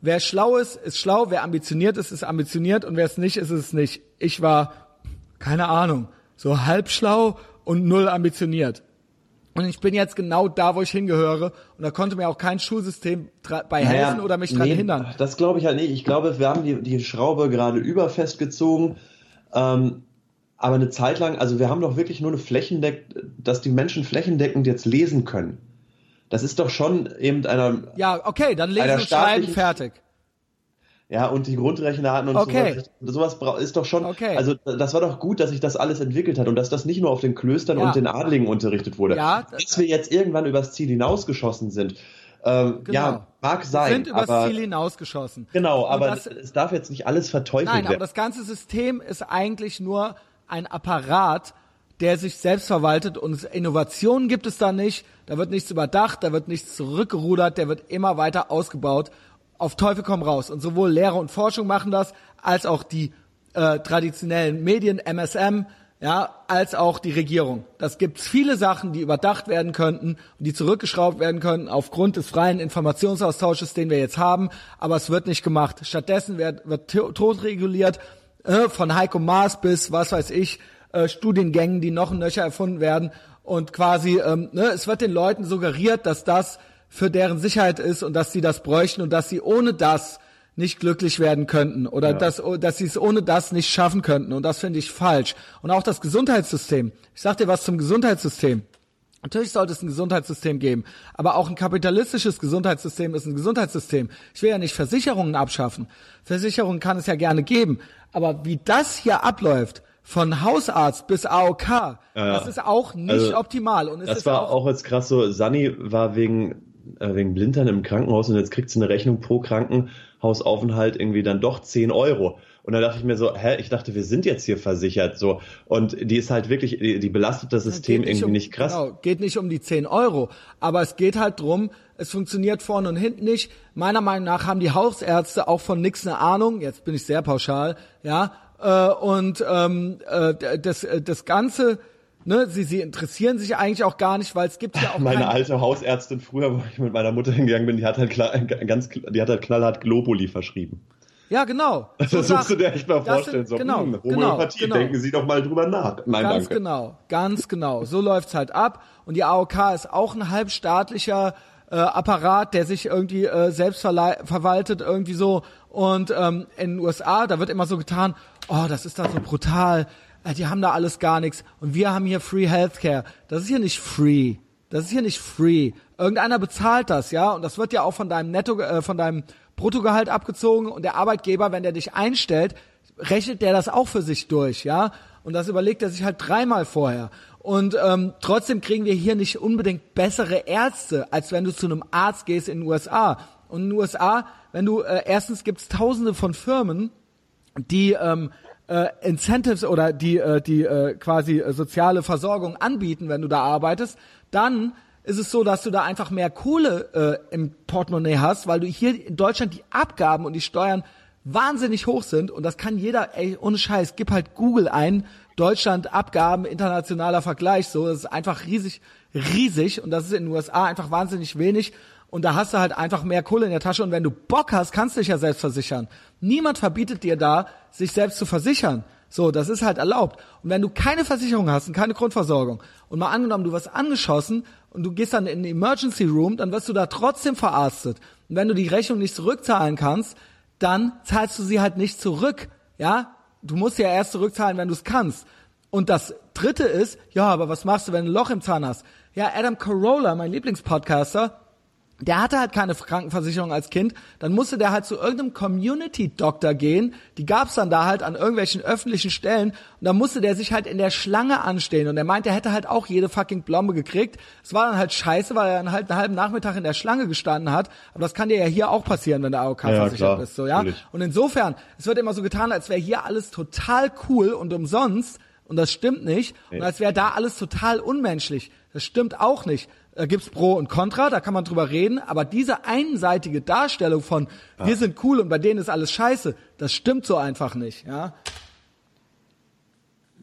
wer schlau ist, ist schlau, wer ambitioniert ist, ist ambitioniert und wer es nicht ist, ist es nicht. Ich war, keine Ahnung, so halb schlau und null ambitioniert. Und ich bin jetzt genau da, wo ich hingehöre. Und da konnte mir auch kein Schulsystem bei helfen naja, oder mich daran nee, hindern. Das glaube ich halt nicht. Ich glaube, wir haben die, die Schraube gerade überfestgezogen. Ähm, aber eine Zeit lang, also wir haben doch wirklich nur eine flächendeckend, dass die Menschen flächendeckend jetzt lesen können. Das ist doch schon eben einer. Ja, okay, dann lesen und schreiben fertig. Ja, und die Grundrechenarten und okay. sowas, sowas ist doch schon, okay. also das war doch gut, dass sich das alles entwickelt hat und dass das nicht nur auf den Klöstern ja. und den Adligen unterrichtet wurde. Ja, Bis wir jetzt irgendwann übers Ziel hinausgeschossen sind. Ähm, genau. Ja, mag sein. Wir sind übers aber, Ziel hinausgeschossen. Genau, aber das, es darf jetzt nicht alles verteufelt nein, werden. Nein, aber das ganze System ist eigentlich nur ein Apparat, der sich selbst verwaltet und Innovationen gibt es da nicht, da wird nichts überdacht, da wird nichts zurückgerudert, der wird immer weiter ausgebaut auf Teufel komm raus. Und sowohl Lehre und Forschung machen das, als auch die äh, traditionellen Medien, MSM, ja, als auch die Regierung. Das gibt's viele Sachen, die überdacht werden könnten und die zurückgeschraubt werden könnten aufgrund des freien Informationsaustausches, den wir jetzt haben, aber es wird nicht gemacht. Stattdessen wird, wird totreguliert äh, von Heiko Maas bis, was weiß ich, äh, Studiengängen, die noch ein Nöcher erfunden werden und quasi, ähm, ne, es wird den Leuten suggeriert, dass das für deren Sicherheit ist und dass sie das bräuchten und dass sie ohne das nicht glücklich werden könnten oder ja. dass, dass sie es ohne das nicht schaffen könnten. Und das finde ich falsch. Und auch das Gesundheitssystem. Ich sag dir was zum Gesundheitssystem. Natürlich sollte es ein Gesundheitssystem geben, aber auch ein kapitalistisches Gesundheitssystem ist ein Gesundheitssystem. Ich will ja nicht Versicherungen abschaffen. Versicherungen kann es ja gerne geben, aber wie das hier abläuft, von Hausarzt bis AOK, ja, das ist auch nicht also, optimal. Und es das war auch, auch jetzt krass so, Sani war wegen, wegen Blindern im Krankenhaus und jetzt kriegt sie eine Rechnung pro Kranken, Hausaufenthalt irgendwie dann doch 10 Euro. Und dann dachte ich mir so, hä, ich dachte, wir sind jetzt hier versichert, so. Und die ist halt wirklich, die, die belastet das System nicht irgendwie um, nicht krass. Genau, geht nicht um die 10 Euro. Aber es geht halt drum, es funktioniert vorne und hinten nicht. Meiner Meinung nach haben die Hausärzte auch von nix eine Ahnung. Jetzt bin ich sehr pauschal, ja. Äh, und ähm, äh, das, das Ganze, ne, sie, sie interessieren sich eigentlich auch gar nicht, weil es gibt ja auch meine alte Hausärztin früher, wo ich mit meiner Mutter hingegangen bin, die hat halt klar, ganz, die hat halt knallhart Globuli verschrieben. Ja, genau. So das musst du dir echt mal vorstellen. Sind, so, genau, hm, Homöopathie, genau, denken Sie doch mal drüber nach. Nein, ganz danke. genau, ganz genau. So läuft's halt ab. Und die AOK ist auch ein halbstaatlicher äh, Apparat, der sich irgendwie äh, selbst verwaltet, irgendwie so. Und ähm, in den USA, da wird immer so getan, oh, das ist da so brutal äh, die haben da alles gar nichts und wir haben hier Free Healthcare. Das ist hier nicht free. Das ist hier nicht free. Irgendeiner bezahlt das, ja, und das wird ja auch von deinem Netto, äh, von deinem Bruttogehalt abgezogen und der Arbeitgeber, wenn der dich einstellt, rechnet der das auch für sich durch, ja, und das überlegt er sich halt dreimal vorher. Und ähm, trotzdem kriegen wir hier nicht unbedingt bessere Ärzte, als wenn du zu einem Arzt gehst in den USA. Und in den USA, wenn du äh, erstens gibt's Tausende von Firmen, die ähm, äh, Incentives oder die, äh, die äh, quasi äh, soziale Versorgung anbieten, wenn du da arbeitest, dann ist es so, dass du da einfach mehr Kohle äh, im Portemonnaie hast, weil du hier in Deutschland die Abgaben und die Steuern wahnsinnig hoch sind und das kann jeder, ey, ohne Scheiß, gib halt Google ein, Deutschland Abgaben, internationaler Vergleich, so, das ist einfach riesig, riesig und das ist in den USA einfach wahnsinnig wenig und da hast du halt einfach mehr Kohle in der Tasche und wenn du Bock hast, kannst du dich ja selbst versichern. Niemand verbietet dir da, sich selbst zu versichern. So, das ist halt erlaubt. Und wenn du keine Versicherung hast und keine Grundversorgung und mal angenommen, du wirst angeschossen und du gehst dann in den Emergency Room, dann wirst du da trotzdem verarztet. Und wenn du die Rechnung nicht zurückzahlen kannst, dann zahlst du sie halt nicht zurück. Ja, du musst ja erst zurückzahlen, wenn du es kannst. Und das dritte ist, ja, aber was machst du, wenn du ein Loch im Zahn hast? Ja, Adam Carolla, mein Lieblingspodcaster, der hatte halt keine Krankenversicherung als Kind, dann musste der halt zu irgendeinem Community-Doktor gehen, die gab's dann da halt an irgendwelchen öffentlichen Stellen. Und dann musste der sich halt in der Schlange anstehen. Und er meint, er hätte halt auch jede fucking Blombe gekriegt. Es war dann halt scheiße, weil er dann halt einen halben Nachmittag in der Schlange gestanden hat, aber das kann dir ja hier auch passieren, wenn du AOK versichert bist, so, ja? Natürlich. Und insofern, es wird immer so getan, als wäre hier alles total cool und umsonst. Und das stimmt nicht. Und als wäre da alles total unmenschlich. Das stimmt auch nicht da gibt's Pro und Contra, da kann man drüber reden, aber diese einseitige Darstellung von ja. wir sind cool und bei denen ist alles scheiße, das stimmt so einfach nicht, ja.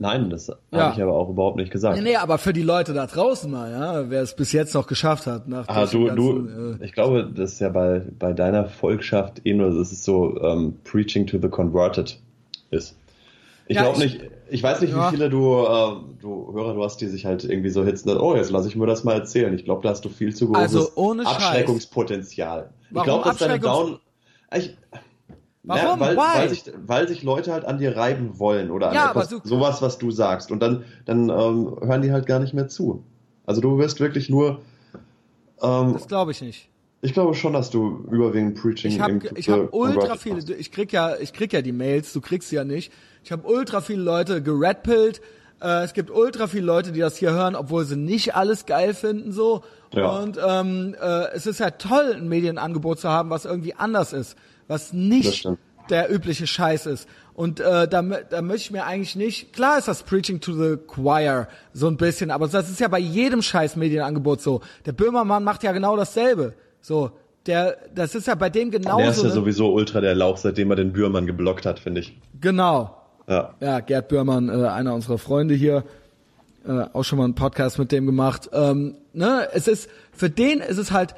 Nein, das ja. habe ich aber auch überhaupt nicht gesagt. Nee, nee, aber für die Leute da draußen mal, ja, wer es bis jetzt noch geschafft hat. Nach ah, du, ganzen, du, äh, ich glaube, das ist ja bei, bei deiner Volkschaft eh nur, das ist so ähm, Preaching to the Converted ist. Ich ja, glaube nicht, ich weiß nicht, ja. wie viele du, äh, du Hörer du hast, die sich halt irgendwie so hitzen, oh, jetzt lasse ich mir das mal erzählen. Ich glaube, da hast du viel zu großes also ohne Abschreckungspotenzial. Warum ich glaube, dass deine Down. Ich, Warum? Na, weil, weil, sich, weil sich Leute halt an dir reiben wollen oder an ja, etwas, sowas, was du sagst. Und dann, dann ähm, hören die halt gar nicht mehr zu. Also du wirst wirklich nur. Ähm, das glaube ich nicht. Ich glaube schon, dass du überwiegend Preaching. Ich habe ich hab ultra viele. Ich krieg ja, ich krieg ja die Mails. Du kriegst sie ja nicht. Ich habe ultra viele Leute geredpillt. Äh, es gibt ultra viele Leute, die das hier hören, obwohl sie nicht alles geil finden so. Ja. Und ähm, äh, es ist ja toll, ein Medienangebot zu haben, was irgendwie anders ist, was nicht der übliche Scheiß ist. Und äh, da, da möchte ich mir eigentlich nicht, klar ist das Preaching to the Choir so ein bisschen, aber das ist ja bei jedem scheiß Medienangebot so. Der Böhmermann macht ja genau dasselbe. So, der, das ist ja bei dem genauso. Der ist ja sowieso ultra der Lauch, seitdem er den Bürmann geblockt hat, finde ich. Genau. Ja, ja Gerd Böhrmann, äh, einer unserer Freunde hier, äh, auch schon mal einen Podcast mit dem gemacht. Ähm, ne, es ist, für den ist es halt,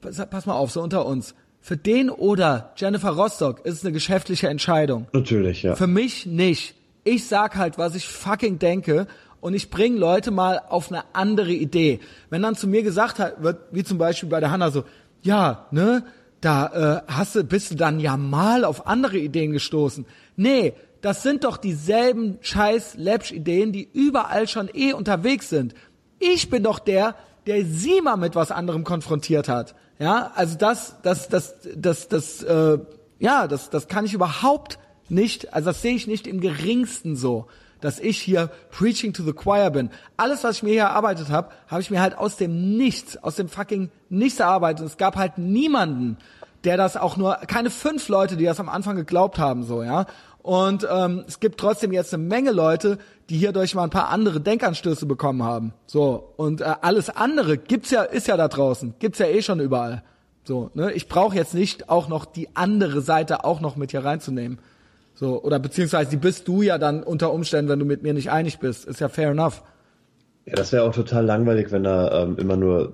pass, pass mal auf, so unter uns. Für den oder Jennifer Rostock ist es eine geschäftliche Entscheidung. Natürlich, ja. Für mich nicht. Ich sag halt, was ich fucking denke und ich bringe Leute mal auf eine andere Idee. Wenn dann zu mir gesagt wird, wie zum Beispiel bei der Hanna so, ja, ne, da äh, hast du, bist du dann ja mal auf andere Ideen gestoßen. Nee, das sind doch dieselben scheiß Läppsch-Ideen, die überall schon eh unterwegs sind. Ich bin doch der, der sie mal mit was anderem konfrontiert hat. Ja, also das, das, das, das, das, äh, ja, das, das kann ich überhaupt nicht, also das sehe ich nicht im geringsten so, dass ich hier preaching to the choir bin. Alles, was ich mir hier erarbeitet habe, habe ich mir halt aus dem Nichts, aus dem fucking Nichts erarbeitet. Es gab halt niemanden, der das auch nur, keine fünf Leute, die das am Anfang geglaubt haben, so, ja. Und ähm, es gibt trotzdem jetzt eine Menge Leute, die hierdurch mal ein paar andere Denkanstöße bekommen haben. So und äh, alles andere gibt's ja, ist ja da draußen, gibt's ja eh schon überall. So, ne? Ich brauche jetzt nicht auch noch die andere Seite auch noch mit hier reinzunehmen. So oder beziehungsweise die bist du ja dann unter Umständen, wenn du mit mir nicht einig bist, ist ja fair enough. Ja, das wäre auch total langweilig, wenn da ähm, immer nur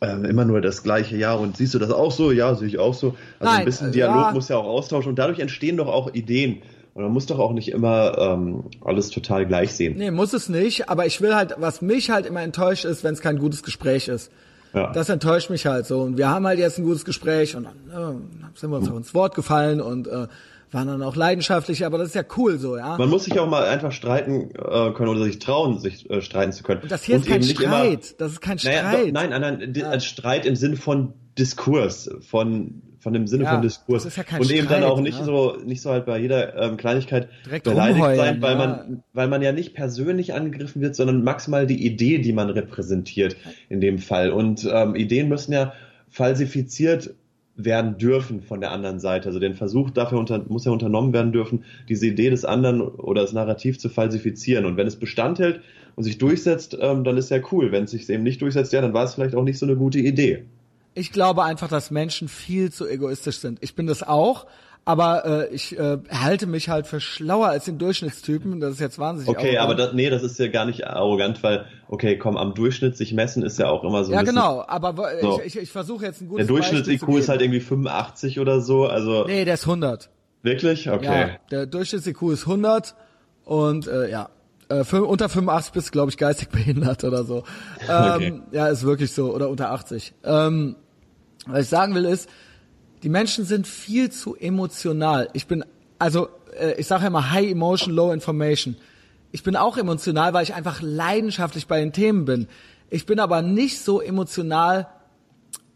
ähm, immer nur das gleiche Ja und siehst du das auch so? Ja, sehe ich auch so. Also Nein, ein bisschen Dialog ja. muss ja auch austauschen und dadurch entstehen doch auch Ideen. Und man muss doch auch nicht immer ähm, alles total gleich sehen. Nee, muss es nicht, aber ich will halt, was mich halt immer enttäuscht ist, wenn es kein gutes Gespräch ist. Ja. Das enttäuscht mich halt so. Und wir haben halt jetzt ein gutes Gespräch und dann äh, sind wir uns auch ins Wort gefallen und äh, waren dann auch leidenschaftlich, aber das ist ja cool so, ja. Man muss sich auch mal einfach streiten äh, können oder sich trauen, sich äh, streiten zu können. Und das hier und ist kein Streit, immer, das ist kein Streit. Naja, doch, nein, nein, nein, ja. ein Streit im Sinn von Diskurs, von von dem Sinne ja, von Diskurs. Das ist ja kein und Streit, eben dann auch nicht ja. so nicht so halt bei jeder ähm, Kleinigkeit Direkt beleidigt umheulen, sein, weil man weil man ja nicht persönlich angegriffen wird, sondern maximal die Idee, die man repräsentiert in dem Fall. Und ähm, Ideen müssen ja falsifiziert werden dürfen von der anderen Seite. Also den Versuch dafür unter, muss ja unternommen werden dürfen, diese Idee des anderen oder das Narrativ zu falsifizieren. Und wenn es Bestand hält und sich durchsetzt, ähm, dann ist ja cool. Wenn es sich eben nicht durchsetzt, ja, dann war es vielleicht auch nicht so eine gute Idee. Ich glaube einfach, dass Menschen viel zu egoistisch sind. Ich bin das auch, aber äh, ich äh, halte mich halt für schlauer als den Durchschnittstypen. Das ist jetzt wahnsinnig. Okay, arrogant. aber das, nee, das ist ja gar nicht arrogant, weil okay, komm, am Durchschnitt sich messen ist ja auch immer so. Ja, genau. Aber so. ich, ich, ich versuche jetzt ein gutes. Der Durchschnitts-IQ ist halt irgendwie 85 oder so, also. Nee, der ist 100. Wirklich? Okay. Ja, der Durchschnitts-IQ ist 100 und äh, ja. Äh, unter 85 bist du, glaube ich, geistig behindert oder so. Ähm, okay. Ja, ist wirklich so. Oder unter 80. Ähm, was ich sagen will ist, die Menschen sind viel zu emotional. Ich bin, also äh, ich sage ja immer High Emotion, Low Information. Ich bin auch emotional, weil ich einfach leidenschaftlich bei den Themen bin. Ich bin aber nicht so emotional.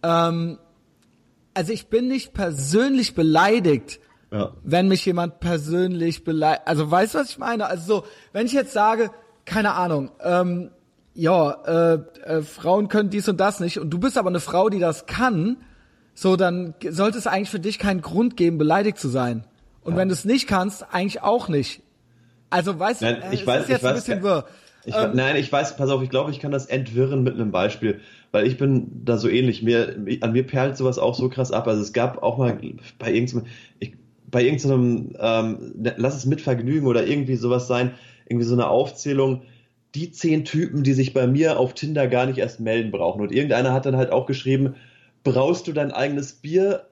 Ähm, also ich bin nicht persönlich beleidigt, ja. wenn mich jemand persönlich beleidigt. Also weißt du, was ich meine? Also so, wenn ich jetzt sage, keine Ahnung, ähm, ja, äh, äh, Frauen können dies und das nicht und du bist aber eine Frau, die das kann, so, dann sollte es eigentlich für dich keinen Grund geben, beleidigt zu sein. Und ja. wenn du es nicht kannst, eigentlich auch nicht. Also weißt du, ich es weiß, ist jetzt ich ein bisschen wirr. Ich, ähm, nein, ich weiß, pass auf, ich glaube, ich kann das entwirren mit einem Beispiel, weil ich bin da so ähnlich. Mir, an mir perlt sowas auch so krass ab. Also es gab auch mal bei irgendeinem, ich, bei irgendeinem, ähm, ne, lass es mit Vergnügen oder irgendwie sowas sein, irgendwie so eine Aufzählung, die zehn Typen, die sich bei mir auf Tinder gar nicht erst melden brauchen. Und irgendeiner hat dann halt auch geschrieben, brauchst du dein eigenes Bier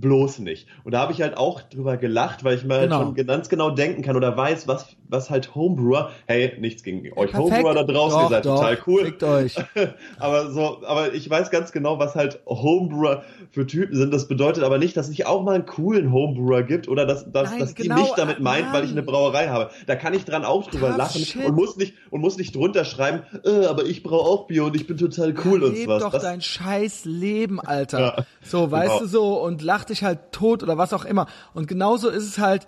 bloß nicht. Und da habe ich halt auch drüber gelacht, weil ich mir halt genau. schon ganz genau denken kann oder weiß, was, was halt Homebrewer, hey, nichts gegen euch Perfekt. Homebrewer da draußen, doch, ihr seid doch, total cool. Euch. aber so, aber ich weiß ganz genau, was halt Homebrewer für Typen sind. Das bedeutet aber nicht, dass es nicht auch mal einen coolen Homebrewer gibt oder dass, dass, Nein, dass genau, die mich damit meint, weil ich eine Brauerei habe. Da kann ich dran auch drüber Tough lachen shit. und muss nicht, und muss nicht drunter schreiben, äh, aber ich brauche auch Bier und ich bin total cool ja, und so was. doch das, dein scheiß Leben, Alter. Ja, so, weißt genau. du so, und lach dich halt tot oder was auch immer. Und genauso ist es halt,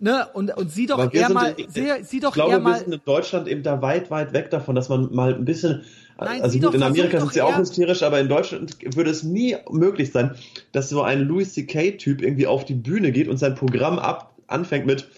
ne, und, und sieh doch eher mal, in, sieh, sieh doch ich glaube, eher mal. wir sind in Deutschland eben da weit, weit weg davon, dass man mal ein bisschen, Nein, also gut, in Amerika sind sie auch hysterisch, aber in Deutschland würde es nie möglich sein, dass so ein Louis C.K.-Typ irgendwie auf die Bühne geht und sein Programm ab, anfängt mit,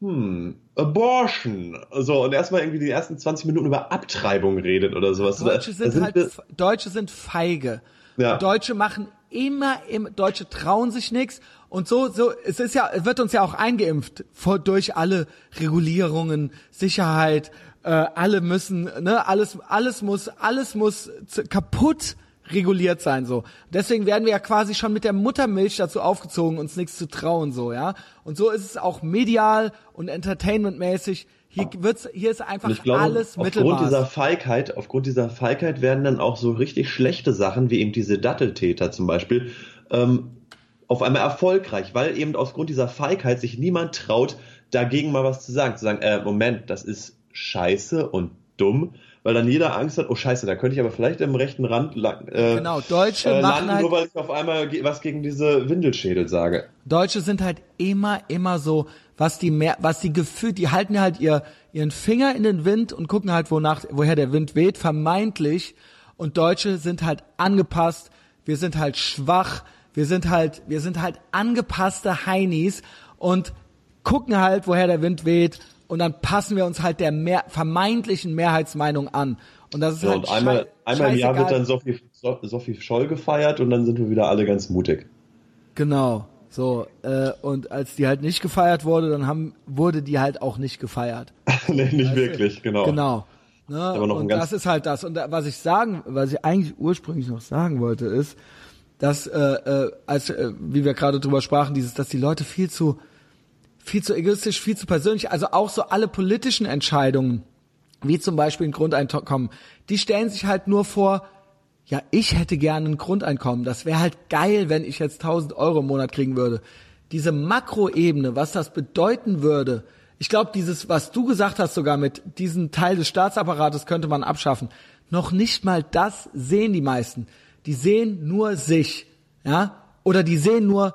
hm, Abortion. So, und erstmal irgendwie die ersten 20 Minuten über Abtreibung redet oder sowas. Deutsche sind, sind halt, Deutsche sind feige. Ja. Deutsche machen immer, immer Deutsche trauen sich nichts und so so es ist ja wird uns ja auch eingeimpft vor, durch alle Regulierungen, Sicherheit, äh, alle müssen ne alles alles muss alles muss kaputt reguliert sein so. Deswegen werden wir ja quasi schon mit der Muttermilch dazu aufgezogen, uns nichts zu trauen so, ja? Und so ist es auch medial und entertainmentmäßig hier wird's, hier ist einfach ich glaube, alles aufgrund Mittelmaß. Aufgrund dieser Feigheit, aufgrund dieser Feigheit werden dann auch so richtig schlechte Sachen, wie eben diese Datteltäter zum Beispiel, ähm, auf einmal erfolgreich, weil eben aufgrund dieser Feigheit sich niemand traut, dagegen mal was zu sagen. Zu sagen, äh, Moment, das ist scheiße und dumm, weil dann jeder Angst hat, oh scheiße, da könnte ich aber vielleicht im rechten Rand äh, genau, Deutsche äh, landen, halt, nur weil ich auf einmal was gegen diese Windelschädel sage. Deutsche sind halt immer, immer so, was die mehr, was die gefühlt, die halten halt ihr, ihren Finger in den Wind und gucken halt, wonach, woher der Wind weht, vermeintlich. Und Deutsche sind halt angepasst, wir sind halt schwach, wir sind halt, wir sind halt angepasste Heinis und gucken halt, woher der Wind weht und dann passen wir uns halt der mehr, vermeintlichen Mehrheitsmeinung an. Und das ist ja, halt und einmal, einmal im Jahr wird dann Sophie, Sophie Scholl gefeiert und dann sind wir wieder alle ganz mutig. Genau. So, äh, und als die halt nicht gefeiert wurde, dann haben, wurde die halt auch nicht gefeiert. nee, nicht weißt wirklich, du? genau. Genau. Ne? Und das ist halt das. Und was ich sagen, was ich eigentlich ursprünglich noch sagen wollte, ist, dass, äh, äh, als, äh, wie wir gerade drüber sprachen, dieses, dass die Leute viel zu, viel zu egoistisch, viel zu persönlich, also auch so alle politischen Entscheidungen, wie zum Beispiel ein Grundeinkommen, die stellen sich halt nur vor, ja, ich hätte gerne ein Grundeinkommen. Das wäre halt geil, wenn ich jetzt 1000 Euro im Monat kriegen würde. Diese Makroebene, was das bedeuten würde, ich glaube, dieses, was du gesagt hast sogar mit diesem Teil des Staatsapparates könnte man abschaffen. Noch nicht mal das sehen die meisten. Die sehen nur sich, ja, oder die sehen nur,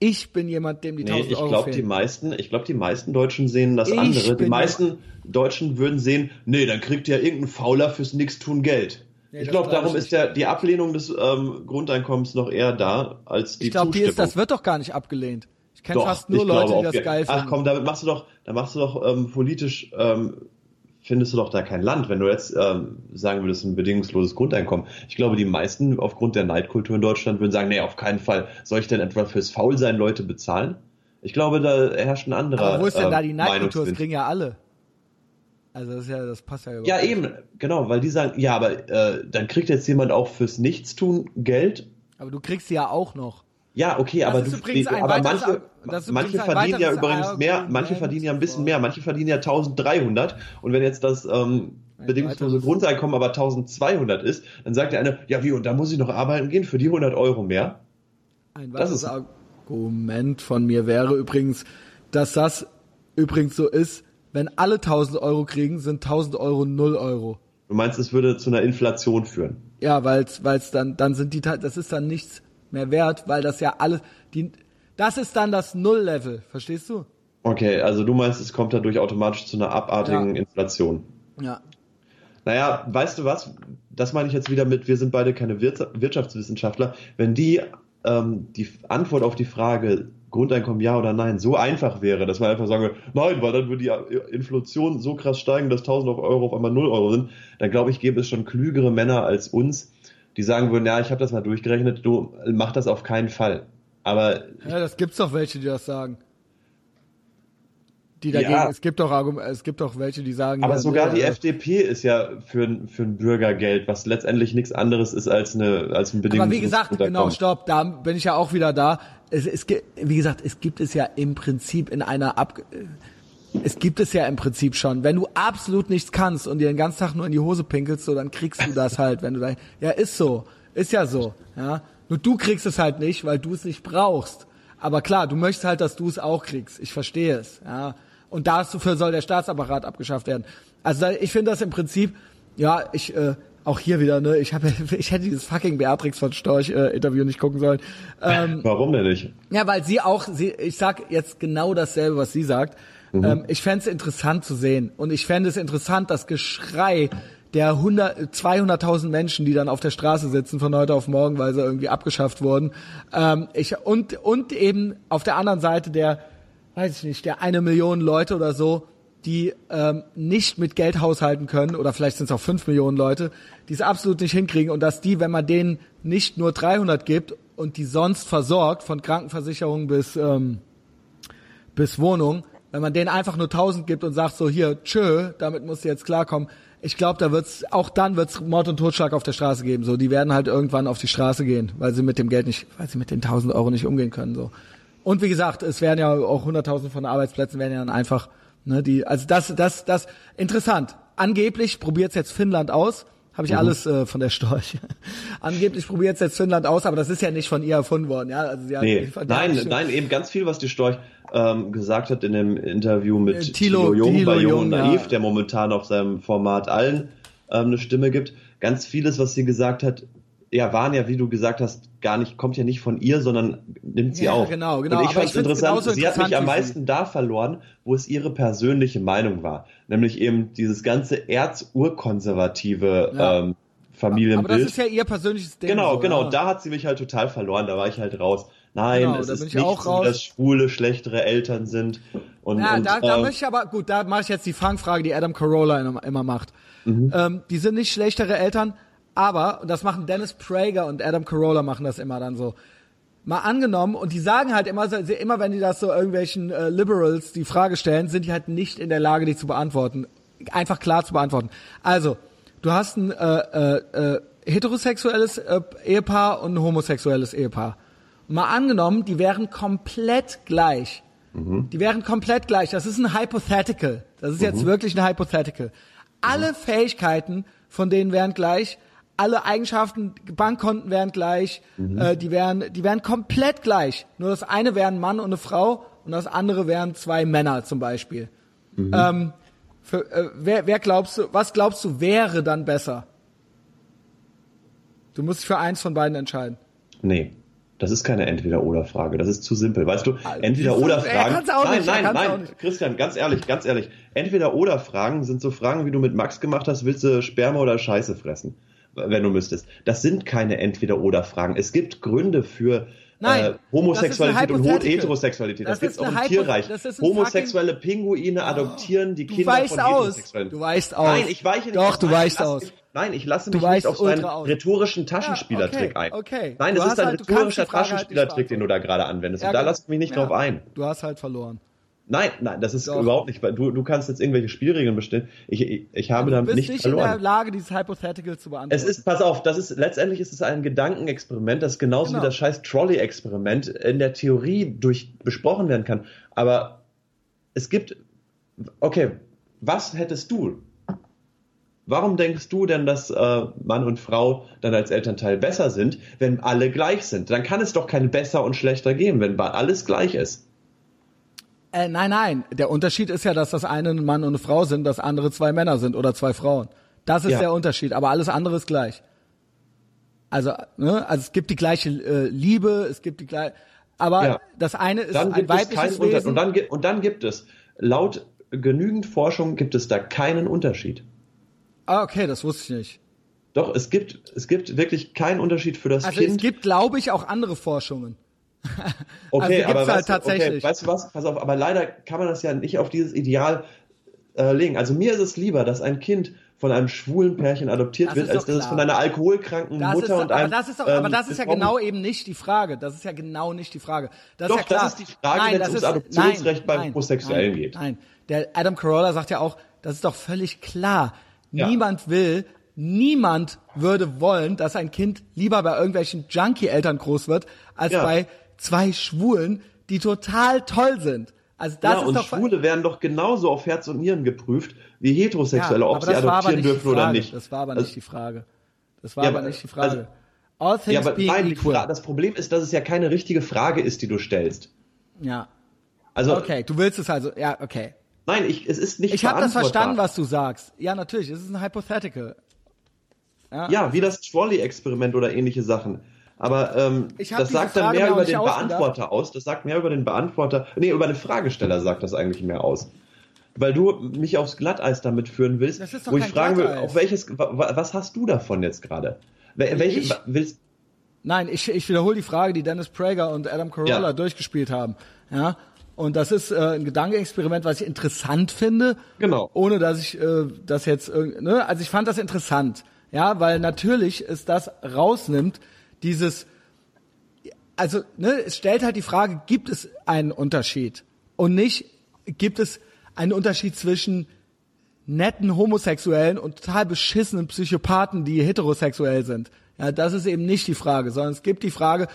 ich bin jemand, dem die 1000 nee, ich glaub, Die meisten, ich glaube, die meisten Deutschen sehen das ich andere. Die meisten Deutschen würden sehen, nee, dann kriegt ja irgendein Fauler fürs Nix-Tun Geld. Nee, ich glaube, darum ist der, die Ablehnung des ähm, Grundeinkommens noch eher da als die Ich glaube, das wird doch gar nicht abgelehnt. Ich kenne fast nur Leute, die das geil finden. Ach komm, damit machst du doch, da machst du doch ähm, politisch ähm, findest du doch da kein Land, wenn du jetzt ähm, sagen würdest, ein bedingungsloses Grundeinkommen. Ich glaube, die meisten aufgrund der Neidkultur in Deutschland würden sagen, nee, auf keinen Fall. Soll ich denn etwa fürs Faulsein Leute bezahlen? Ich glaube, da herrscht ein anderer. Aber wo ist denn da die ähm, Neidkultur? Das kriegen ja alle. Also das ist ja, das passt ja überhaupt Ja, eben, genau, weil die sagen, ja, aber äh, dann kriegt jetzt jemand auch fürs Nichtstun Geld. Aber du kriegst ja auch noch. Ja, okay, das aber du, aber manche, manche verdienen ja übrigens mehr, manche verdienen ja ein bisschen mehr, manche verdienen ja 1300 und wenn jetzt das ähm, bedingungslose Grundeinkommen aber 1200 ist, dann sagt der eine, ja wie, und da muss ich noch arbeiten gehen für die 100 Euro mehr. Ein weiteres Argument von mir wäre übrigens, dass das übrigens so ist, wenn alle 1000 Euro kriegen, sind 1000 Euro 0 Euro. Du meinst, es würde zu einer Inflation führen? Ja, weil es dann, dann sind die, das ist dann nichts mehr wert, weil das ja alles, die, das ist dann das Null-Level, verstehst du? Okay, also du meinst, es kommt dadurch automatisch zu einer abartigen ja. Inflation. Ja. Naja, weißt du was? Das meine ich jetzt wieder mit, wir sind beide keine Wirtschaftswissenschaftler. Wenn die, ähm, die Antwort auf die Frage Grundeinkommen ja oder nein so einfach wäre, dass man einfach sagen würde, nein, weil dann würde die Inflation so krass steigen, dass 1000 Euro auf einmal 0 Euro sind, dann glaube ich, gäbe es schon klügere Männer als uns, die sagen würden, ja, ich habe das mal durchgerechnet, du mach das auf keinen Fall. Aber ja, das gibt's doch welche, die das sagen. Die dagegen, ja, es gibt doch es gibt doch welche, die sagen. Aber ja, sogar die ja, FDP ist ja für, für ein Bürgergeld, was letztendlich nichts anderes ist als eine als ein Bedingungs Aber wie gesagt, genau, stopp, da bin ich ja auch wieder da. Es, es, wie gesagt, es gibt es ja im Prinzip in einer Ab es gibt es ja im Prinzip schon. Wenn du absolut nichts kannst und dir den ganzen Tag nur in die Hose pinkelst, so, dann kriegst du das halt, wenn du da, ja, ist so. Ist ja so, ja. Nur du kriegst es halt nicht, weil du es nicht brauchst. Aber klar, du möchtest halt, dass du es auch kriegst. Ich verstehe es, ja. Und dafür soll der Staatsapparat abgeschafft werden. Also ich finde das im Prinzip, ja, ich, äh, auch hier wieder, ne, ich habe ich hätte dieses fucking Beatrix von Storch äh, Interview nicht gucken sollen. Ähm, Warum denn nicht? Ja, weil sie auch, sie, ich sag jetzt genau dasselbe, was sie sagt. Mhm. Ähm, ich fände es interessant zu sehen. Und ich fände es interessant, das Geschrei der 100, 200.000 Menschen, die dann auf der Straße sitzen von heute auf morgen, weil sie irgendwie abgeschafft wurden. Ähm, ich, und, und eben auf der anderen Seite der, weiß ich nicht, der eine Million Leute oder so, die ähm, nicht mit Geld haushalten können, oder vielleicht sind es auch fünf Millionen Leute, die es absolut nicht hinkriegen und dass die, wenn man denen nicht nur 300 gibt und die sonst versorgt, von Krankenversicherung bis, ähm, bis Wohnung, wenn man denen einfach nur 1000 gibt und sagt so, hier, tschö, damit musst du jetzt klarkommen, ich glaube, da wird's auch dann wird's Mord und Totschlag auf der Straße geben. So, die werden halt irgendwann auf die Straße gehen, weil sie mit dem Geld nicht, weil sie mit den 1000 Euro nicht umgehen können. So. Und wie gesagt, es werden ja auch 100.000 von Arbeitsplätzen werden ja dann einfach, ne, die, also das, das, das interessant. Angeblich probiert's jetzt Finnland aus. Habe ich mhm. alles äh, von der Storch. Angeblich probiert jetzt Finnland aus, aber das ist ja nicht von ihr erfunden worden. Ja, also hat nee. Nein, nein, eben ganz viel, was die Storch ähm, gesagt hat in dem Interview mit äh, Thilo, Thilo Jung Thilo bei Jung und Naiv, ja. der momentan auf seinem Format allen ähm, eine Stimme gibt. Ganz vieles, was sie gesagt hat, ja, waren ja, wie du gesagt hast, gar nicht, kommt ja nicht von ihr, sondern nimmt sie ja, auf. Genau, genau. Und ich fand es interessant, sie hat mich am meisten da verloren, wo es ihre persönliche Meinung war. Nämlich eben dieses ganze erzurkonservative ja. ähm, Familienbild. Aber das ist ja ihr persönliches Ding. Genau, so, genau. Ja. Da hat sie mich halt total verloren. Da war ich halt raus. Nein, genau, es ist nicht so, dass Schwule schlechtere Eltern sind. Und, ja, und, da, da äh, möchte ich aber, gut, da mache ich jetzt die Fangfrage, die Adam Carolla immer, immer macht. Mhm. Ähm, die sind nicht schlechtere Eltern, aber, und das machen Dennis Prager und Adam Carolla machen das immer dann so. Mal angenommen, und die sagen halt immer, immer wenn die das so irgendwelchen äh, Liberals die Frage stellen, sind die halt nicht in der Lage, die zu beantworten. Einfach klar zu beantworten. Also, du hast ein äh, äh, äh, heterosexuelles äh, Ehepaar und ein homosexuelles Ehepaar mal angenommen, die wären komplett gleich. Mhm. Die wären komplett gleich. Das ist ein Hypothetical. Das ist mhm. jetzt wirklich ein Hypothetical. Alle mhm. Fähigkeiten von denen wären gleich. Alle Eigenschaften, Bankkonten wären gleich. Mhm. Äh, die wären, die wären komplett gleich. Nur das eine wäre ein Mann und eine Frau und das andere wären zwei Männer zum Beispiel. Mhm. Ähm, für, äh, wer, wer glaubst du, was glaubst du wäre dann besser? Du musst dich für eins von beiden entscheiden. Nee. Das ist keine Entweder-Oder-Frage. Das ist zu simpel. Weißt du, Entweder-Oder-Fragen. Nein, nicht, nein, nein, Christian, ganz ehrlich, ganz ehrlich. Entweder-Oder-Fragen sind so Fragen, wie du mit Max gemacht hast, willst du Sperma oder Scheiße fressen? Wenn du müsstest. Das sind keine Entweder-Oder-Fragen. Es gibt Gründe für Nein, äh, Homosexualität und Heterosexualität. Das, das gibt es auch im Tierreich. Homosexuelle Pinguine adoptieren die Kinder von Heterosexuellen. Du weißt aus. Nein, ich weiche nicht. Doch, du weißt aus. Nein, ich lasse mich nicht auf seinen aus. rhetorischen Taschenspielertrick ja, okay, ein. Okay. Nein, es ist ein halt, rhetorischer Taschenspielertrick, halt den du da gerade anwendest. Ja, und da lasse ich mich nicht ja, drauf ein. Du hast halt verloren. Nein, nein, das ist Doch. überhaupt nicht, du, du kannst jetzt irgendwelche Spielregeln bestimmen. Ich, ich, ich habe damit nicht, nicht verloren. Du bist nicht in der Lage, dieses Hypothetical zu beantworten. Es ist, pass auf, das ist, letztendlich ist es ein Gedankenexperiment, das genauso genau. wie das scheiß Trolley-Experiment in der Theorie durch besprochen werden kann. Aber es gibt, okay, was hättest du? Warum denkst du denn, dass äh, Mann und Frau dann als Elternteil besser sind, wenn alle gleich sind? Dann kann es doch kein besser und schlechter geben, wenn alles gleich ist. Äh, nein, nein. Der Unterschied ist ja, dass das eine ein Mann und eine Frau sind, das andere zwei Männer sind oder zwei Frauen. Das ist ja. der Unterschied. Aber alles andere ist gleich. Also, ne, also es gibt die gleiche äh, Liebe, es gibt die gleiche. Aber ja. das eine ist dann ein weibliches Wesen. Und dann, und dann gibt es laut genügend Forschung gibt es da keinen Unterschied. Ah, okay, das wusste ich nicht. Doch, es gibt, es gibt wirklich keinen Unterschied für das also Kind. Also es gibt, glaube ich, auch andere Forschungen. Okay, also aber halt weißt, okay, weißt du was? Pass auf, aber leider kann man das ja nicht auf dieses Ideal äh, legen. Also mir ist es lieber, dass ein Kind von einem schwulen Pärchen adoptiert das wird, als dass es von einer alkoholkranken das Mutter ist, und einem. Aber das ist, doch, ähm, aber das ist ja genau eben nicht die Frage. Das ist ja genau nicht die Frage. Das doch, ist ja das ist die Frage, wenn es ums Adoptionsrecht beim nein, Homosexuellen nein, geht. Nein, der Adam Carolla sagt ja auch, das ist doch völlig klar. Ja. Niemand will, niemand würde wollen, dass ein Kind lieber bei irgendwelchen Junkie-Eltern groß wird, als ja. bei zwei Schwulen, die total toll sind. Also das ja, ist und doch Schwule werden doch genauso auf Herz und Nieren geprüft wie Heterosexuelle, ja, ob sie adoptieren dürfen oder nicht. Das war aber nicht also, die Frage. Das war ja, aber nicht die Frage. Also, All things ja, aber being nein, equal. das Problem ist, dass es ja keine richtige Frage ist, die du stellst. Ja. Also okay, du willst es also, ja, okay. Nein, ich, es ist nicht Ich habe das verstanden, was du sagst. Ja, natürlich, es ist ein Hypothetical. Ja, ja wie das Trolley-Experiment oder ähnliche Sachen. Aber ähm, das sagt dann mehr über den Beantworter aus. Das sagt mehr über den Beantworter. Nee, über den Fragesteller sagt das eigentlich mehr aus. Weil du mich aufs Glatteis damit führen willst, wo ich fragen will, auf welches, was hast du davon jetzt gerade? Welche, ich? willst, Nein, ich, ich wiederhole die Frage, die Dennis Prager und Adam Carolla ja. durchgespielt haben. Ja, und das ist äh, ein Gedankenexperiment, was ich interessant finde. Genau. Ohne dass ich äh, das jetzt, ne, also ich fand das interessant. Ja, weil natürlich es das rausnimmt, dieses, also ne, es stellt halt die Frage, gibt es einen Unterschied? Und nicht, gibt es einen Unterschied zwischen netten Homosexuellen und total beschissenen Psychopathen, die heterosexuell sind. Ja, das ist eben nicht die Frage, sondern es gibt die Frage,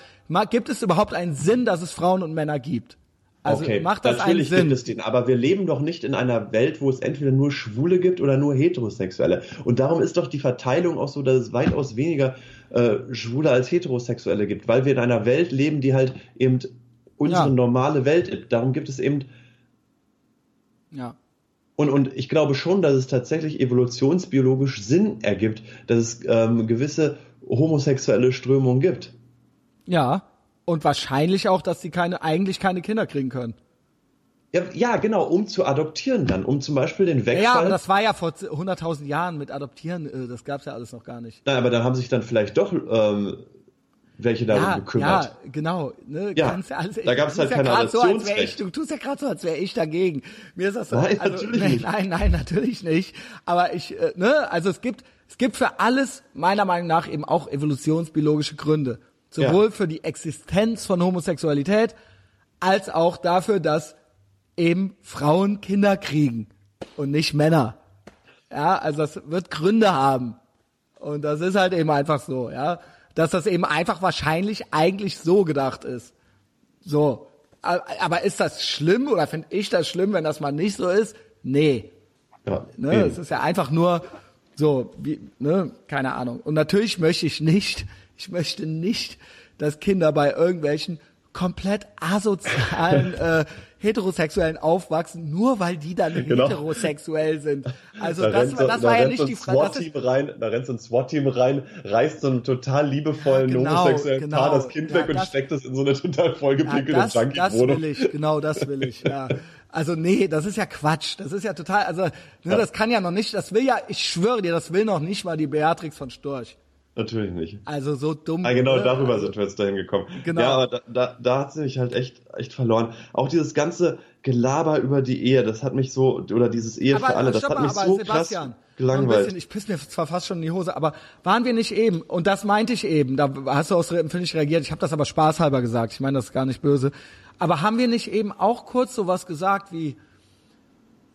gibt es überhaupt einen Sinn, dass es Frauen und Männer gibt? Also okay, macht das natürlich einen Sinn? gibt es den, aber wir leben doch nicht in einer Welt, wo es entweder nur Schwule gibt oder nur Heterosexuelle. Und darum ist doch die Verteilung auch so, dass es weitaus weniger äh, Schwule als Heterosexuelle gibt, weil wir in einer Welt leben, die halt eben unsere ja. normale Welt ist. Darum gibt es eben ja. Und, und ich glaube schon, dass es tatsächlich evolutionsbiologisch Sinn ergibt, dass es ähm, gewisse homosexuelle Strömungen gibt. Ja, und wahrscheinlich auch, dass sie keine, eigentlich keine Kinder kriegen können. Ja, ja, genau, um zu adoptieren dann, um zum Beispiel den Wegfall. Ja, aber das war ja vor 100.000 Jahren mit Adoptieren, äh, das gab's ja alles noch gar nicht. Nein, aber dann haben sich dann vielleicht doch ähm, welche darum ja, gekümmert. Ja, genau. Ne, ja, ja alles, da gab es halt keine ja so, ich, Du tust ja gerade so, als wäre ich dagegen. Mir ist das so. Nein, also, natürlich nein, nicht. Nein, nein, natürlich nicht. Aber ich, äh, ne, also es gibt, es gibt für alles meiner Meinung nach eben auch evolutionsbiologische Gründe. Sowohl ja. für die Existenz von Homosexualität als auch dafür, dass eben Frauen Kinder kriegen und nicht Männer. Ja, also das wird Gründe haben. Und das ist halt eben einfach so, ja dass das eben einfach wahrscheinlich eigentlich so gedacht ist. So. Aber ist das schlimm oder finde ich das schlimm, wenn das mal nicht so ist? Nee. Ja, ne, es ist ja einfach nur so, wie, ne, keine Ahnung. Und natürlich möchte ich nicht, ich möchte nicht, dass Kinder bei irgendwelchen komplett asozialen äh, Heterosexuellen aufwachsen, nur weil die dann genau. heterosexuell sind. Also da das, so, das war ja nicht die Frage. Rein, da rennt so ein SWAT-Team rein, reißt so einen total liebevollen genau, homosexuellen genau. Paar das Kind ja, weg das, und steckt es in so eine total vollgepinkelte ja, Junkie-Wohnung. Das will ich, genau das will ich, ja. Also nee, das ist ja Quatsch. Das ist ja total, also ne, ja. das kann ja noch nicht, das will ja, ich schwöre dir, das will noch nicht mal die Beatrix von Storch. Natürlich nicht. Also so dumm. Ah, genau, ne? darüber also, sind wir jetzt dahin gekommen. Genau. Ja, aber da, da, da hat sie mich halt echt, echt verloren. Auch dieses ganze Gelaber über die Ehe, das hat mich so, oder dieses Ehe aber, für alle, das hat mich so Sebastian, krass gelangweilt. Bisschen, ich piss mir zwar fast schon in die Hose, aber waren wir nicht eben, und das meinte ich eben, da hast du aus empfindlich reagiert, ich habe das aber spaßhalber gesagt, ich meine das ist gar nicht böse, aber haben wir nicht eben auch kurz sowas gesagt wie,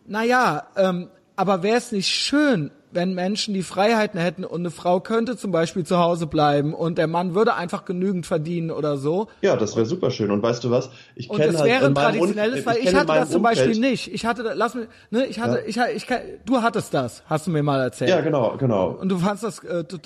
naja, ähm, aber wäre es nicht schön, wenn Menschen die Freiheiten hätten und eine Frau könnte zum Beispiel zu Hause bleiben und der Mann würde einfach genügend verdienen oder so. Ja, das wäre super schön. Und weißt du was? Ich kenne das halt wäre ein traditionelles, weil ich, ich hatte das zum Beispiel Umfeld. nicht. Ich hatte, lass mich, ne, ich hatte, ja. ich, ich, du hattest das, hast du mir mal erzählt. Ja, genau, genau. Und du fandst das, äh, du,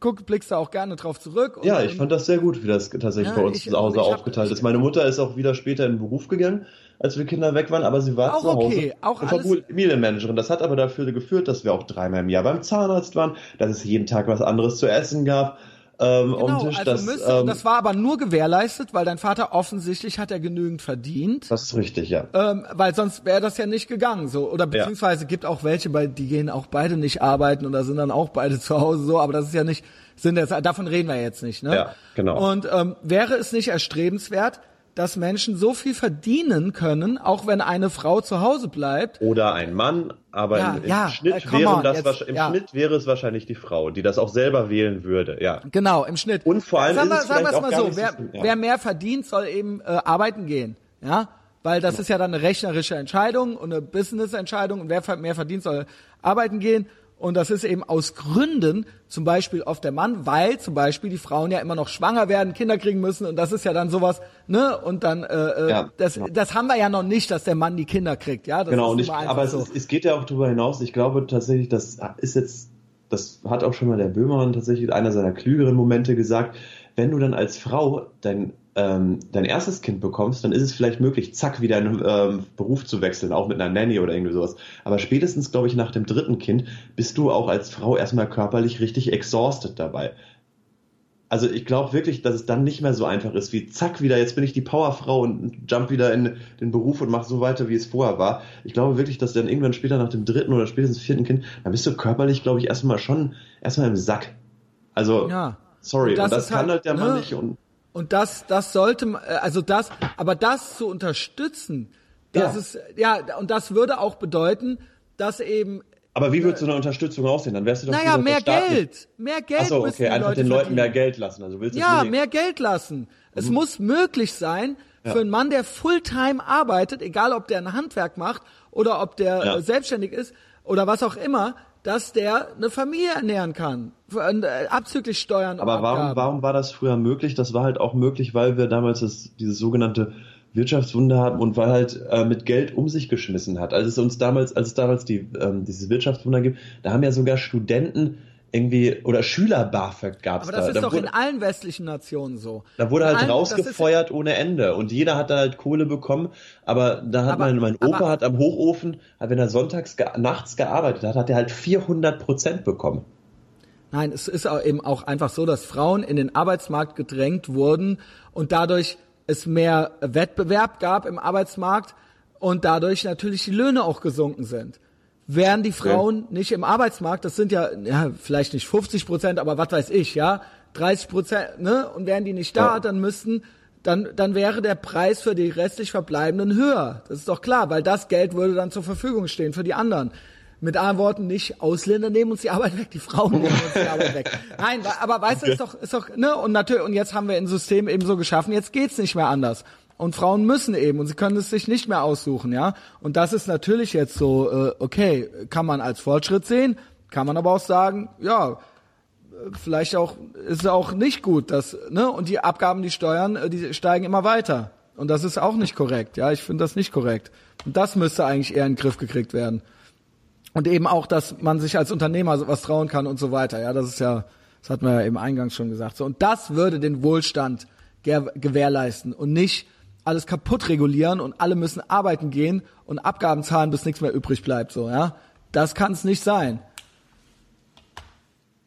guck, blickst da auch gerne drauf zurück. Und, ja, ich fand das sehr gut, wie das tatsächlich ja, bei uns ich, zu Hause aufgeteilt hab, ist. Meine Mutter ist auch wieder später in den Beruf gegangen als wir Kinder weg waren, aber sie war auch zu Hause okay. auch und war Familienmanagerin. Das hat aber dafür geführt, dass wir auch dreimal im Jahr beim Zahnarzt waren, dass es jeden Tag was anderes zu essen gab. Ähm, genau, Tisch, also das, müsste, ähm, das war aber nur gewährleistet, weil dein Vater offensichtlich hat er genügend verdient. Das ist richtig, ja. Ähm, weil sonst wäre das ja nicht gegangen, so oder beziehungsweise ja. gibt auch welche, bei die gehen auch beide nicht arbeiten oder sind dann auch beide zu Hause so, aber das ist ja nicht, sind jetzt, davon reden wir jetzt nicht, ne? Ja, genau. Und ähm, wäre es nicht erstrebenswert, dass Menschen so viel verdienen können, auch wenn eine Frau zu Hause bleibt. Oder ein Mann, aber ja, im, im ja, Schnitt äh, wäre on, das jetzt, im ja. Schnitt wäre es wahrscheinlich die Frau, die das auch selber wählen würde, ja. Genau, im Schnitt. Und vor allem sagen sagen wir es mal so, wer, so, wer mehr verdient, soll eben äh, arbeiten gehen, ja, weil das ist ja dann eine rechnerische Entscheidung und eine Business-Entscheidung und wer mehr verdient, soll arbeiten gehen und das ist eben aus Gründen, zum Beispiel oft der Mann, weil zum Beispiel die Frauen ja immer noch schwanger werden, Kinder kriegen müssen und das ist ja dann sowas, ne? Und dann, äh, äh ja, das, genau. das haben wir ja noch nicht, dass der Mann die Kinder kriegt, ja? Das genau, und ich, aber so. es, es geht ja auch darüber hinaus. Ich glaube tatsächlich, das ist jetzt, das hat auch schon mal der Böhmermann tatsächlich einer seiner klügeren Momente gesagt. Wenn du dann als Frau dein ähm, dein erstes Kind bekommst, dann ist es vielleicht möglich, zack, wieder einen ähm, Beruf zu wechseln, auch mit einer Nanny oder irgendwie sowas. Aber spätestens, glaube ich, nach dem dritten Kind bist du auch als Frau erstmal körperlich richtig exhausted dabei. Also ich glaube wirklich, dass es dann nicht mehr so einfach ist, wie zack wieder, jetzt bin ich die Powerfrau und jump wieder in den Beruf und mach so weiter, wie es vorher war. Ich glaube wirklich, dass dann irgendwann später nach dem dritten oder spätestens vierten Kind, dann bist du körperlich, glaube ich, erstmal schon erstmal im Sack. Also ja. sorry, und das, und das kann halt, halt der Mann ne? nicht und und das, das sollte, äh, also das, aber das zu unterstützen, das ja. ist, ja, und das würde auch bedeuten, dass eben Aber wie würde so eine Unterstützung aussehen? Dann wärst du doch Naja, mehr Geld. Mehr Geld. Achso, okay, einfach Leute den Leuten verdienen. mehr Geld lassen. Also willst du Ja, mehr Geld lassen. Es Mhm. muss möglich sein, für einen Mann, der Fulltime arbeitet, egal ob der ein Handwerk macht oder ob der Ja. äh, selbstständig ist oder was auch immer, dass der eine Familie ernähren kann. Äh, abzüglich Steuern Aber warum, Abgaben. warum war das früher möglich? Das war halt auch möglich, weil wir damals das, dieses sogenannte Wirtschaftswunder hatten und weil halt äh, mit Geld um sich geschmissen hat. Als es uns damals, als es damals die, ähm, dieses Wirtschaftswunder gibt, da haben ja sogar Studenten irgendwie oder Schüler BAföG gab es Aber da. das ist da doch wurde, in allen westlichen Nationen so. da wurde halt allen- rausgefeuert ohne Ende und jeder hat da halt Kohle bekommen, aber da hat Aber- mein, mein Opa aber- hat am Hochofen, wenn er sonntags nachts gearbeitet hat, hat er halt 400 Prozent bekommen. Nein, es ist auch eben auch einfach so, dass Frauen in den Arbeitsmarkt gedrängt wurden und dadurch es mehr Wettbewerb gab im Arbeitsmarkt und dadurch natürlich die Löhne auch gesunken sind. Wären die Frauen nicht im Arbeitsmarkt, das sind ja, ja vielleicht nicht 50 Prozent, aber was weiß ich, ja, 30 Prozent, ne? Und wären die nicht da, Ja. dann müssten, dann, dann wäre der Preis für die restlich Verbleibenden höher. Das ist doch klar, weil das Geld würde dann zur Verfügung stehen für die anderen. Mit anderen Worten nicht Ausländer nehmen uns die Arbeit weg, die Frauen nehmen uns die Arbeit weg. Nein, aber weißt du, ist doch, ist doch, ne? Und natürlich, und jetzt haben wir ein System eben so geschaffen, jetzt geht's nicht mehr anders. Und Frauen müssen eben und sie können es sich nicht mehr aussuchen, ja. Und das ist natürlich jetzt so, äh, okay, kann man als Fortschritt sehen, kann man aber auch sagen, ja, vielleicht auch ist es auch nicht gut, dass ne und die Abgaben, die Steuern, äh, die steigen immer weiter und das ist auch nicht korrekt. Ja, ich finde das nicht korrekt. Und das müsste eigentlich eher in den Griff gekriegt werden. Und eben auch, dass man sich als Unternehmer was trauen kann und so weiter. Ja, das ist ja, das hat man ja eben eingangs schon gesagt. So, und das würde den Wohlstand gewährleisten und nicht alles kaputt regulieren und alle müssen arbeiten gehen und Abgaben zahlen, bis nichts mehr übrig bleibt. So, ja, das kann es nicht sein.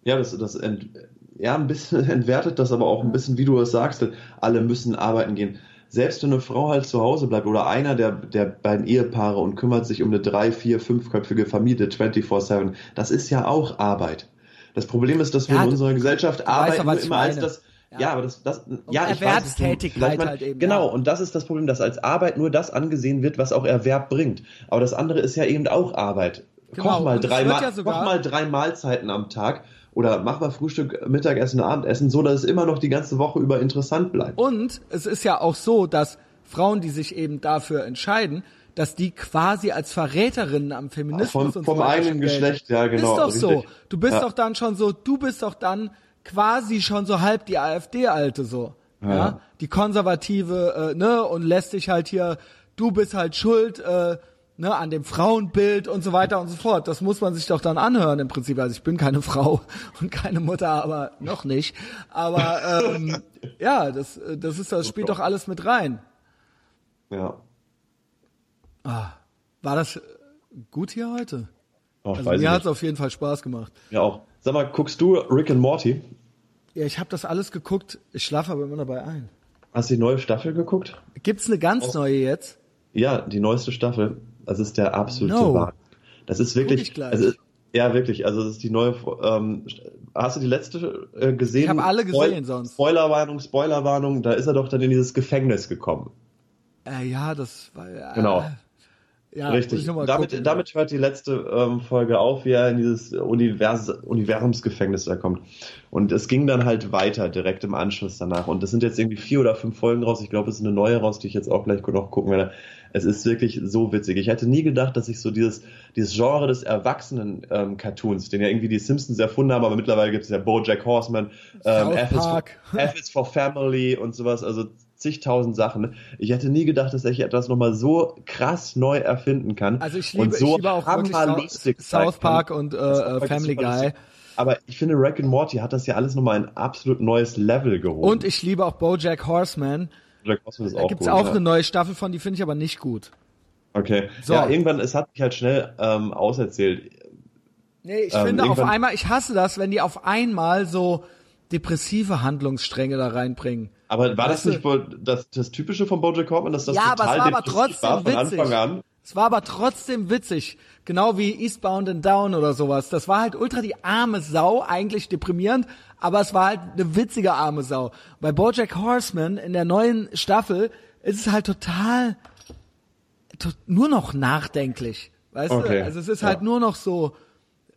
Ja, das, das ent, ja, ein bisschen entwertet das aber auch ein bisschen, wie du es sagst, alle müssen arbeiten gehen. Selbst wenn eine Frau halt zu Hause bleibt oder einer der, der beiden Ehepaare und kümmert sich um eine drei, vier, fünfköpfige Familie 24-7, das ist ja auch Arbeit. Das Problem ist, dass wir Ja, in unserer Gesellschaft weißt arbeiten ich immer als das, ja, aber das, das, ja, ich weiß, Erwerbstätigkeit man- halt eben, Genau, ja. und das ist das Problem, dass als Arbeit nur das angesehen wird, was auch Erwerb bringt. Aber das andere ist ja eben auch Arbeit. Genau, Koch mal drei Ma- ja sogar- koch mal drei Mahlzeiten am Tag oder mach mal Frühstück, Mittagessen, Abendessen, so dass es immer noch die ganze Woche über interessant bleibt. Und es ist ja auch so, dass Frauen, die sich eben dafür entscheiden, dass die quasi als Verräterinnen am Feminismus Vom- und so vom weiter eigenen. Geschlecht, ja, genau, Ist doch so. richtig. Du bist Ja. doch dann schon so, du bist doch dann quasi schon so halb die AfD-Alte so. Ja. Ja. Die konservative, äh, ne, und lässt dich halt hier, du bist halt schuld, äh, ne, an dem Frauenbild und so weiter und so fort. Das muss man sich doch dann anhören im Prinzip. Also ich bin keine Frau und keine Mutter, aber noch nicht. Aber ähm, ja, das, äh, das ist, das spielt doch alles mit rein. Ja. War das äh, gut hier heute? Oh, Also mir hat es auf jeden Fall Spaß gemacht. Ja, auch. Sag mal, guckst du Rick and Morty? Ja, ich habe das alles geguckt. Ich schlafe aber immer dabei ein. Hast du die neue Staffel geguckt? Gibt's eine ganz neue jetzt? Ja, die neueste Staffel. Das ist der absolute No. Wahnsinn. Das ist wirklich. Also, ja, wirklich. Also das ist die neue. Ähm, hast du die letzte äh, gesehen? Ich habe alle gesehen sonst. Spoilerwarnung, Spoilerwarnung. Da ist er doch dann in dieses Gefängnis gekommen. Äh, ja, das war ja. Genau. Ja, Richtig. Damit, gucken. damit hört die letzte ähm, Folge auf, wie er in dieses Univers Universumsgefängnis da kommt. Und es ging dann halt weiter, direkt im Anschluss danach. Und es sind jetzt irgendwie vier oder fünf Folgen raus. Ich glaube, es ist eine neue raus, die ich jetzt auch gleich noch gucken werde. Es ist wirklich so witzig. Ich hätte nie gedacht, dass ich so dieses, dieses Genre des Erwachsenen-Cartoons, den ja irgendwie die Simpsons erfunden haben, aber mittlerweile gibt es ja Bojack Horseman, ähm, F, is for. F is for Family und sowas, also zigtausend Sachen. Ich hätte nie gedacht, dass ich etwas nochmal so krass neu erfinden kann. Also ich liebe, und so ich liebe auch wirklich South, South kann. Park und äh, Family Guy. Aber ich finde, Rick and Morty hat das ja alles nochmal ein absolut neues Level gehoben. Und ich liebe auch BoJack Horseman. Jack Horseman ist Da auch gibt's gut, auch ja. eine neue Staffel von, die finde ich aber nicht gut. Okay. So. Ja, irgendwann, es hat mich halt schnell ähm, auserzählt. Nee, ich Ähm, finde auf einmal, ich hasse das, wenn die auf einmal so depressive Handlungsstränge da reinbringen. Aber war das nicht wohl das, das Typische von Bojack Horseman, dass das ja, aber total es war aber trotzdem war von witzig. Anfang an? Es war aber trotzdem witzig. Genau wie Eastbound and Down oder sowas. Das war halt ultra die arme Sau, eigentlich deprimierend, aber es war halt eine witzige arme Sau. Bei Bojack Horseman in der neuen Staffel ist es halt total, to nur noch nachdenklich. Weißt Okay, du? Also es ist ja. halt nur noch so,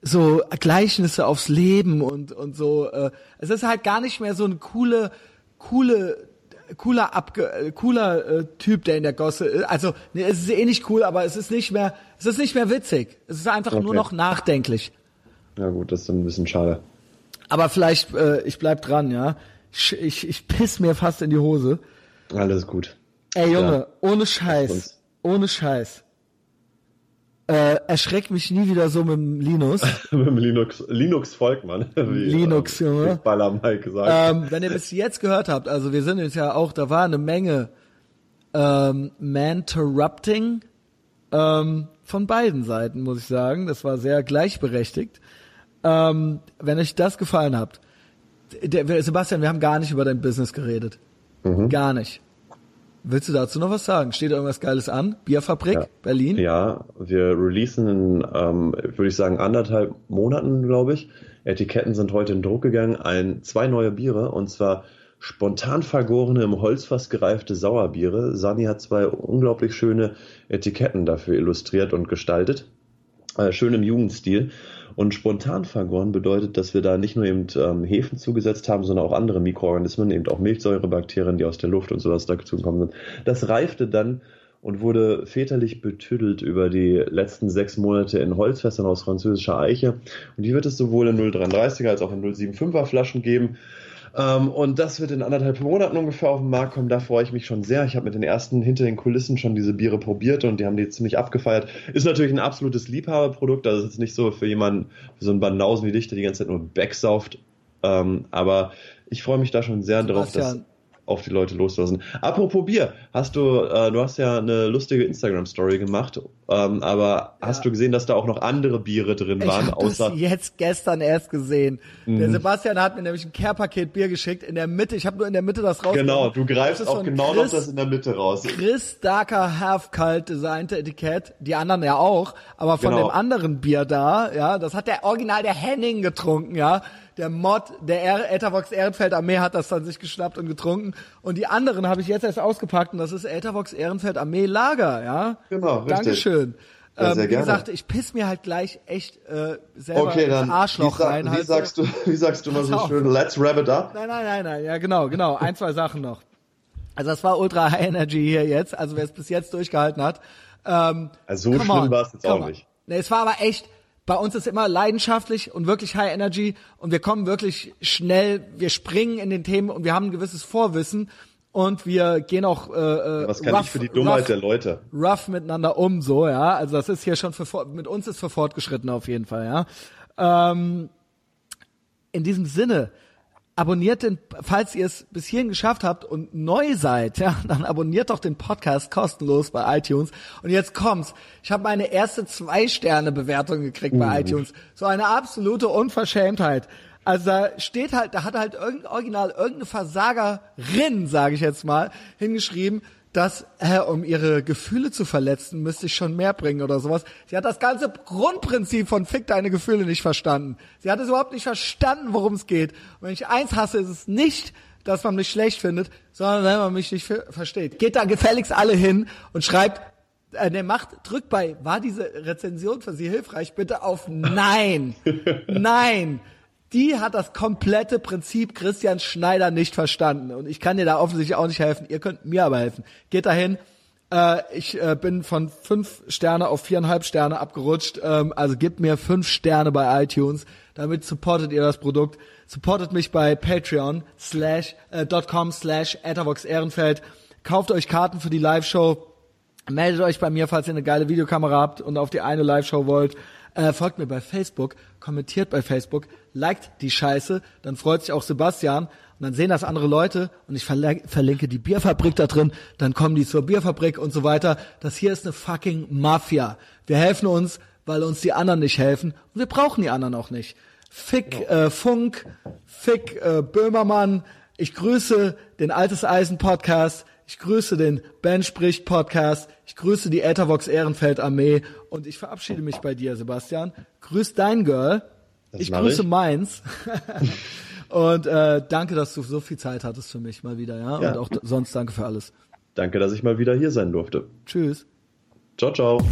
so Gleichnisse aufs Leben und und so. Äh, es ist halt gar nicht mehr so eine coole, coole cooler abge äh, cooler äh, Typ, der in der Gosse ist. Also nee, es ist eh nicht cool, aber es ist nicht mehr es ist nicht mehr witzig. Es ist einfach okay. nur noch nachdenklich. Ja gut, das ist ein bisschen schade. Aber vielleicht äh, ich bleib dran, ja. Ich, ich, ich piss mir fast in die Hose. Alles gut. Ey Junge, ja. ohne Scheiß, ohne Scheiß. Äh, erschreckt mich nie wieder so mit dem Linus. mit dem Linux, Linux Volkmann. Wie, Linux, ähm, Junge. Baller Mike gesagt. Ähm, wenn ihr bis jetzt gehört habt, also wir sind jetzt ja auch, da war eine Menge ähm, Man-Terrupting ähm, von beiden Seiten, muss ich sagen. Das war sehr gleichberechtigt. Ähm, wenn euch das gefallen habt, der, Sebastian, wir haben gar nicht über dein Business geredet. Mhm. Gar nicht. Willst du dazu noch was sagen? Steht irgendwas Geiles an? Bierfabrik, ja. Berlin? Ja, wir releasen in, ähm, würde ich sagen, anderthalb Monaten, glaube ich. Etiketten sind heute in Druck gegangen. Ein, zwei neue Biere und zwar spontan vergorene, im Holzfass gereifte Sauerbiere. Sani hat zwei unglaublich schöne Etiketten dafür illustriert und gestaltet. Äh, schön im Jugendstil. Und spontan vergoren bedeutet, dass wir da nicht nur eben ähm, Hefen zugesetzt haben, sondern auch andere Mikroorganismen, eben auch Milchsäurebakterien, die aus der Luft und sowas dazu gekommen sind. Das reifte dann und wurde väterlich betüdelt über die letzten sechs Monate in Holzfässern aus französischer Eiche. Und die wird es sowohl in 0,33er als auch in 0,75er Flaschen geben. Ähm, und das wird in anderthalb Monaten ungefähr auf den Markt kommen. Da freue ich mich schon sehr. Ich habe mit den ersten hinter den Kulissen schon diese Biere probiert und die haben die ziemlich abgefeiert. Ist natürlich ein absolutes Liebhaberprodukt. Also ist nicht so für jemanden, für so einen Banausen wie dich, der die ganze Zeit nur backsauft. Ähm, aber ich freue mich da schon sehr drauf, dass auf die Leute loslassen. Apropos Bier, hast du, äh, du hast ja eine lustige Instagram-Story gemacht, ähm, aber ja. hast du gesehen, dass da auch noch andere Biere drin ich waren? Ich habe das jetzt gestern erst gesehen. Mhm. Der Sebastian hat mir nämlich ein Care-Paket Bier geschickt in der Mitte. Ich habe nur in der Mitte das raus. Genau, du greifst auch genau Chris, noch das in der Mitte raus. Chris Darker Half Kalt designte Etikett, die anderen ja auch, aber von genau. dem anderen Bier da, ja, das hat der Original der Henning getrunken, ja der Mod der Ethervox Ehrenfeld Armee hat das dann sich geschnappt und getrunken. Und die anderen habe ich jetzt erst ausgepackt und das ist Ethervox Ehrenfeld Armee Lager, ja. Genau, richtig. Dankeschön. Ja, ähm, wie gerne. gesagt, ich piss mir halt gleich echt äh, selber okay, dann, Arschloch wie, rein. Wie halt sagst du, wie sagst du mal so schön, let's wrap it up? Nein, nein, nein, nein, ja genau, genau. Ein, zwei Sachen noch. Also das war Ultra High Energy hier jetzt, also wer es bis jetzt durchgehalten hat. Ähm, also so schlimm war es jetzt auch nicht. Nee, es war aber echt, bei uns ist immer leidenschaftlich und wirklich High Energy und wir kommen wirklich schnell, wir springen in den Themen und wir haben ein gewisses Vorwissen und wir gehen auch äh, äh Was kann rough, ich für die Dummheit rough, der Leute? Rough miteinander um, so ja. Also das ist hier schon für mit uns ist für fortgeschritten auf jeden Fall, ja. Ähm, in diesem Sinne abonniert den, falls ihr es bis hierhin geschafft habt und neu seid, ja, dann abonniert doch den Podcast kostenlos bei iTunes. Und jetzt kommt's. Ich habe meine erste Zwei-Sterne-Bewertung gekriegt uh. bei iTunes. So eine absolute Unverschämtheit. Also da steht halt, da hat halt irgendein Original, irgendeine Versagerin, sage ich jetzt mal, hingeschrieben, dass, äh, um ihre Gefühle zu verletzen, müsste ich schon mehr bringen oder sowas. Sie hat das ganze Grundprinzip von Fick deine Gefühle nicht verstanden. Sie hat es überhaupt nicht verstanden, worum es geht. Und wenn ich eins hasse, ist es nicht, dass man mich schlecht findet, sondern wenn man mich nicht versteht. Geht da gefälligst alle hin und schreibt, äh, der macht, drückt bei, war diese Rezension für Sie hilfreich? Bitte auf Nein. Nein die hat das komplette Prinzip Christian Schneider nicht verstanden. Und ich kann dir da offensichtlich auch nicht helfen. Ihr könnt mir aber helfen. Geht dahin. Äh, ich äh, bin von fünf Sterne auf viereinhalb Sterne abgerutscht. Ähm, also gebt mir fünf Sterne bei iTunes. Damit supportet ihr das Produkt. Supportet mich bei Patreon slash, äh, .com slash Ehrenfeld. Kauft euch Karten für die Live-Show. Meldet euch bei mir, falls ihr eine geile Videokamera habt und auf die eine Live-Show wollt. Äh, folgt mir bei Facebook, kommentiert bei Facebook, liked die Scheiße, dann freut sich auch Sebastian und dann sehen das andere Leute und ich verlinke die Bierfabrik da drin, dann kommen die zur Bierfabrik und so weiter. Das hier ist eine fucking Mafia. Wir helfen uns, weil uns die anderen nicht helfen und wir brauchen die anderen auch nicht. Fick äh, Funk, Fick äh, Böhmermann, ich grüße den Altes Eisen Podcast, ich grüße den Ben spricht Podcast, ich grüße die Ethervox Ehrenfeld Armee und ich verabschiede mich bei dir, Sebastian. Grüß dein Girl. Das ich grüße ich. meins. und äh, danke, dass du so viel Zeit hattest für mich mal wieder, ja? ja. Und auch sonst danke für alles. Danke, dass ich mal wieder hier sein durfte. Tschüss. Ciao, ciao.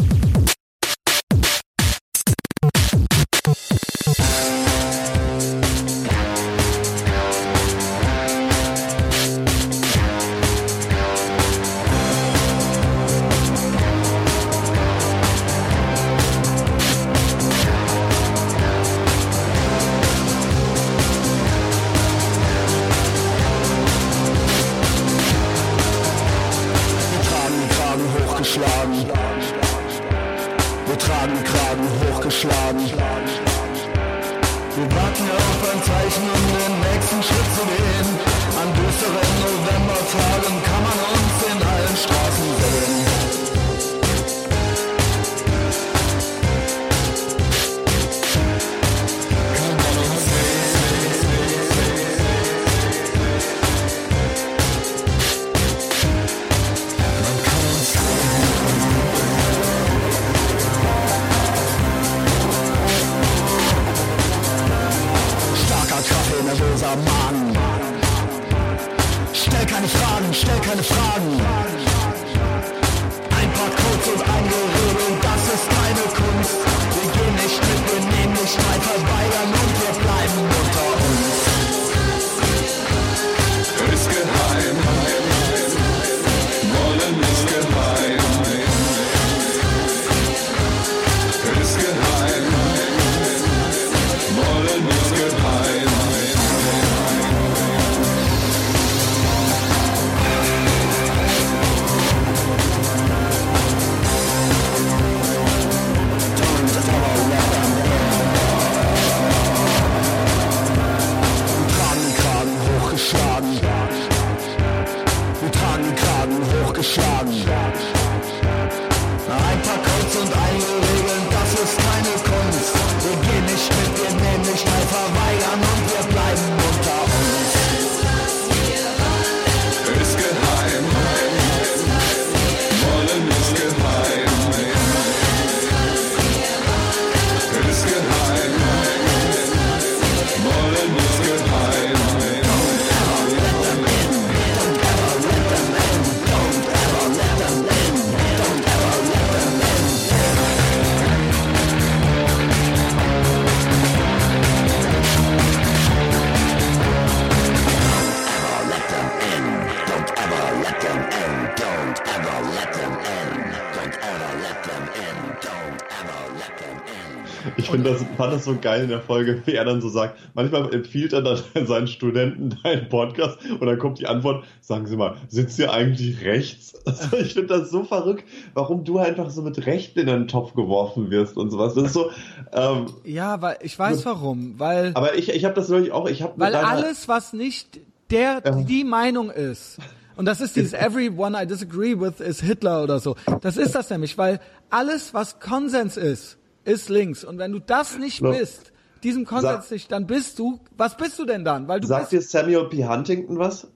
Das, fand das so geil in der Folge, wie er dann so sagt, manchmal empfiehlt er dann seinen Studenten deinen Podcast und dann kommt die Antwort, sagen Sie mal, sitzt ihr eigentlich rechts? Also ich finde das so verrückt, warum du einfach so mit Rechten in den Topf geworfen wirst und sowas. Das ist so, ähm, Ja, weil ich weiß warum, weil aber ich, ich habe das wirklich auch, ich habe weil alles was nicht der die Meinung ist und das ist dieses everyone I disagree with is Hitler oder so. Das ist das nämlich, weil alles was Konsens ist, ist links und wenn du das nicht No. bist, diesem Konsens nicht, dann bist du, was bist du denn dann? Weil du Sagt dir Samuel P. Huntington was?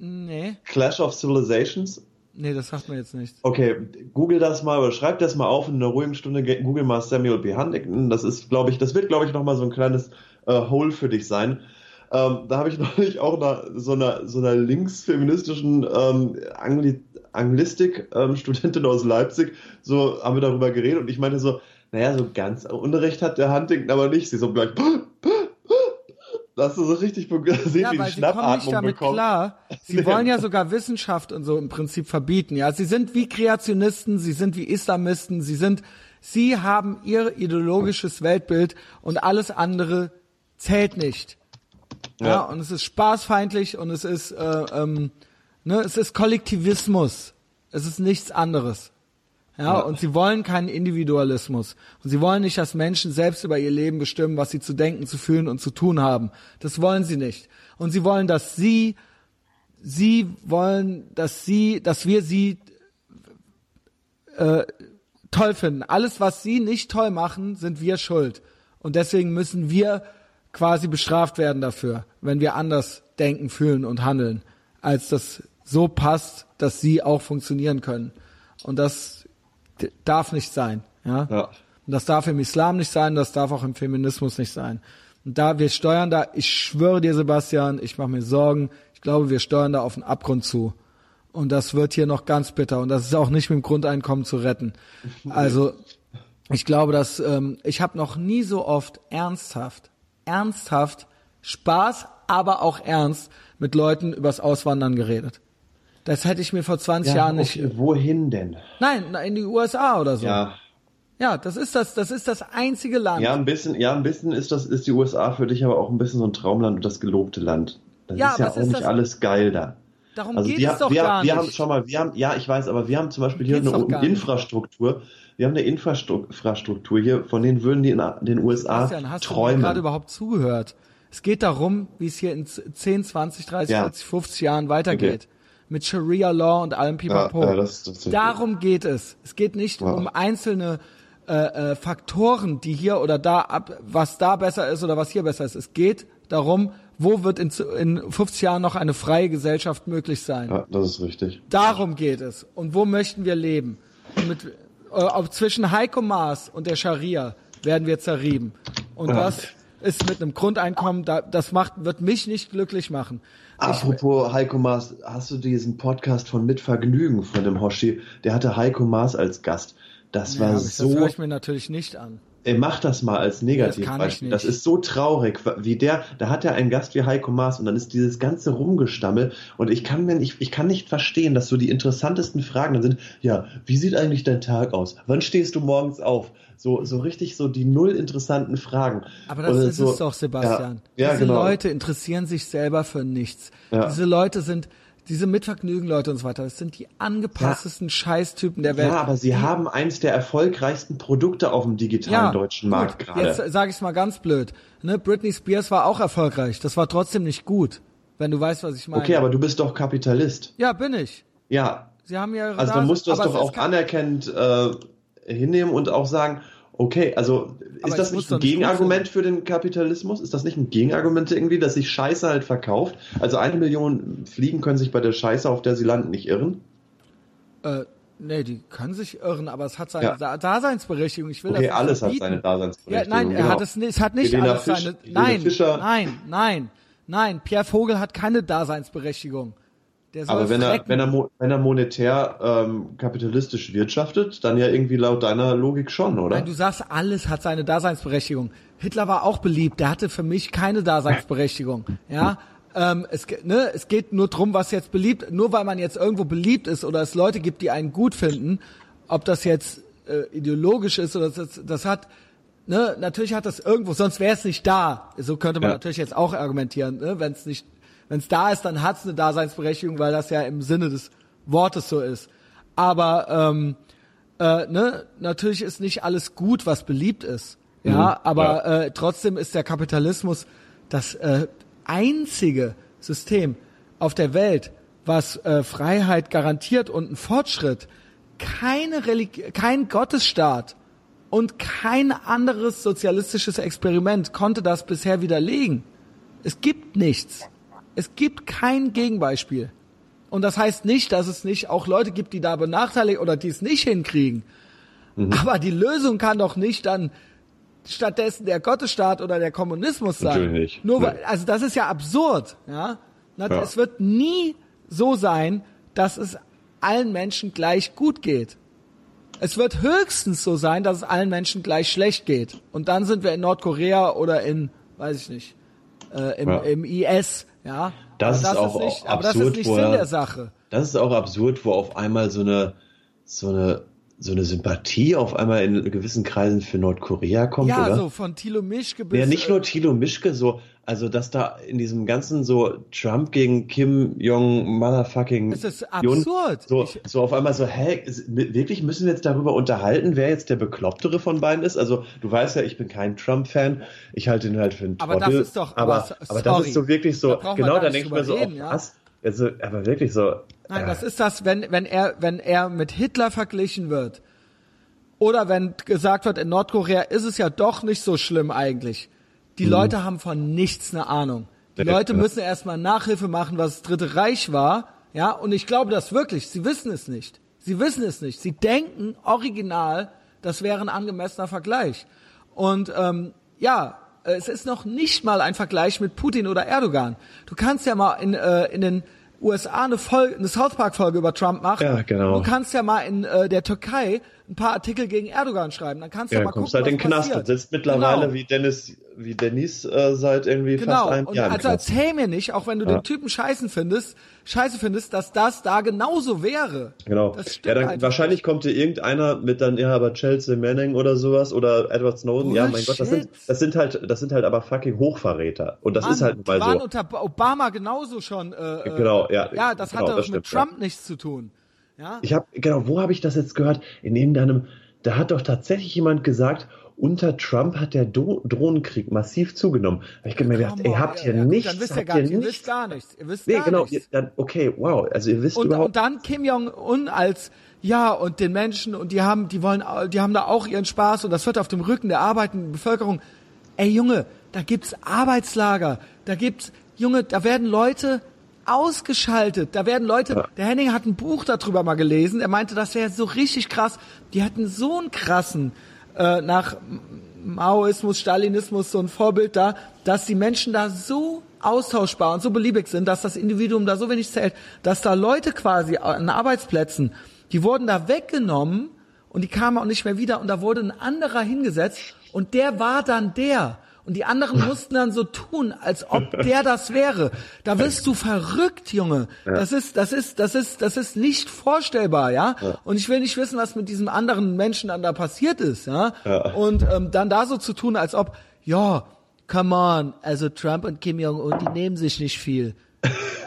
Nee, Clash of Civilizations? nee, das sagt mir jetzt nichts. Okay, google das mal oder schreib das mal auf in einer ruhigen Stunde. Google mal Samuel B. Huntington. Das ist, glaube ich, das wird, glaube ich, noch mal so ein kleines äh, Hole für dich sein. Ähm, da habe ich neulich auch einer, so einer so einer linksfeministischen ähm, Angli Anglistik-Studentin aus Leipzig, so haben wir darüber geredet und ich meinte so, naja, so ganz Unrecht hat der Huntington aber nicht. Sie so gleich, da hast du so richtig gesehen, Ja, wie die weil sie Schnappatmung damit bekommen. klar. Sie wollen ja sogar Wissenschaft und so im Prinzip verbieten. Ja, sie sind wie Kreationisten, sie sind wie Islamisten, sie sind, sie haben ihr ideologisches Weltbild und alles andere zählt nicht. Ja, Ja. und es ist spaßfeindlich und es ist, äh, ähm, ne, es ist Kollektivismus. Es ist nichts anderes. Ja, Ja. und sie wollen keinen Individualismus. Und sie wollen nicht, dass Menschen selbst über ihr Leben bestimmen, was sie zu denken, zu fühlen und zu tun haben. Das wollen sie nicht. Und sie wollen, dass sie, sie wollen, dass sie, dass wir sie äh, toll finden. Alles, was sie nicht toll machen, sind wir schuld. Und deswegen müssen wir quasi bestraft werden dafür, wenn wir anders denken, fühlen und handeln, als das so passt, dass sie auch funktionieren können. Und das darf nicht sein. Ja? Ja. Und das darf im Islam nicht sein, das darf auch im Feminismus nicht sein. Und da wir steuern da, ich schwöre dir, Sebastian, ich mache mir Sorgen, ich glaube, wir steuern da auf den Abgrund zu. Und das wird hier noch ganz bitter. Und das ist auch nicht mit dem Grundeinkommen zu retten. Also ich glaube, dass ähm, ich habe noch nie so oft ernsthaft, ernsthaft Spaß, aber auch ernst mit Leuten übers Auswandern geredet. Das hätte ich mir vor 20 Jahren nicht. okay, wohin denn? Nein, in die USA oder so. Ja, Ja, das ist das, das ist das einzige Land. Ja, ein bisschen, ja, ein bisschen ist das, ist die USA für dich aber auch ein bisschen so ein Traumland und das gelobte Land. Das Ja, ist ja auch nicht das- alles geil da. Darum also geht die, es doch wir, gar wir nicht. Haben, schau mal, wir haben, ja, ich weiß, aber wir haben zum Beispiel hier eine. Infrastruktur. Wir haben eine Infrastruktur hier, von denen würden die in den USA Christian, hast du mir gerade träumen. überhaupt zugehört? Es geht darum, wie es hier in 10, 20, 30, Ja. 40, 50 Jahren weitergeht. Mit Sharia Law und allem Pipapo. Ja, ja, das- das- Darum geht es. Es geht nicht Ja. um einzelne äh, äh, Faktoren, die hier oder da ab, was da besser ist oder was hier besser ist. Es geht darum, wo wird in, in 50 Jahren noch eine freie Gesellschaft möglich sein. Ja, das ist richtig. Darum geht es. Und wo möchten wir leben? Und mit, äh, ob zwischen Heiko Maas und der Scharia werden wir zerrieben. Und das ist mit einem Grundeinkommen, da, das macht, wird mich nicht glücklich machen. Apropos Heiko Maas, hast du diesen Podcast von Mit Vergnügen von dem Hoshi? Der hatte Heiko Maas als Gast. Das Ja, war aber das so höre ich mir natürlich nicht an. Ey, mach das mal als Das Negativbeispiel. nicht. Das, ist so traurig, wie der, da hat er einen Gast wie Heiko Maas und dann ist dieses ganze Rumgestammel und ich kann mir nicht, ich kann nicht verstehen, dass so die interessantesten Fragen dann sind, ja, wie sieht eigentlich dein Tag aus? Wann stehst du morgens auf? So, so richtig so die null interessanten Fragen. Aber das Oder ist so, es doch, Sebastian. Ja, ja Diese genau. Leute interessieren sich selber für nichts. Ja. Diese Leute sind, diese Mitvergnügen-Leute und so weiter, das sind die angepasstesten Scheißtypen der Welt. Ja, aber sie haben eins der erfolgreichsten Produkte auf dem digitalen deutschen gut. Markt gerade. Jetzt sage ich es mal ganz blöd. Ne? Britney Spears war auch erfolgreich. Das war trotzdem nicht gut, wenn du weißt, was ich meine. Okay, aber du bist doch Kapitalist. ja, bin ich. Ja, Sie haben ja Also dann musst du das doch auch anerkennend äh, hinnehmen und auch sagen, okay, also Aber ist das es muss nicht ein Gegenargument für den Kapitalismus? Ist das nicht ein Gegenargument irgendwie, dass sich Scheiße halt verkauft? Also eine Million Fliegen können sich bei der Scheiße, auf der sie landen, nicht irren? Äh, nee, die können sich irren, aber es hat seine Ja. Da- Daseinsberechtigung. Ich will Okay, das alles hat verbieten. seine Ja, Daseinsberechtigung. nein, er genau. hat es, nicht- es hat nicht Helena alles Fisch- seine. Nein, Fischer. nein, nein, nein. Pierre Vogel hat keine Daseinsberechtigung. Aber wenn er, wenn er, wenn er monetär ähm, kapitalistisch wirtschaftet, dann ja irgendwie laut deiner Logik schon, oder? Nein, du sagst, alles hat seine Daseinsberechtigung. Hitler war auch beliebt, der hatte für mich keine Daseinsberechtigung. Ja, ähm, es, ne, es geht nur drum, was jetzt beliebt, nur weil man jetzt irgendwo beliebt ist oder es Leute gibt, die einen gut finden, ob das jetzt äh, ideologisch ist oder das, das hat, ne, natürlich hat das irgendwo, sonst wäre es nicht da. So könnte man Ja. natürlich jetzt auch argumentieren, ne, wenn es nicht, wenn es da ist, dann hat es eine Daseinsberechtigung, weil das ja im Sinne des Wortes so ist. Aber ähm, äh, ne, natürlich ist nicht alles gut, was beliebt ist. Ja, Mhm, aber Äh, trotzdem ist der Kapitalismus das äh, einzige System auf der Welt, was äh, Freiheit garantiert und einen Fortschritt. Keine Religi kein Gottesstaat und kein anderes sozialistisches Experiment konnte das bisher widerlegen. Es gibt nichts. Es gibt kein Gegenbeispiel. Und das heißt nicht, dass es nicht auch Leute gibt, die da benachteiligt oder die es nicht hinkriegen. Aber die Lösung kann doch nicht dann stattdessen der Gottesstaat oder der Kommunismus sein. Natürlich nicht. Nur Nee. weil, also das ist ja absurd, ja. Na, Ja. Es wird nie so sein, dass es allen Menschen gleich gut geht. Es wird höchstens so sein, dass es allen Menschen gleich schlecht geht. Und dann sind wir in Nordkorea oder in, weiß ich nicht, äh, im, Ja. im IS, ja. Das ist auch nicht, auch aber das ist absurd, nicht wo Sinn er- der Sache. Das ist auch absurd, wo auf einmal so eine, so eine, so eine Sympathie auf einmal in gewissen Kreisen für Nordkorea kommt, Ja, oder? so von Thilo Mischke bis Ja, nicht äh, nur Thilo Mischke, so, also dass da in diesem ganzen so Trump gegen Kim Jong Motherfucking Es ist absurd. So, Ich- so auf einmal so, hä, wirklich müssen wir jetzt darüber unterhalten, wer jetzt der Beklopptere von beiden ist? Also du weißt ja, ich bin kein Trump-Fan, ich halte ihn halt für einen Aber Trottel. das ist doch- aber, aber aber das ist so wirklich so, Da genau, gar da nicht denke ich mir so, reden, oh, ja. was? Also, aber wirklich so. Nein, äh, das ist das, wenn, wenn er, wenn er mit Hitler verglichen wird. Oder wenn gesagt wird, in Nordkorea ist es ja doch nicht so schlimm eigentlich. Die Leute haben von nichts eine Ahnung. Die Ja, Leute ja. müssen erstmal Nachhilfe machen, was das Dritte Reich war. Ja, und ich glaube das wirklich. Sie wissen es nicht. Sie wissen es nicht. Sie denken original, das wäre ein angemessener Vergleich. Und ähm, ja, es ist noch nicht mal ein Vergleich mit Putin oder Erdogan. Du kannst ja mal in, äh, in den USA eine, Folge, eine South Park Folge über Trump machen. Ja, genau. Du kannst ja mal in äh, der Türkei ein paar Artikel gegen Erdogan schreiben. Dann kannst du ja, ja mal kommst gucken, halt in den was Knast passiert. und sitzt mittlerweile Genau. wie Dennis, wie Denise äh, seit irgendwie Genau. fast einem Und Jahr. also erzähl mir nicht, auch wenn du Ja. den Typen scheißen findest, scheiße findest, dass das da genauso wäre. Genau. Das ja, stimmt dann, einfach wahrscheinlich kommt dir irgendeiner mit dann, ja, aber Chelsea Manning oder sowas oder Edward Snowden. Ja, mein Gott, das sind, Bullshit. das sind halt, das sind halt aber fucking Hochverräter. Und das Mann, ist halt mal waren so. unter Obama genauso schon. Äh, äh, Genau, ja. Ja, das genau, hat doch das mit stimmt, ja. Trump nichts zu tun. Ja. Ich habe genau, wo habe ich das jetzt gehört? In irgendeinem, da hat doch tatsächlich jemand gesagt, unter Trump hat der Do Drohnenkrieg massiv zugenommen. Da hab ich mir gedacht, ey, habt ja, ihr ja, gut, nichts? Dann wisst ihr gar nicht. Ihr wisst gar nichts. Ihr wisst Nee, gar genau, nichts. dann, okay, wow, also ihr wisst Und, überhaupt und dann Kim Jong-un als ja und den Menschen und die haben, die wollen, die haben da auch ihren Spaß und das wird auf dem Rücken der arbeitenden Bevölkerung. Ey Junge, da gibt's Arbeitslager, da gibt's Junge, da werden Leute ausgeschaltet, da werden Leute. Der Henning hat ein Buch darüber mal gelesen. Er meinte, das wäre so richtig krass. Die hatten so einen krassen äh, nach Maoismus, Stalinismus so ein Vorbild da, dass die Menschen da so austauschbar und so beliebig sind, dass das Individuum da so wenig zählt, dass da Leute quasi an Arbeitsplätzen, die wurden da weggenommen und die kamen auch nicht mehr wieder und da wurde ein anderer hingesetzt und der war dann der. Und die anderen mussten dann so tun, als ob der das wäre. Da wirst du verrückt, Junge. Das ist, das ist, das ist, das ist nicht vorstellbar, ja. Und ich will nicht wissen, was mit diesem anderen Menschen dann da passiert ist, ja. Und ähm, dann da so zu tun, als ob, ja, come on, also Trump und Kim Jong Un, die nehmen sich nicht viel.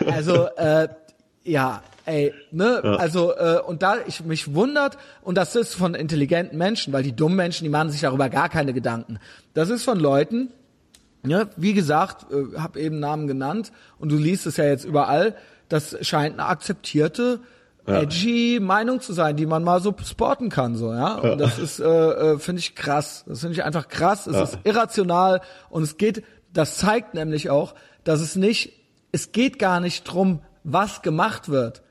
Also, äh, ja, ey, ne, also, äh, und da ich mich wundert, und das ist von intelligenten Menschen, weil die dummen Menschen, die machen sich darüber gar keine Gedanken. Das ist von Leuten, ja, wie gesagt, äh, hab eben Namen genannt, und du liest es ja jetzt überall, das scheint eine akzeptierte, edgy Meinung zu sein, die man mal so sporten kann, so, ja. Und das ist, äh, äh, finde ich krass. Das finde ich einfach krass. Es ist irrational und es geht, das zeigt nämlich auch, dass es nicht, es geht gar nicht drum, was gemacht wird.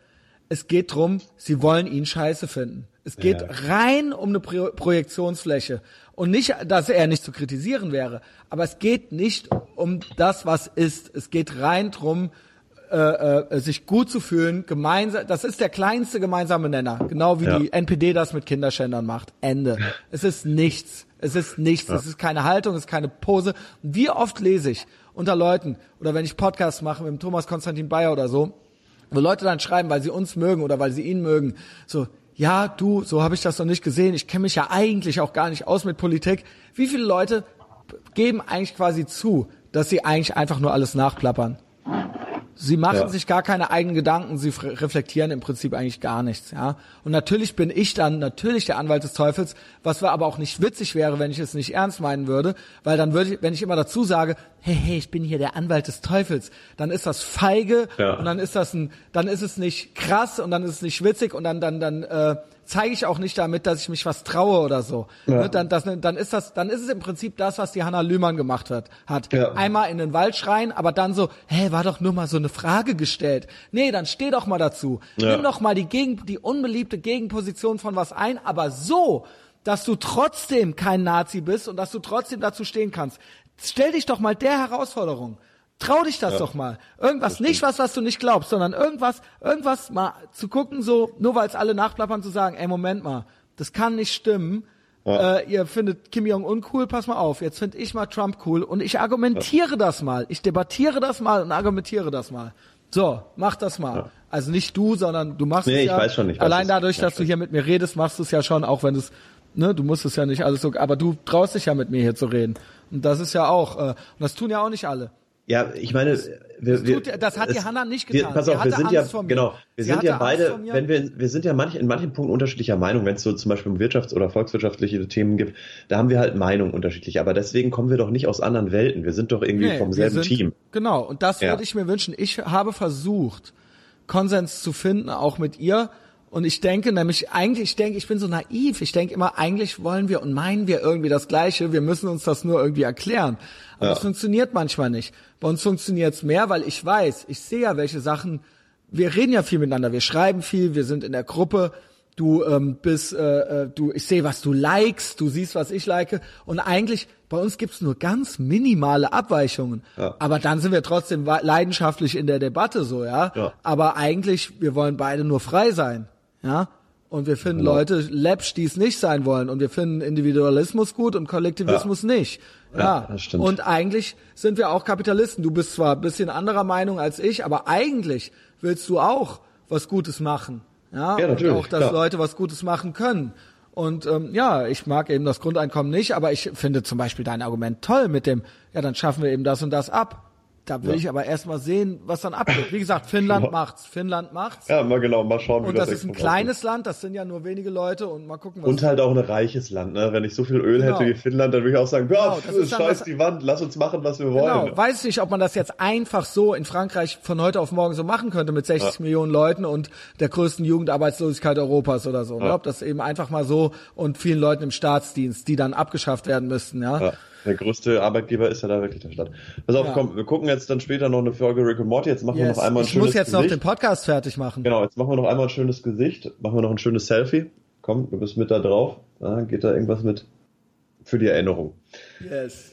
Es geht drum, sie wollen ihn scheiße finden. Es geht Ja. rein um eine Pro Projektionsfläche. Und nicht, dass er nicht zu kritisieren wäre. Aber es geht nicht um das, was ist. Es geht rein drum, äh, äh, sich gut zu fühlen, gemeinsam, das ist der kleinste gemeinsame Nenner, genau wie Ja. die NPD das mit Kinderschändern macht. Ende. Es ist nichts. Es ist nichts. Es ist keine Haltung, es ist keine Pose. Wie oft lese ich unter Leuten oder wenn ich Podcasts mache mit dem Thomas Konstantin Bayer oder so, wo Leute dann schreiben, weil sie uns mögen oder weil sie ihn mögen, so, ja, du, so habe ich das noch nicht gesehen. Ich kenne mich ja eigentlich auch gar nicht aus mit Politik. Wie viele Leute geben eigentlich quasi zu, dass sie eigentlich einfach nur alles nachplappern? Sie machen Ja. sich gar keine eigenen Gedanken, sie reflektieren im Prinzip eigentlich gar nichts, ja. Und natürlich bin ich dann natürlich der Anwalt des Teufels, was aber auch nicht witzig wäre, wenn ich es nicht ernst meinen würde, weil dann würde ich, wenn ich immer dazu sage, hey, hey, ich bin hier der Anwalt des Teufels, dann ist das feige Ja. und dann ist das ein, dann ist es nicht krass und dann ist es nicht witzig und dann, dann, dann, äh, zeige ich auch nicht damit, dass ich mich was traue oder so. Ne, Dann, das, dann ist das, dann ist es im Prinzip das, was die Hanna Lühmann gemacht hat. hat. Ja. Einmal in den Wald schreien, aber dann so, hä, war doch nur mal so eine Frage gestellt. Nee, dann steh doch mal dazu. Ja. Nimm doch mal die, Gegen, die unbeliebte Gegenposition von was ein, aber so, dass du trotzdem kein Nazi bist und dass du trotzdem dazu stehen kannst. Stell dich doch mal der Herausforderung. Trau dich das doch mal. Irgendwas, nicht was, was du nicht glaubst, sondern irgendwas, irgendwas mal zu gucken, so, nur weil es alle nachplappern, zu sagen, ey, Moment mal, das kann nicht stimmen. Äh, ihr findet Kim Jong-un cool, pass mal auf, jetzt finde ich mal Trump cool und ich argumentiere das mal. Ich debattiere das mal und argumentiere das mal. So, mach das mal. Also nicht du, sondern du machst Nee, es ich ja. weiß schon, ich weiß Allein es. dadurch, Ja, dass du hier mit mir redest, machst du es ja schon, auch wenn es, ne, du musst es ja nicht alles so, aber du traust dich ja mit mir hier zu reden. Und das ist ja auch, äh, und das tun ja auch nicht alle. Ja, ich meine, wir, wir, tut- das hat die es- Hannah nicht Wir, getan. pass Sie auf, wir sind ja genau, wir Sie sind ja beide, wenn wir, wir sind ja manch, in manchen Punkten unterschiedlicher Meinung, wenn es so zum Beispiel um wirtschafts- oder volkswirtschaftliche Themen gibt, da haben wir halt Meinung unterschiedlich. Aber deswegen kommen wir doch nicht aus anderen Welten. Wir sind doch irgendwie Nee, vom wir selben sind- Team. Genau, und das Ja. würde ich mir wünschen. Ich habe versucht, Konsens zu finden, auch mit ihr. Und ich denke nämlich, eigentlich, ich denke, ich bin so naiv. Ich denke immer, eigentlich wollen wir und meinen wir irgendwie das Gleiche. Wir müssen uns das nur irgendwie erklären. Aber Ja. es funktioniert manchmal nicht. Bei uns funktioniert es mehr, weil ich weiß, ich sehe ja, welche Sachen, wir reden ja viel miteinander, wir schreiben viel, wir sind in der Gruppe. Du ähm, bist, äh, äh, du, ich sehe, was du likest, du siehst, was ich like. Und eigentlich, bei uns gibt's nur ganz minimale Abweichungen. Ja. Aber dann sind wir trotzdem leidenschaftlich in der Debatte so, ja. Ja. Aber eigentlich, wir wollen beide nur frei sein, ja. Und wir finden Leute läppsch, die es nicht sein wollen. Und wir finden Individualismus gut und Kollektivismus nicht. Ja, Ja, das stimmt. Und eigentlich sind wir auch Kapitalisten. Du bist zwar ein bisschen anderer Meinung als ich, aber eigentlich willst du auch was Gutes machen. Ja, Ja, natürlich, Und auch, dass klar. Leute was Gutes machen können. Und ähm, ja, ich mag eben das Grundeinkommen nicht, aber ich finde zum Beispiel dein Argument toll mit dem, ja, dann schaffen wir eben das und das ab. Da will Ja. ich aber erst mal sehen, was dann abgeht. Wie gesagt, Finnland Genau. macht's. Finnland macht's. Ja, mal genau, mal schauen, wie und das ist ein kleines Land, das sind ja nur wenige Leute und mal gucken, was Und halt auch ein reiches Land, ne? Wenn ich so viel Öl Genau. hätte wie Finnland, dann würde ich auch sagen, ja, Genau, das ist scheiß die Wand, lass uns machen, was wir Genau, wollen. weiß nicht, ob man das jetzt einfach so in Frankreich von heute auf morgen so machen könnte mit 60 Millionen Leuten und der größten Jugendarbeitslosigkeit Europas oder so. Ne? Ja. Ob das eben einfach mal so und vielen Leuten im Staatsdienst, die dann abgeschafft werden müssten, ja. Der größte Arbeitgeber ist ja da wirklich der Stadt. Pass auf, Ja. komm, wir gucken jetzt dann später noch eine Folge Rick and Morty. Jetzt machen wir Yes. noch einmal ein Ich schönes muss jetzt noch Gesicht. den Podcast fertig machen. Genau, jetzt machen wir noch einmal ein schönes Gesicht. Machen wir noch ein schönes Selfie. Komm, du bist mit da drauf. Ja, geht da irgendwas mit für die Erinnerung. Yes.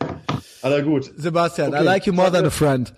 Aller gut. Sebastian, I Okay. like you more than a friend.